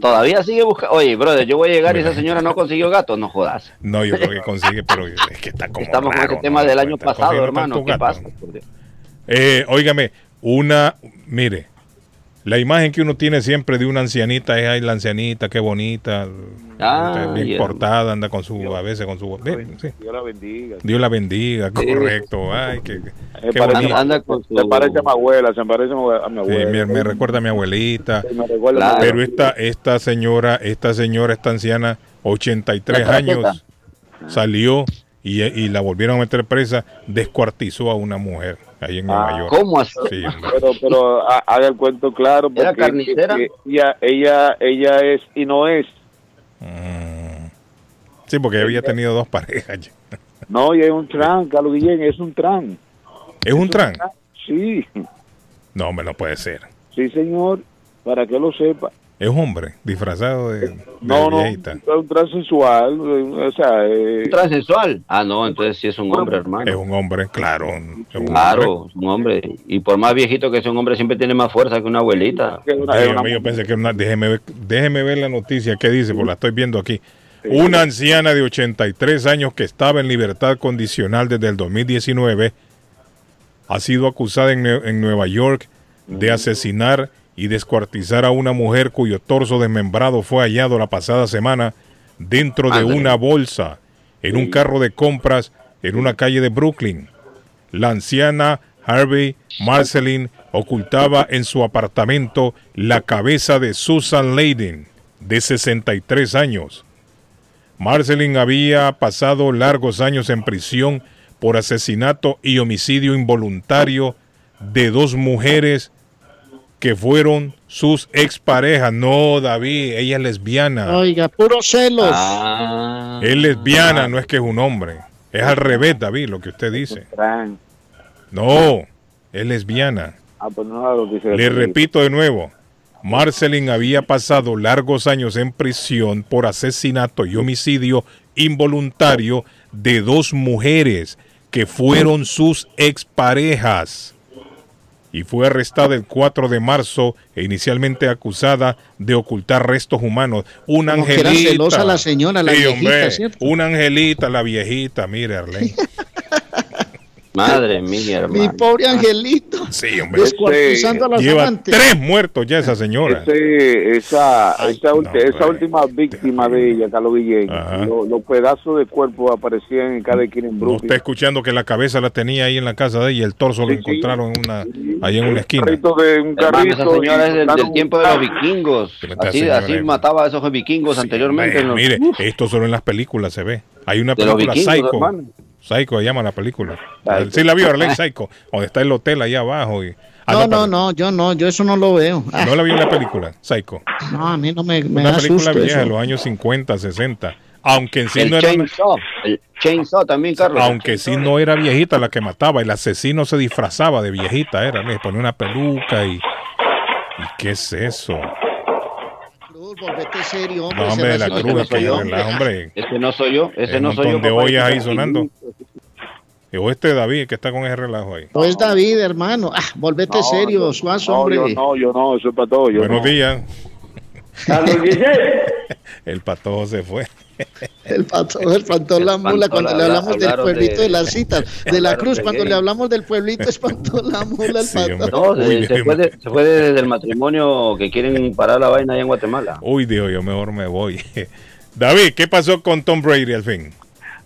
Todavía sigue buscando. Oye, brother, yo voy a llegar y esa señora no consiguió gato. No jodas. No, yo creo que consigue, pero es que está como Estamos con ese tema ¿no? del año pasado, hermano. ¿Qué gato. pasa? Eh, óigame, una, mire, la imagen que uno tiene siempre de una ancianita es, ay, la ancianita, qué bonita, Ah, bien portada, anda con su, a veces con su, sí. Dios la bendiga. Dios la bendiga, Sí. correcto, ay, qué, Se qué parece, bonito. Anda con su- se parece a mi abuela, se parece a mi Sí, abuela. me, me recuerda a mi abuelita, Sí, me recuerda a mi Claro. abuela. pero esta, esta señora, esta señora, esta anciana, 83 La tarjeta. años, salió y, y la volvieron a meter presa, descuartizó a una mujer ahí en Nueva Ah, York. ¿Cómo así? Sí, pero pero ha- haga el cuento claro ¿Era porque carnicera? que ella ella ella es y no es Mm. Sí, porque había tenido dos parejas. ya. no ella es un tran Carlos Guillén es un tran ¿Es un tran? sí No, hombre, no puede ser. sí señor para que lo sepa Es un hombre disfrazado de, de no no viejita. es un transensual o sea eh, ¿Transexual? Ah, no, entonces sí es un hombre, hermano. Es un hombre, claro. es un hombre. Claro, es un hombre. Y por más viejito que sea un hombre, siempre tiene más fuerza que una abuelita. una- Ay, una- yo pensé que una, déjeme, ver, déjeme ver la noticia que dice, porque la estoy viendo aquí. Una anciana de 83 años que estaba en libertad condicional desde el 2019 ha sido acusada en, en Nueva York de asesinar y descuartizar a una mujer cuyo torso desmembrado fue hallado la pasada semana dentro de una bolsa en un carro de compras en una calle de Brooklyn. La anciana Harvey Marceline ocultaba en su apartamento la cabeza de Susan Layden, de 63 años. Marceline había pasado largos años en prisión por asesinato y homicidio involuntario de dos mujeres que fueron sus exparejas. No, David, ella es lesbiana. Oiga, puros celos. Ah. Es lesbiana, no es que es un hombre. Es al revés, David, lo que usted dice. No, es lesbiana. Ah, pues no lo que dice Le repito de nuevo, Marceline había pasado largos años en prisión por asesinato y homicidio involuntario de dos mujeres que fueron sus exparejas. Y fue arrestada el 4 de marzo e inicialmente acusada de ocultar restos humanos. Una Como que era angelita. celosa la señora, la Sí, viejita, hombre, ¿cierto? Una angelita, la viejita, mire, Arlene. Madre mía, Mi hermano. pobre angelito. Sí, hombre. Descuartizando a las Lleva tres muertos ya esa señora. Esa, esa, ulti- no, esa última víctima de ella, Carlos Guillén, lo- los pedazos de cuerpo aparecían en cada esquina en No Brooklyn. está escuchando que la cabeza la tenía ahí en la casa de ella y el torso lo Sí, sí. encontraron en una, ahí en una esquina. carrito de un Hermano, carrito esa señora es del, tiempo de los vikingos. Así, mataba a esos vikingos anteriormente. Mire, ¿no? mire, esto solo en las películas se ve. Hay una película vikingos, Psycho. hermano. Psycho se llama la película. Psycho. Sí la vio Arlene Psycho, donde está el hotel allá abajo. Y, Ah, No, no, no, yo no, yo eso no lo veo. Ah, No la vio en la película, Psycho. no, a mí no me, me Una da película susto vieja de eso. los años 50, 60. Aunque en sí el no era chainsaw, el chainsaw también, Carlos. aunque sí no era viejita la que mataba, el asesino se disfrazaba de viejita, era, le ponía una peluca y... ¿Y qué es eso? Volvete serio, hombre. No, hombre, de la cruz, que micrófono. relaja, hombre. Ese no soy yo, ese no soy yo. de ollas ahí sonando. O este David que está con ese relajo ahí. No es David, hermano. Ah, volvete No, serio, no, suazo, no, hombre. yo no, yo no, eso es para todo. Yo Buenos no. días. Carlos Guillén. El patojo se fue. El pato, el espantó la mula cuando le habla- hablamos del pueblito de- de, las citas. De la cruz, de cuando gay. le hablamos del pueblito, espantó la mula el Sí. No, se, se fue de- se fue desde el matrimonio que quieren parar la vaina allá en Guatemala. Uy, Dios, yo mejor me voy. David, ¿qué pasó con Tom Brady al fin?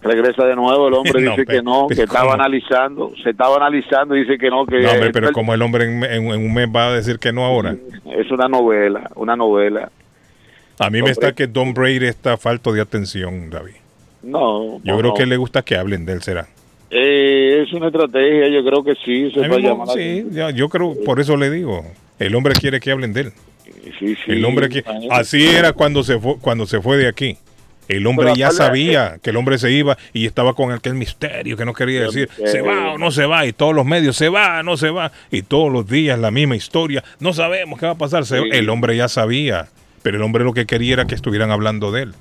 Regresa de nuevo, el hombre No, dice pero- que no, que estaba ¿cómo? analizando, se estaba analizando, dice que no, que No, hombre, pero como el hombre en, en- en un mes va a decir que no ahora. es una novela, una novela. A mí me está que Tom Brady está falto de atención, David. No, Yo no, creo no. que le gusta que hablen de él, será. Eh, es una estrategia, yo creo que sí, se va a llamar la sí, ya, yo creo, por eso le digo. El hombre quiere que hablen de él. Sí, sí, El hombre que así era cuando se fue cuando se fue de aquí. El hombre Pero ya sabía que el hombre se iba y estaba con aquel misterio que no quería decir se va o no se va y todos los medios se va, no se va y todos los días la misma historia. No sabemos qué va a pasar. Sí. El hombre ya sabía, pero el hombre lo que quería era que estuvieran hablando de él.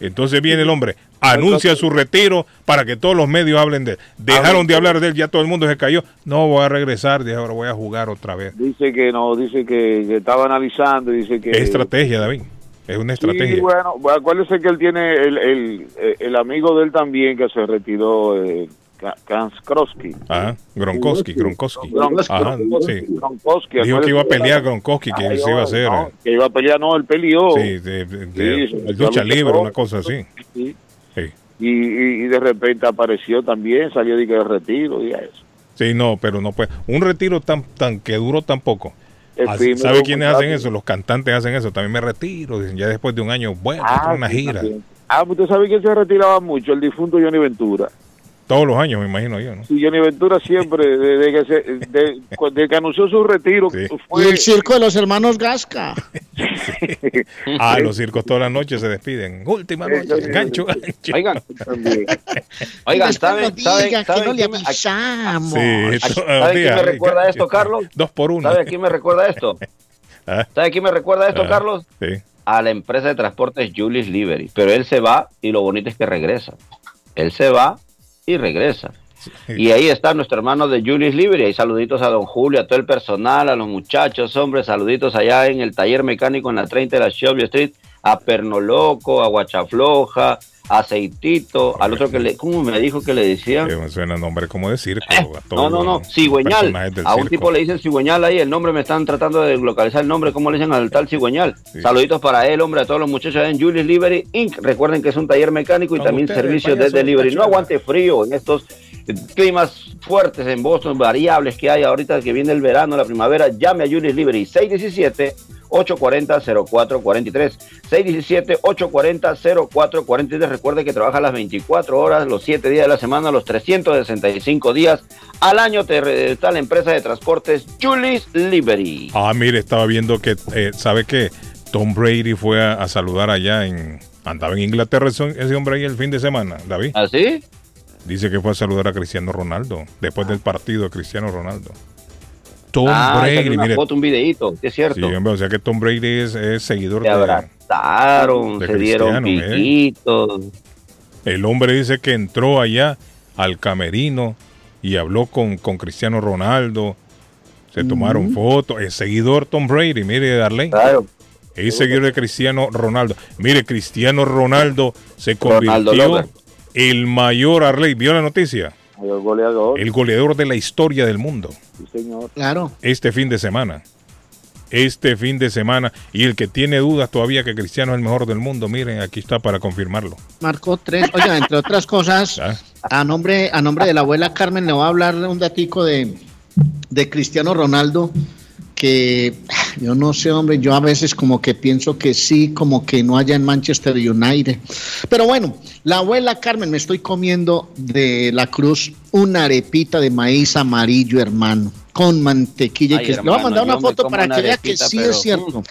Entonces viene el hombre, anuncia su retiro para que todos los medios hablen de él. Dejaron de hablar de él, ya todo el mundo se cayó. No, voy a regresar, ahora voy a jugar otra vez. Dice que no, dice que, estaba analizando, dice que... Es estrategia, David. Es una estrategia. Sí, bueno, bueno, acuérdese que él tiene el, el, el amigo de él también que se retiró, eh, Ka- Kanskrowski. Ajá, Gronkowski, Gronkowski. Gronkowski. Ajá, sí. Gronkowski, Dijo que iba a pelear Gronkowski, que Ay, se iba a hacer. no, que iba a pelear, no, él peleó. Sí, de, de- de- Sí, de ya lucha libre, una cosa así. Sí. Sí. Y, y, y de repente apareció también, salió de que de retiro y eso. Sí, no, pero no puede. Un retiro tan, tan que duró tan poco. Así- ¿Sabe quiénes hacen eso? Los cantantes hacen eso. También me retiro. Dicen, ya después de un año, bueno, Ah, una gira. también. Ah, pues usted sabe que se retiraba mucho, el difunto Johnny Ventura. Todos los años, me imagino yo, ¿no? Sí, Johnny Ventura siempre, desde que, se, de- desde que anunció su retiro, Y fue... el circo de los hermanos Gasca. Ah, los circos todas las noches se despiden. Última noche, gancho, gancho. Oigan, oigan, ¿saben, saben, que saben no le quién me- avisamos. Sí, ¿Sabe todos quién me recuerda gancho. esto, Carlos? Dos por uno. ¿Sabe a quién me recuerda esto? Ah, ¿Sabe a quién me recuerda esto, ah, Carlos? Sí. A la empresa de transportes Julius Liberty. Pero él se va y lo bonito es que regresa. Él se va y regresa. Y ahí está nuestro hermano de Julius Liberty. Ahí saluditos a don Julio, a todo el personal, a los muchachos, hombres, saluditos allá en el taller mecánico en la 30 de la Shelby Street, a Pernoloco, a Guachafloja, aceitito, al otro que le, ¿cómo me dijo que le decía? Que me suena nombre como de circo. Eh, No, todos no, no, cigüeñal. A un circo. tipo le dicen cigüeñal ahí, el nombre me están tratando de localizar el nombre, ¿cómo le dicen al tal cigüeñal? Saluditos para él, hombre, a todos los muchachos en Julius Liberty Inc. Recuerden que es un taller mecánico y también servicio de delivery. No aguante frío en estos eh, climas fuertes en Boston, variables que hay ahorita que viene el verano, la primavera. Llame a Julius Liberty 617 840-0443. 617-840-0443. Recuerde que trabaja las 24 horas, los 7 días de la semana, los 365 días al año. Te está la empresa de transportes Julius Liberty. Ah, mire, estaba viendo que, eh, ¿sabe qué? Tom Brady fue a, a saludar allá en... Andaba en Inglaterra ese, ese hombre ahí el fin de semana, David. ¿Ah, sí? Dice que fue a saludar a Cristiano Ronaldo, después del partido de Cristiano Ronaldo. Tom ah, Brady, una mire. foto, un videíto, sí, es cierto. Sí, hombre, o sea que Tom Brady es, es seguidor Se de, abrazaron, de se dieron ¿eh? piquitos. El hombre dice que entró allá al camerino y habló con, con Cristiano Ronaldo. Se tomaron fotos. Es seguidor Tom Brady, mire, Darlene. Claro. Es seguidor de Cristiano Ronaldo. Mire, Cristiano Ronaldo se convirtió. El mayor Arley. ¿Vio la noticia? El goleador. El goleador de la historia del mundo. Sí, señor. Claro. Este fin de semana. Este fin de semana. Y el que tiene dudas todavía que Cristiano es el mejor del mundo, miren, aquí está para confirmarlo. Marcó tres. Oiga, entre otras cosas, Ah. a nombre, a nombre de la abuela Carmen le voy a hablar un datico de, de Cristiano Ronaldo, que yo no sé, hombre, yo a veces como que pienso que sí, como que no haya en Manchester United. Pero bueno, la abuela Carmen, me estoy comiendo de la cruz una arepita de maíz amarillo, hermano, con mantequilla. Ay, que, le voy a mandar una foto para una que vea que sí pero, es cierto.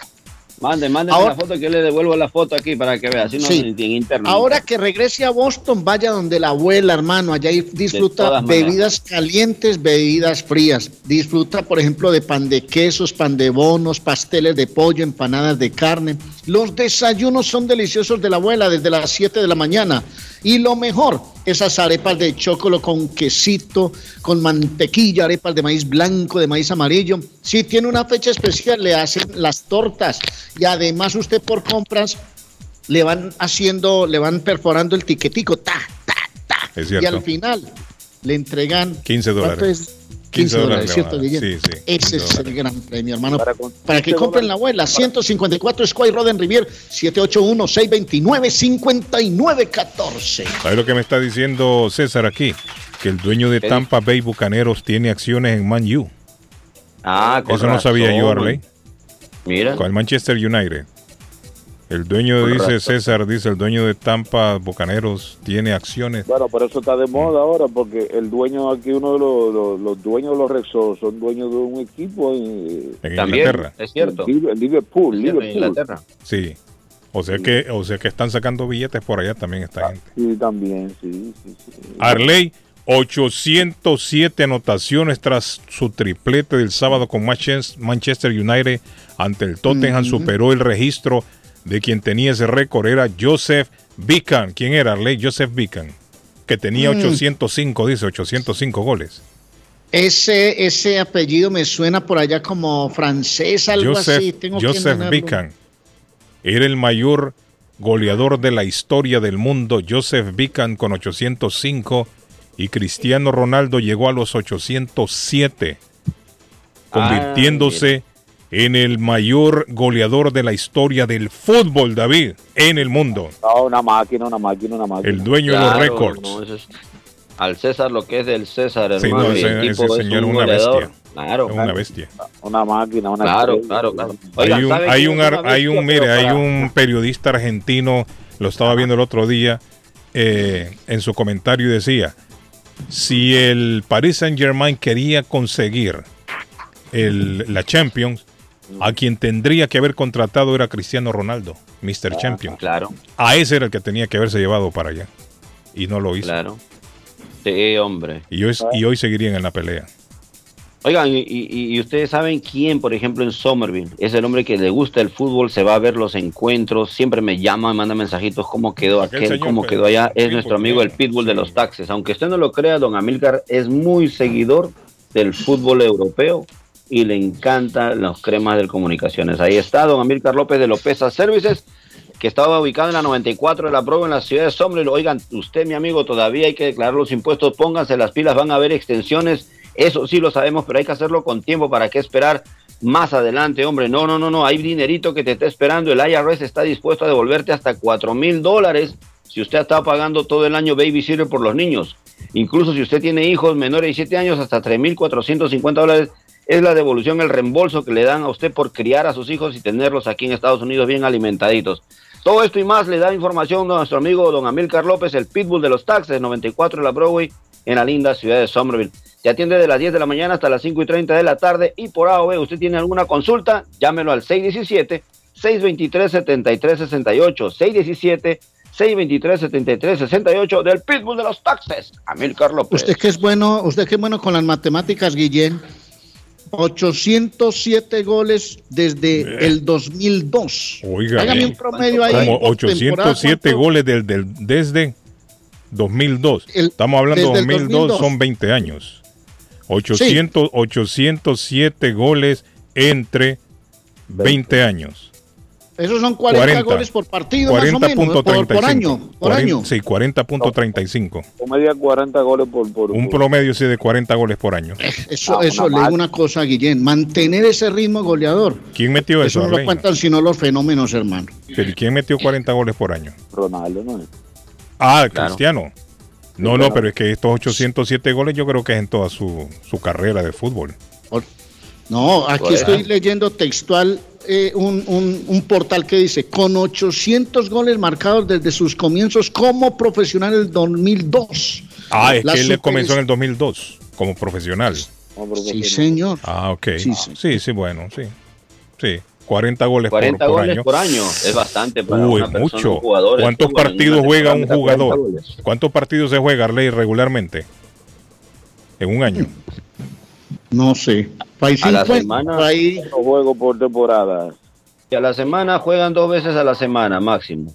Mande, mande Ahora- la foto que yo le devuelvo la foto aquí para que vea. Si no, Sí. en, internet. Ahora que regrese a Boston, vaya donde la abuela, hermano. Allá disfruta maneras. bebidas calientes, bebidas frías. Disfruta, por ejemplo, de pan de quesos, pan de bonos, pasteles de pollo, empanadas de carne. Los desayunos son deliciosos de la abuela desde las 7 de la mañana. Y lo mejor, esas arepas de chocolate con quesito, con mantequilla, arepas de maíz blanco, de maíz amarillo. Si tiene una fecha especial, le hacen las tortas. Y además usted por compras le van haciendo, le van perforando el tiquetico, ta, ta, ta. Es Y al final le entregan 15 ¿cuánto dólares. Es? 15 dólares, ¿cierto? Sí, sí, Ese 15 es el gran premio, hermano. Para que compren la abuela, 154 Square Road en Rivier, 781-629-5914. ¿Sabes lo que me está diciendo César aquí? Que el dueño de ¿Qué Tampa Bay Bucaneros tiene acciones en Man U. Ah, con Eso no sabía yo, Arley. Mira. Con el Manchester United. El dueño, dice. César, dice el dueño de Tampa Bucaneros tiene acciones. Bueno, por eso está de moda ahora, porque el dueño aquí, uno de los, los, los dueños de los Rexos, son dueños de un equipo en, En También, Inglaterra. es cierto. en Liverpool. Liverpool. Inglaterra. Sí. O sea que, o sea que están sacando billetes por allá también esta gente. Sí, también, sí, sí, sí. Arley, 807 anotaciones tras su triplete del sábado con Manches- Manchester United ante el Tottenham. Superó el registro de quien tenía ese récord. Era Joseph Bican. ¿Quién era Arley? Joseph Bican. Que tenía Mm. 805, dice, 805 goles. Ese, ese apellido me suena por allá como francés, algo así. Joseph, Tengo que Joseph mirarlo. Bican era el mayor goleador de la historia del mundo. Joseph Bican con 805 y Cristiano Ronaldo llegó a los 807, convirtiéndose en el mayor goleador de la historia del fútbol, David, en el mundo. No, una máquina, una máquina, una máquina. El dueño de los récords. no, es- al César lo que es del César, Sí, hermano. no, y ese- el ese tipo es un una goleador. bestia. Claro, una bestia. Una máquina, una Claro, claro, claro. Hay un, ¿saben hay un, hay un, mire, hay para- un periodista argentino, lo estaba viendo el otro día, eh, en su comentario y decía, si el Paris Saint Germain quería conseguir el- la Champions, a quien tendría que haber contratado era Cristiano Ronaldo, Mr. Champion. Claro, A ese era el que tenía que haberse llevado para allá. Y no lo hizo. claro. Sí, hombre. Y, hoy, y hoy seguirían en la pelea. Oigan, y, y- y ustedes saben quién, por ejemplo, en Somerville, es el hombre que le gusta el fútbol, se va a ver los encuentros, siempre me llama, me manda mensajitos, cómo quedó Aquel aquel, cómo quedó allá, es nuestro amigo el pitbull de los taxes. Aunque usted no lo crea, don Amílcar es muy seguidor del fútbol europeo y le encantan los cremas de comunicaciones. Ahí está don Amílcar López de López Services, que estaba ubicado en la 94 de la Broadway en la ciudad de Somerville. Oigan, usted, mi amigo, todavía hay que declarar los impuestos, pónganse las pilas, van a haber extensiones, eso sí lo sabemos, pero hay que hacerlo con tiempo, ¿para qué esperar más adelante, hombre? No, no, no, no, hay dinerito que te está esperando, el IRS está dispuesto a devolverte hasta 4 mil dólares si usted está pagando todo el año babysitter por los niños. Incluso si usted tiene hijos menores de 7 años, hasta 3.450 dólares es la devolución, el reembolso que le dan a usted por criar a sus hijos y tenerlos aquí en Estados Unidos bien alimentaditos. Todo esto y más le da información a nuestro amigo don Amílcar López, el pitbull de los taxes, 94 de la Broadway, en la linda ciudad de Somerville. Te atiende de las 10 de la mañana hasta las 5 y 30 de la tarde y por AOV usted tiene alguna consulta, llámelo al 617-623-7368, 617-623-7368 del pitbull de los taxes, Amílcar López. Usted que es bueno, usted que es bueno con las matemáticas, Guillén. 807 goles desde el 2002. Oiga, Hágame un promedio ahí. como por temporada, 807 ¿cuánto? goles del, del- desde 2002. Estamos hablando de desde el 2002, 2002. son 20 años. 800, 807 goles entre 20 años. Esos son 40, goles por partido, más o menos, por, por año. Por 40, año. Sí, 40.35. Comedia 40 goles por, por, Un promedio sí de 40 goles por año. Eso, Ah, eso una le digo una cosa, Guillén. Mantener ese ritmo goleador. ¿Quién metió eso? Eso no lo cuentan sino los fenómenos, hermano. Pero ¿Quién metió 40 goles por año? Ronaldo, ¿no? Ah, Claro. Cristiano. No, Sí, no, claro. pero es que estos 807 goles yo creo que es en toda su, su carrera de fútbol. No, aquí Correcto. estoy leyendo textual eh, un, un- un portal que dice, con 800 goles marcados desde sus comienzos como profesional en el 2002. Ah, es La que él super- comenzó en el 2002 como profesional. Sí, señor. Ah, ok. Sí, Sí, sí, bueno, sí. Sí, 40 goles, 40 por, por goles año. por año es bastante para Uy, una persona, mucho. un jugador. ¿Cuántos partidos juega un temporada meta 40 jugador? ¿Cuántos partidos se juega, Arley, regularmente? En un año. No sé. País A la 50, semana. ahí- juegos por temporada. Y a la semana juegan dos veces a la semana máximo.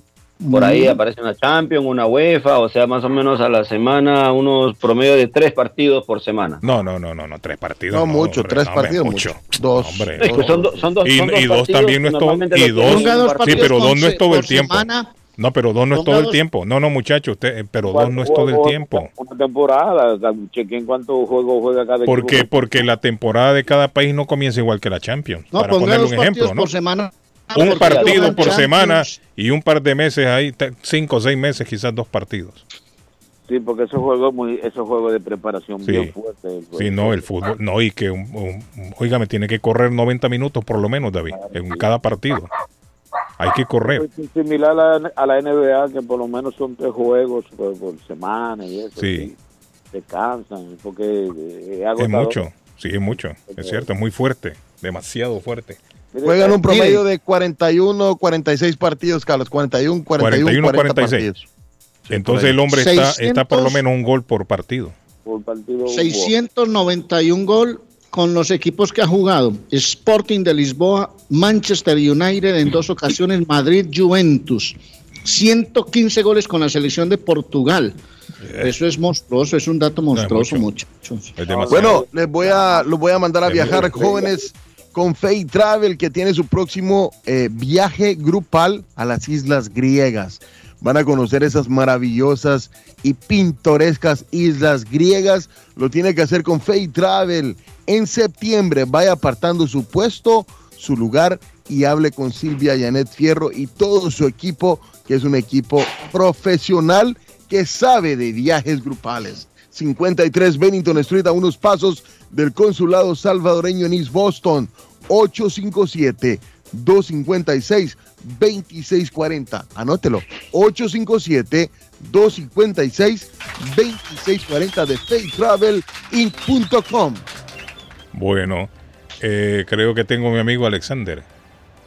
Por ahí aparece una Champions, una UEFA, o sea, más o menos a la semana unos promedio de tres partidos por semana. No, no, no, no, no, tres partidos. No, mucho, tres partidos, mucho. mucho. Dos. Hombre, Es que son, do- son dos, y, son dos y dos también no es todo. Y dos, sí, partido pero dos no es todo el tiempo. semana. No, pero dos no es todo el tiempo. No, no, muchacho, usted, eh, pero dos no es todo el tiempo. Una temporada, o sea, chequen cuántos juegos juega cada ¿Por qué? Porque la temporada de cada país no comienza igual que la Champions. No, para ponga ponerle un ejemplo, ¿no? por semana. Un partido por Champions. semana y un par de meses ahí, cinco o seis meses, quizás dos partidos. Sí, porque esos juegos muy, esos juegos de preparación Sí. bien fuertes. Sí, no, el fútbol. No, y que, un, un- oiga, me tiene que correr 90 minutos por lo menos, David, en cada partido. Hay que correr. Es similar a la, a la NBA, que por lo menos son tres juegos por, por semana y eso. Sí. Descansan, porque eh, es Es agotador. mucho, sí, es mucho. Es cierto, es muy fuerte, demasiado fuerte. Juegan un promedio Mire. de 41, 46 partidos, Carlos. 41, 41, 41, 40 46. partidos. Entonces el hombre está, 600. está por lo menos un gol por partido. Por partido. 691 gol con los equipos que ha jugado. Sporting de Lisboa, Manchester United en dos ocasiones, Madrid Juventus. 115 goles con la selección de Portugal. Eso es monstruoso, es un dato monstruoso, muchachos. Bueno, les voy a, los voy a mandar a Es viajar, jóvenes, con Fay Travel, que tiene su próximo eh, viaje grupal a las islas griegas. Van a conocer esas maravillosas y pintorescas islas griegas. Lo tiene que hacer con Fay Travel. En septiembre vaya apartando su puesto, su lugar y hable con Silvia Janet Fierro y todo su equipo, que es un equipo profesional que sabe de viajes grupales. 53 Bennington Street a unos pasos del consulado salvadoreño en East Boston. 857-256-2640. Anótelo. 857-256-2640 de faytravelinc.com. Bueno, eh, creo que tengo a mi amigo Alexander.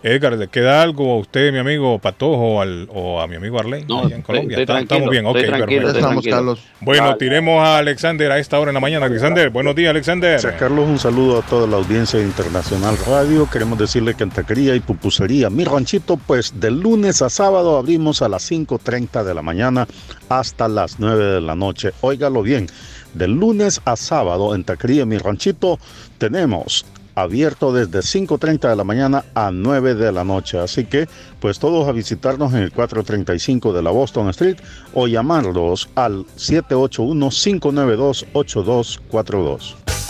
Edgar, ¿le queda algo a usted, mi amigo Patojo, al- o a mi amigo Arley? No, allá en Colombia? estoy Estamos bien, ok, estoy tranquilo, perfecto. Estamos. Carlos. Bueno, tiremos a Alexander a esta hora en la mañana. Alexander, buenos días, Alexander. Gracias, Carlos. Un saludo a toda la audiencia de Internacional Radio. Queremos decirle que en taquería y pupusería Mi Ranchito, pues de lunes a sábado abrimos a las 5.30 de la mañana hasta las 9 de la noche. Óigalo bien, de lunes a sábado en taquería Mi Ranchito tenemos abierto desde 5.30 de la mañana a 9 de la noche. Así que, pues todos a visitarnos en el 435 de la Boston Street o llamarlos al 781-592-8242.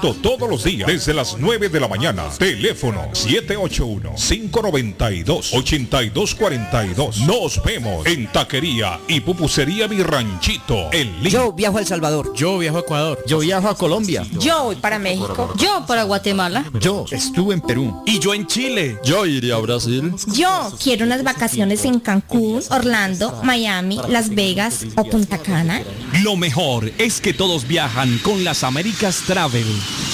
todos los días desde las 9 de la mañana. Teléfono 781-592-8242. Nos vemos en Taquería y Pupusería Mi Ranchito en Lima. Yo viajo a El Salvador. Yo viajo a Ecuador. Yo viajo a Colombia. Yo voy para México. Yo para Guatemala. Yo estuve en Perú. Y yo en Chile. Yo iría a Brasil. Yo quiero unas vacaciones en Cancún, Orlando, Miami, Las Vegas o Punta Cana. Lo mejor es que todos viajan con las Américas Travel.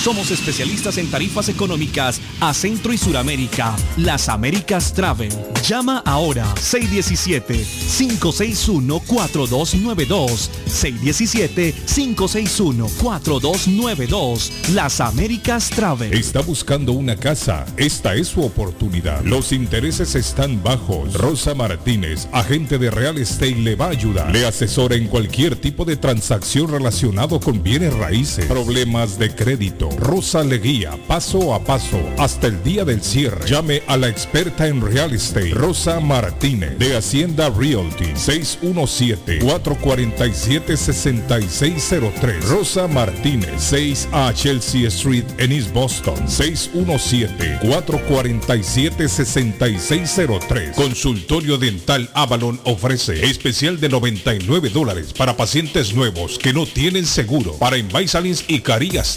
Somos especialistas en tarifas económicas a Centro y Suramérica. Las Américas Travel. Llama ahora 617-561-4292. 617-561-4292. Las Américas Travel. Está buscando una casa. Esta es su oportunidad. Los intereses están bajos. Rosa Martínez, agente de Real Estate, le va a ayudar. Le asesora en cualquier tipo de transacción relacionado con bienes raíces, problemas de crédito. Rosa le guía paso a paso hasta el día del cierre. Llame a la experta en Real Estate, Rosa Martínez, de Hacienda Realty, 617-447-6603. Rosa Martínez, 6 a Chelsea Street en East Boston, 617-447-6603. Consultorio Dental Avalon ofrece especial de 99 dólares para pacientes nuevos que no tienen seguro. Para Invisalins y Carías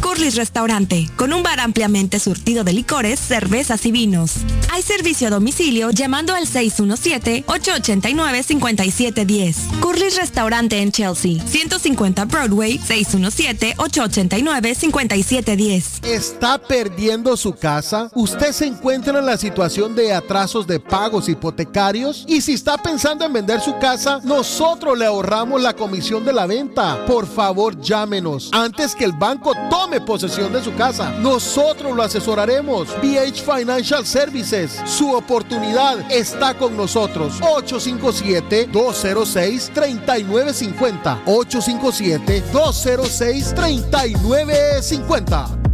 Curly's Restaurante, con un bar ampliamente surtido de licores, cervezas y vinos. Hay servicio a domicilio llamando al 617-889-5710. Curly's Restaurante en Chelsea, 150 Broadway, 617-889-5710. ¿Está perdiendo su casa? ¿Usted se encuentra en la situación de atrasos de pagos hipotecarios? Y si está pensando en vender su casa, nosotros le ahorramos la comisión de la venta. Por favor, llámenos antes que el banco tome posesión de su casa. Nosotros lo asesoraremos. BH Financial Services. Su oportunidad está con nosotros. 857-206-3950. 857-206-3950.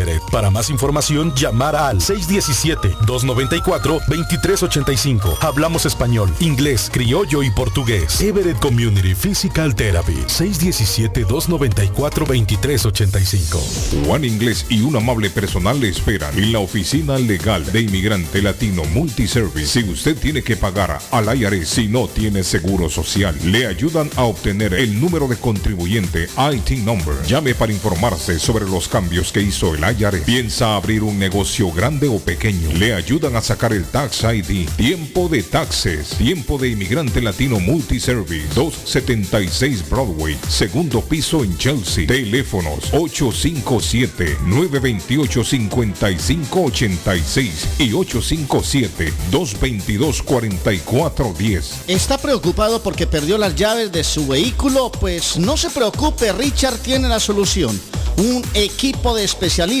Para más información, llamar al 617-294-2385. Hablamos español, inglés, criollo y portugués. Everett Community Physical Therapy. 617-294-2385. Juan Inglés y un amable personal le esperan en la oficina legal de inmigrante latino Multiservice. Si usted tiene que pagar al IRS si no tiene seguro social, le ayudan a obtener el número de contribuyente IT number. Llame para informarse sobre los cambios que hizo el Piensa abrir un negocio grande o pequeño. Le ayudan a sacar el Tax ID. Tiempo de taxes. Tiempo de inmigrante latino Multiservice. 276 Broadway. Segundo piso en Chelsea. Teléfonos 857-928-5586 y 857-222-4410. ¿Está preocupado porque perdió las llaves de su vehículo? Pues no se preocupe, Richard tiene la solución. Un equipo de especialistas,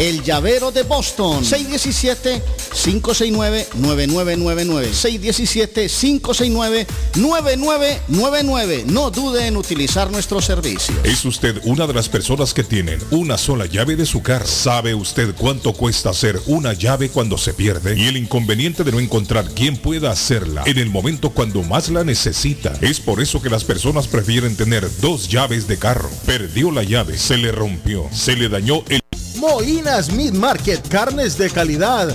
El llavero de Boston. 617-569-9999. 617-569-9999. No dude en utilizar nuestro servicio. ¿Es usted una de las personas que tienen una sola llave de su carro? ¿Sabe usted cuánto cuesta hacer una llave cuando se pierde? Y el inconveniente de no encontrar quién pueda hacerla en el momento cuando más la necesita. Es por eso que las personas prefieren tener dos llaves de carro. Perdió la llave, se le rompió, se le dañó el... Moinas Meat Market, carnes de calidad,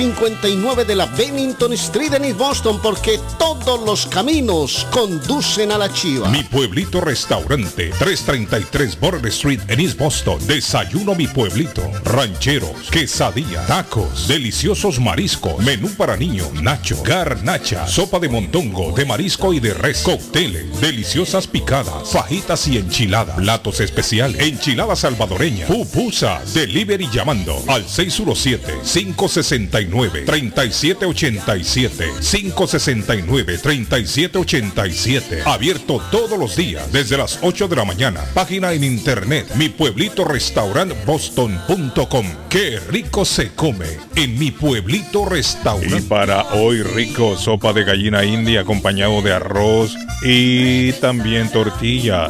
de la Bennington Street en East Boston porque todos los caminos conducen a la chiva. Mi pueblito restaurante, 333 Border Street en East Boston. Desayuno mi pueblito. Rancheros, quesadilla, tacos, deliciosos mariscos, menú para niños, nacho, garnacha, sopa de montongo, de marisco y de res, cócteles, deliciosas picadas, fajitas y enchiladas, platos especiales, enchilada salvadoreña, pupusas, delivery llamando al 617-569-3787, 569-3787, abierto todos los días desde las 8 de la mañana, página en internet, mi pueblito boston.com, qué rico se come en mi pueblito restaurante. Y para hoy rico, sopa de gallina india acompañado de arroz y también tortilla.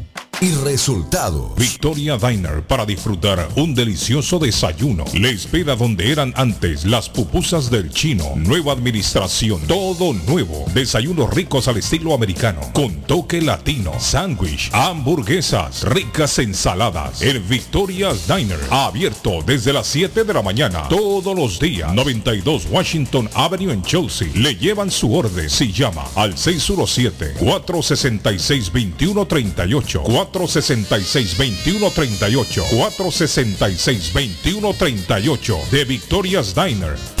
y resultado. Victoria Diner para disfrutar un delicioso desayuno. Le espera donde eran antes las pupusas del chino. Nueva administración, todo nuevo. Desayunos ricos al estilo americano, con toque latino, sándwich, hamburguesas, ricas ensaladas. El Victoria Diner, abierto desde las 7 de la mañana, todos los días. 92 Washington Avenue en Chelsea. Le llevan su orden si llama al 617 466 2138 466-2138. 466-2138 de Victoria's Diner.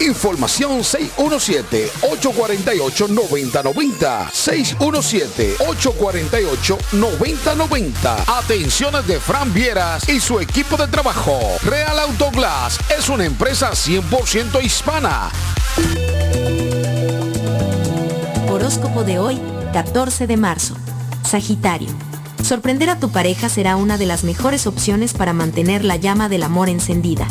Información 617-848-9090. 617-848-9090. Atenciones de Fran Vieras y su equipo de trabajo. Real Autoglass es una empresa 100% hispana. Horóscopo de hoy, 14 de marzo. Sagitario. Sorprender a tu pareja será una de las mejores opciones para mantener la llama del amor encendida.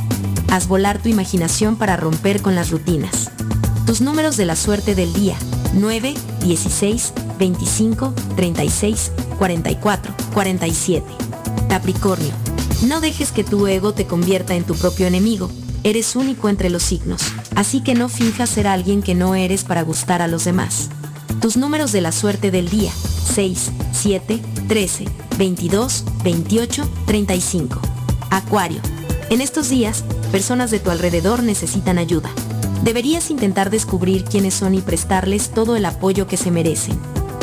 Haz volar tu imaginación para romper con las rutinas. Tus números de la suerte del día. 9, 16, 25, 36, 44, 47. Capricornio. No dejes que tu ego te convierta en tu propio enemigo. Eres único entre los signos. Así que no finjas ser alguien que no eres para gustar a los demás. Tus números de la suerte del día. 6, 7, 13, 22, 28, 35. Acuario. En estos días, personas de tu alrededor necesitan ayuda. Deberías intentar descubrir quiénes son y prestarles todo el apoyo que se merecen.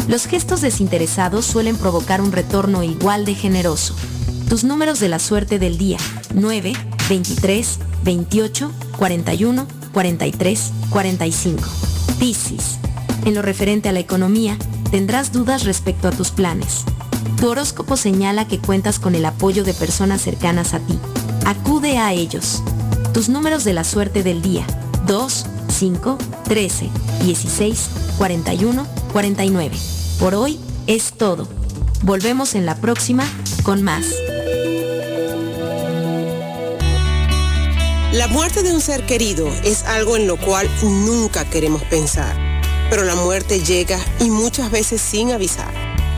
Los gestos desinteresados suelen provocar un retorno igual de generoso. Tus números de la suerte del día. 9, 23, 28, 41, 43, 45. Piscis. En lo referente a la economía, tendrás dudas respecto a tus planes. Tu horóscopo señala que cuentas con el apoyo de personas cercanas a ti. Acude a ellos. Tus números de la suerte del día. 2, 5, 13, 16, 41, 49. Por hoy es todo. Volvemos en la próxima con más. La muerte de un ser querido es algo en lo cual nunca queremos pensar, pero la muerte llega y muchas veces sin avisar.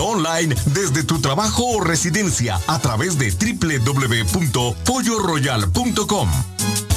online desde tu trabajo o residencia a través de www.polloroyal.com.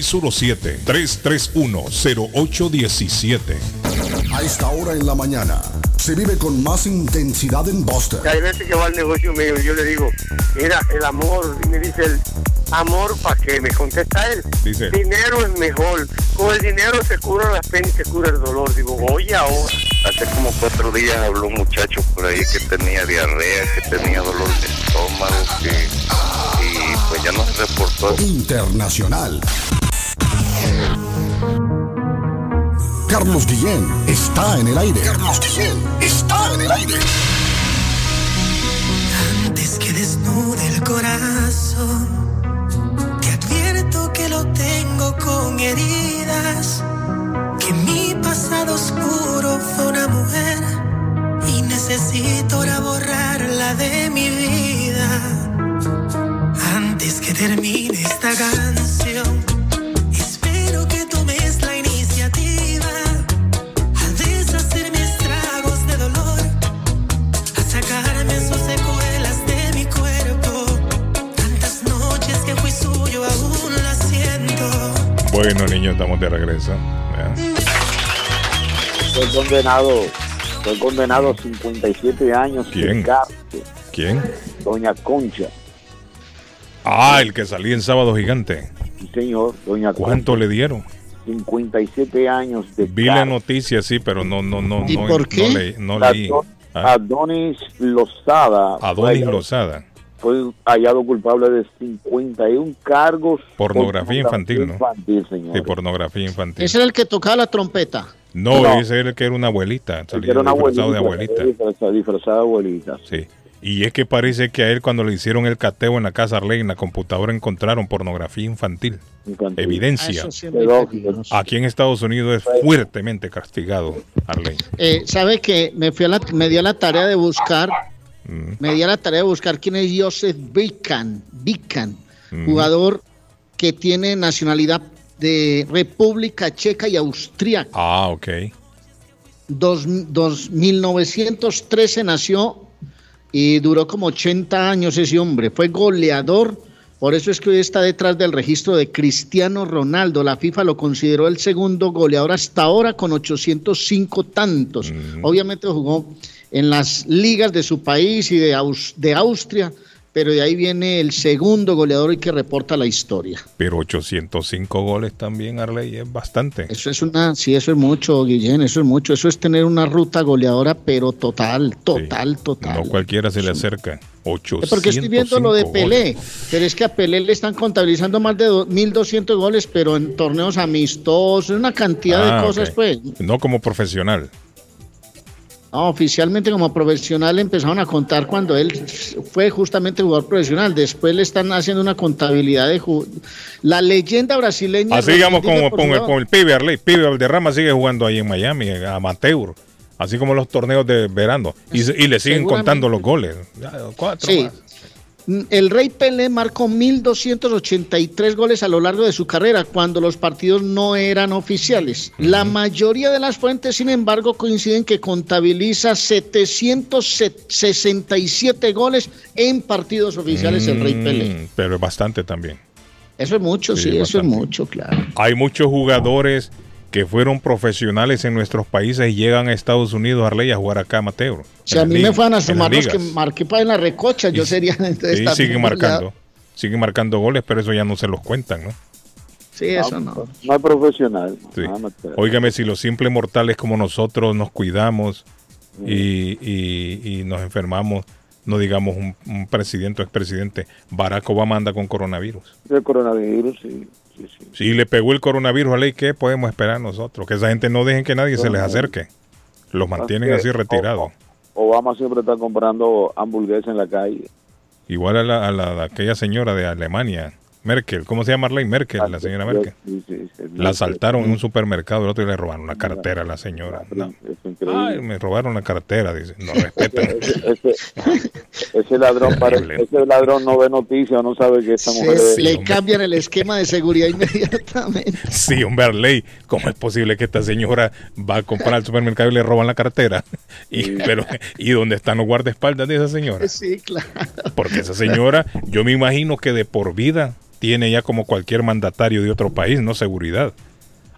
617-331-0817. A esta hora en la mañana se vive con más intensidad en Boston. Hay veces que va al negocio mío y yo le digo, mira, el amor, y me dice el amor para qué, me contesta él. Dice. Dinero es mejor. Con el dinero se cura la pena y se cura el dolor. Digo, oye ahora. Hace como cuatro días habló un muchacho por ahí que tenía diarrea, que tenía dolor de estómago, que, y pues ya no se reportó. Internacional. Carlos Guillén está en el aire. Carlos Guillén está en el aire. Antes que desnude el corazón, te advierto que lo tengo con heridas, que mi pasado oscuro fue una mujer y necesito ahora borrarla de mi vida. Antes que termine esta canción, Bueno, niños, estamos de regreso. Fue condenado, fue condenado a 57 años ¿Quién? de cárcel. ¿Quién? Doña Concha. Ah, el que salía en Sábado Gigante. Sí, señor, Doña ¿Cuánto le dieron? 57 años de Vi la noticia, sí, pero no, no, no, ¿Y no, por no qué? leí. No leí. Adon- Ah, Adonis Lozada. Adonis Lozada. Fue hallado culpable de 51 cargos. por Pornografía infantil, ¿no? infantil, señor. Sí, pornografía infantil. Ese era el que tocaba la trompeta. No, No. ese era el que era una abuelita. Salía Era una disfrazado de abuelita. abuelita. disfrazada- Disfrazada de abuelita. Sí. Y es que parece que a él cuando le hicieron el cateo en la casa Arley, en la computadora encontraron pornografía infantil. Infantil. Evidencia. Ah, sí. Aquí en Estados Unidos es fuertemente castigado, Arley. Eh, ¿Sabe que me, fui a la, me di a la tarea de buscar, Mm. me di a la tarea de buscar quién es Joseph Bican, Bican, Mm. jugador que tiene nacionalidad de República Checa y Austríaca. Ah, ok. Dos, dos- 1913 nació y duró como 80 años ese hombre. Fue goleador, por eso es que hoy está detrás del registro de Cristiano Ronaldo. La FIFA lo consideró el segundo goleador hasta ahora con 805 tantos. Obviamente jugó en las ligas de su país y de, Aus- de Austria, pero de ahí viene el segundo goleador y que reporta la historia. Pero 805 goles también, Arley, es bastante. Eso es una, sí, eso es mucho, Guillén, eso es mucho. Eso es tener una ruta goleadora, pero total, total, total. No cualquiera se le acerca. 805 Porque estoy viendo lo de goles. Pelé, pero es que a Pelé le están contabilizando más de do- 1.200 goles, pero en torneos amistosos, una cantidad Ah, de cosas, ok. pues. No como profesional. No, oficialmente como profesional empezaron a contar cuando él fue justamente jugador profesional. Después le están haciendo una contabilidad de la leyenda brasileña. Así digamos como con el, con el pibe Arley. Pibe Valderrama sigue jugando ahí en Miami, eh, amateur. Así como los torneos de verano. Y, le siguen contando los goles. Cuatro Sí. más. Mm, El Rey Pelé marcó 1.283 goles a lo largo de su carrera cuando los partidos no eran oficiales. La mayoría de las fuentes, sin embargo, coinciden que contabiliza 767 goles en partidos oficiales el Rey Pelé. Mm, Pero es bastante también. Eso es mucho, sí, Sí, eso es mucho, claro. Hay muchos jugadores que fueron profesionales en nuestros países y llegan a Estados Unidos Arley a jugar acá amateur. Si a mí me fueran a sumar los que marqué para en la recocha, yo sería entonces siguen goleador. marcando. Siguen marcando goles, pero eso ya no se los cuentan, ¿no? Sí, eso no. No es profesional. Sí. Óigame, si los simples mortales como nosotros nos cuidamos y, y- y nos enfermamos, no digamos un, un presidente o expresidente, Barack Obama anda con coronavirus. El coronavirus, sí. Sí, sí. Si le pegó el coronavirus a ley, ¿qué podemos esperar nosotros? Que esa gente no dejen que nadie se les acerque. Los mantienen Así retirados. Obama siempre está comprando hamburguesas en la calle. Igual a, la, a la- a aquella señora de Alemania, Merkel. ¿Cómo se llama Marlene Merkel? La señora Merkel. Sí, sí, sí. La asaltaron en un supermercado el otro y le robaron una cartera a la señora. No. Es increíble. Ay, me robaron la cartera, dice. No respetan. ese, ese ladrón parece, ese ladrón no ve noticias, no sabe que esta mujer Se- es- le cambian el esquema de seguridad inmediatamente. Sí, hombre, Arley, ¿cómo es posible que esta señora va a comprar al supermercado y le roban la cartera? Y, pero, ¿Y dónde están los guardaespaldas de esa señora? Sí, claro. Porque esa señora, yo me imagino que de por vida tiene ya como cualquier mandatario de otro país, ¿no? Seguridad.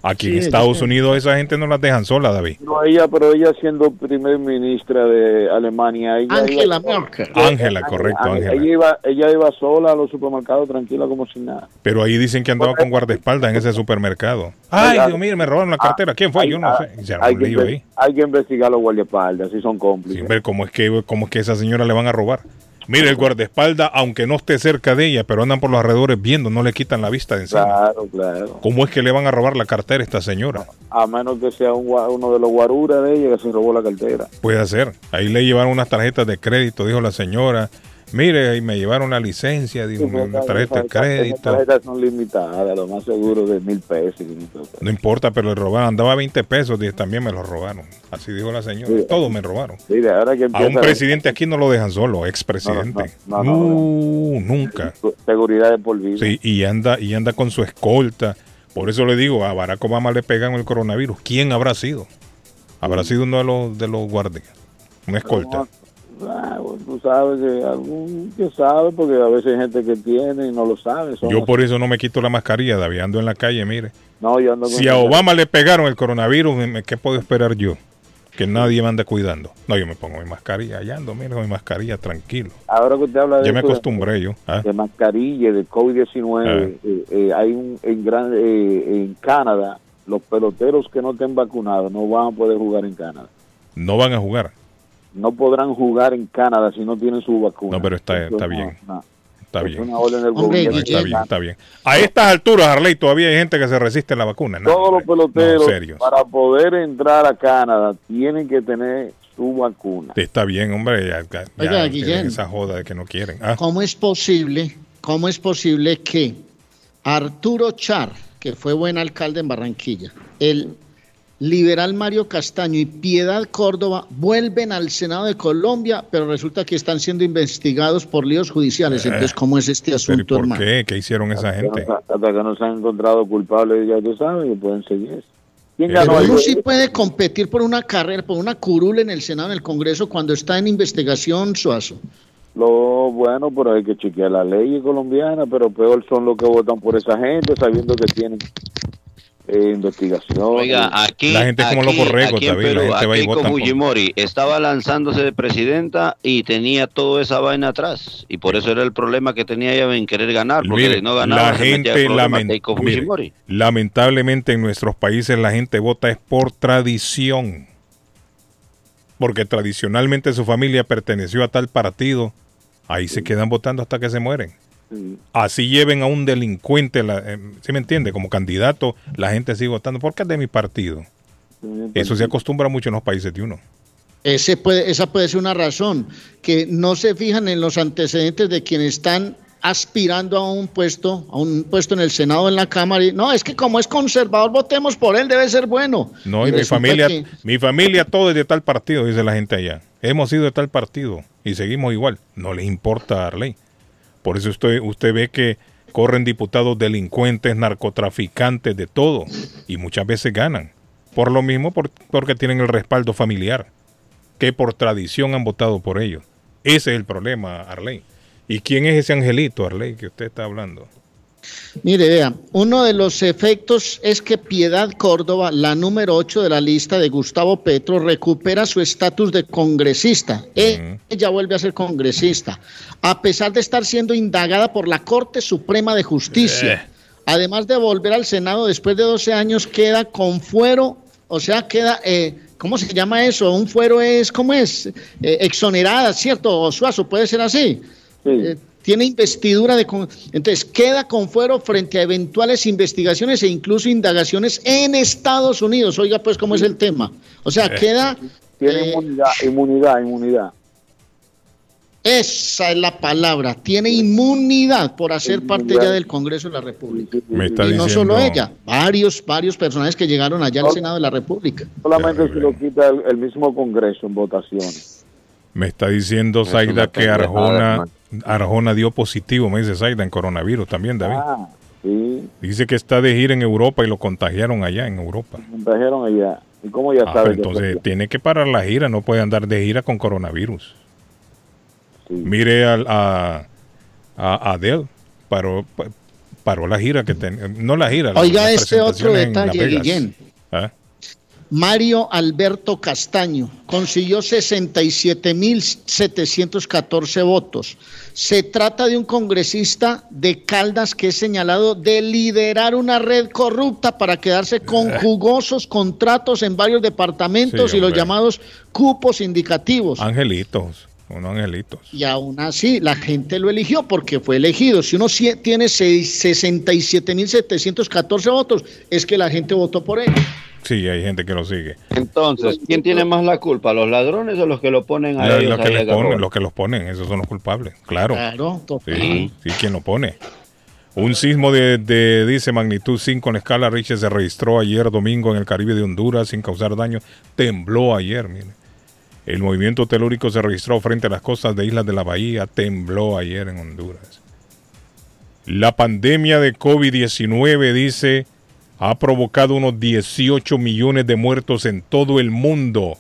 Aquí en Sí, Estados sí. Unidos esa gente no las dejan sola, David. No, ella, pero ella siendo primer ministra de Alemania. Ella Angela iba- Merkel. Ángela, correcto, Ángela. Ella iba, ella iba sola a los supermercados tranquila como si nada. Pero ahí dicen que andaba con guardaespaldas en ese supermercado. Ay, Dios mío, me robaron la cartera. ¿Quién fue? Yo no sé. Y se armó Hay que, ahí. hay que investigar a los guardaespaldas, si son cómplices. Sin ver cómo es que cómo es que a esa señora le van a robar. Mire, el guardaespaldas, aunque no esté cerca de ella, pero andan por los alrededores viendo, no le quitan la vista de encima. Claro, claro. ¿Cómo es que le van a robar la cartera a esta señora? A menos que sea un uno de los guaruras de ella que se robó la cartera. Puede ser. Ahí le llevaron unas tarjetas de crédito, dijo la señora. Mire, ahí me llevaron la licencia, Sí, una tarjeta de crédito. tarjetas son limitadas, lo más seguro de mil pesos. y. No importa, pero le robaron. Andaba 20 pesos, dije, también me los robaron. Así dijo la señora. Sí. Todos me robaron. Mire, ahora que A un presidente aquí no lo dejan solo, expresidente. No, no, no, No, nunca. seguridad de por vida. Sí, y anda, y anda con su escolta. Por eso le digo, a Barack Obama le pegan el coronavirus. ¿Quién habrá sido? Habrá sido uno de los, de los guardias. Una escolta. Ah, bueno, tú sabes que algún que sabe, porque a veces hay gente que tiene y no lo sabe. son Yo por eso no me quito la mascarilla, David, ando en la calle, mire. No, yo ando con Si a Obama le pegaron el coronavirus, ¿qué puedo esperar yo? Que nadie me ande cuidando. No, yo me pongo mi mascarilla, allá ando, mire, con mi mascarilla, tranquilo. Ahora que usted habla de Ya me eso de- acostumbré yo. ¿ah? de mascarilla, de COVID-19, eh, eh, hay un en gran eh, en Canadá, los peloteros que no estén vacunados no van a poder jugar en Canadá. No van a jugar. No podrán jugar en Canadá si no tienen su vacuna. No, pero está, está bien. no. Está Es bien. una orden del Hombre, gobierno. Está bien, está bien. A estas alturas, Harley, todavía hay gente que se resiste a la vacuna. No, Todos los peloteros, No, para poder entrar a Canadá, tienen que tener su vacuna. Está bien, hombre. Ya, ya- Oiga, ya Guillén. esa joda de que no quieren. Ah, ¿Cómo es posible, cómo es posible que Arturo Char, que fue buen alcalde en Barranquilla, el liberal Mario Castaño y Piedad Córdoba vuelven al Senado de Colombia, pero resulta que están siendo investigados por líos judiciales? Entonces, ¿cómo es este pero ¿y asunto, por hermano? qué? ¿Qué hicieron esa Hasta que gente? no- Hasta que no se han encontrado culpables, ya tú sabes, que pueden seguir. ¿Quién Pero ganó Pero uno sí puede competir por una carrera, por una curula en el Senado, en el Congreso, cuando está en investigación, Suazo. Lo bueno, pero hay que chequear la ley colombiana, pero peor son los que votan por esa gente, sabiendo que tienen eh, investigación. Oiga, aquí, La gente es como aquí, aquí en David, la gente va y aquí vota con por- Fujimori estaba lanzándose de presidenta y tenía toda esa vaina atrás. Y por eso era el problema que tenía ella en querer ganar, porque Mire, no ganaba. la gente, en problemas. lamen- Keiko mire, Fujimori. lamentablemente en nuestros países la gente vota es por tradición. Porque tradicionalmente su familia perteneció a tal partido. Ahí se quedan votando hasta que se mueren. Sí. Así lleven a un delincuente, la, eh, ¿sí me entiende? Como candidato, la gente sigue votando porque es de mi partido. Eso se acostumbra mucho en los países de uno. Ese puede, esa puede ser una razón, que no se fijan en los antecedentes de quienes están aspirando a un puesto, a un puesto en el Senado, en la Cámara. Y, no, es que como es conservador, votemos por él, debe ser bueno. No, y mi familia, que- mi familia todo es de tal partido, dice la gente allá. Hemos sido de tal partido y seguimos igual. No les importa Arley. Por eso usted, usted ve que corren diputados delincuentes, narcotraficantes, de todo, y muchas veces ganan. Por lo mismo, por- porque tienen el respaldo familiar, que por tradición han votado por ellos. Ese es el problema, Arley. ¿Y quién es ese angelito, Arley, que usted está hablando? Mire, vea, uno de los efectos es que Piedad Córdoba, la número 8 de la lista de Gustavo Petro, recupera su estatus de congresista. Ella vuelve a ser congresista, a pesar de estar siendo indagada por la Corte Suprema de Justicia. Eh. Además de volver al Senado después de 12 años, queda con fuero, o sea, queda, eh, ¿cómo se llama eso? Un fuero es, ¿cómo es? Eh, exonerada, ¿cierto? Suazo, puede ser así. Eh, tiene investidura de... Entonces, queda con fuero frente a eventuales investigaciones e incluso indagaciones en Estados Unidos. Oiga, pues, ¿cómo es el tema? O sea, Eh. queda... Tiene eh, inmunidad, inmunidad, inmunidad. esa es la palabra. Tiene inmunidad por hacer parte ya del Congreso de la República. Me está y no diciendo- solo ella, varios, varios personajes que llegaron allá al Senado de la República. Solamente se lo quita el, el mismo Congreso en votaciones. Me está diciendo Zaida que Arjona, Arjona dio positivo, me dice Zaida, en coronavirus también, David. Ah, sí, Dice que está de gira en Europa y lo contagiaron allá en Europa. me trajeron allá. ¿Y cómo ya Ah, sabe que entonces tiene que parar la gira, no puede andar de gira con coronavirus. Mire al- a, a Adele, paró, pa- paró la gira que tenía, no la gira. la- Oiga las este otro detalle. Guillén. ¿Ah? Mario Alberto Castaño consiguió 67.714 votos. Se trata de un congresista de Caldas que es señalado de liderar una red corrupta para quedarse con jugosos contratos en varios departamentos Sí, y los llamados cupos indicativos. Angelitos, unos angelitos. Y aún así, la gente lo eligió porque fue elegido. Si uno tiene seis- 67.714 votos, es que la gente votó por él. Sí, hay gente que lo sigue. Entonces, ¿quién tiene más la culpa? ¿Los ladrones o los que lo ponen a La- ellos los, que les ponen, los que los ponen, esos son los culpables, claro. Claro, Sí, sí, quien lo pone. Un sismo de, de, dice, magnitud 5 en la escala Richter se registró ayer domingo en el Caribe de Honduras sin causar daño. Tembló ayer, mire. El movimiento telúrico se registró frente a las costas de Islas de la Bahía. Tembló ayer en Honduras. La pandemia de COVID-19, dice, ha provocado unos 18 millones de muertos en todo el mundo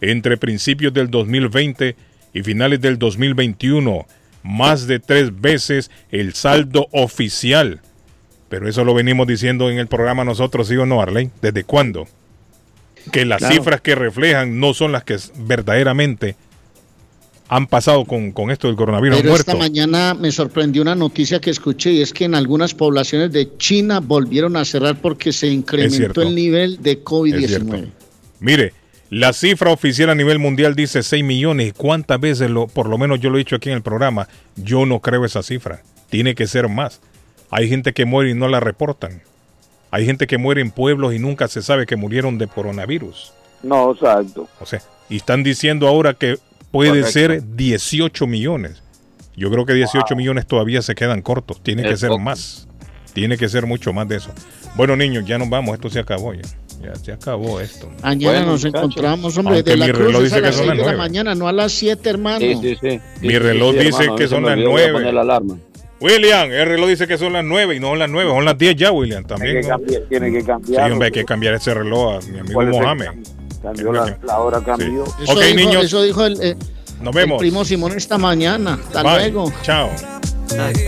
entre principios del 2020 y finales del 2021. Más de tres veces el saldo oficial. Pero eso lo venimos diciendo en el programa nosotros, ¿sí o no, Arley? ¿Desde cuándo? Que las Claro. cifras que reflejan no son las que verdaderamente han pasado con, con esto del coronavirus Pero muerto. esta mañana me sorprendió una noticia que escuché y es que en algunas poblaciones de China volvieron a cerrar porque se incrementó el nivel de Es COVID-19. cierto. Mire, la cifra oficial a nivel mundial dice 6 millones. ¿Y cuántas veces, lo, por lo menos yo lo he dicho aquí en el programa, yo no creo esa cifra? Tiene que ser más. Hay gente que muere y no la reportan. Hay gente que muere en pueblos y nunca se sabe que murieron de coronavirus. No, exacto. O sea, y están diciendo ahora que puede Correcto. ser 18 millones. Yo creo que 18 millones todavía se quedan cortos. Tiene que ser poco. más. Tiene que ser mucho más de eso. Bueno, niños, ya nos vamos. Esto se acabó ya. Ya se acabó esto. Mañana Bueno, nos encontramos, hombre, Aunque de la mi Cruz reloj es dice a que las son 6 las de la nueve. mañana, no a las 7, hermano. Sí, sí, sí. Mi reloj sí, dice hermano, que son las olvidó, voy a 9. poner la alarma. William, el reloj dice que son las 9 y no son las 9, son las 10 ya, William. También. Tiene que ¿no? cambiar. Tiene que Sí, cambiar. hombre, hay que cambiar ese reloj a mi amigo ¿Cuál es el Mohamed. Cambió la, la hora cambió. Eso, Ok, dijo, niños. eso dijo el, eh, Nos el vemos. primo Simón esta mañana. Hasta Bye. luego. Chao. Baby,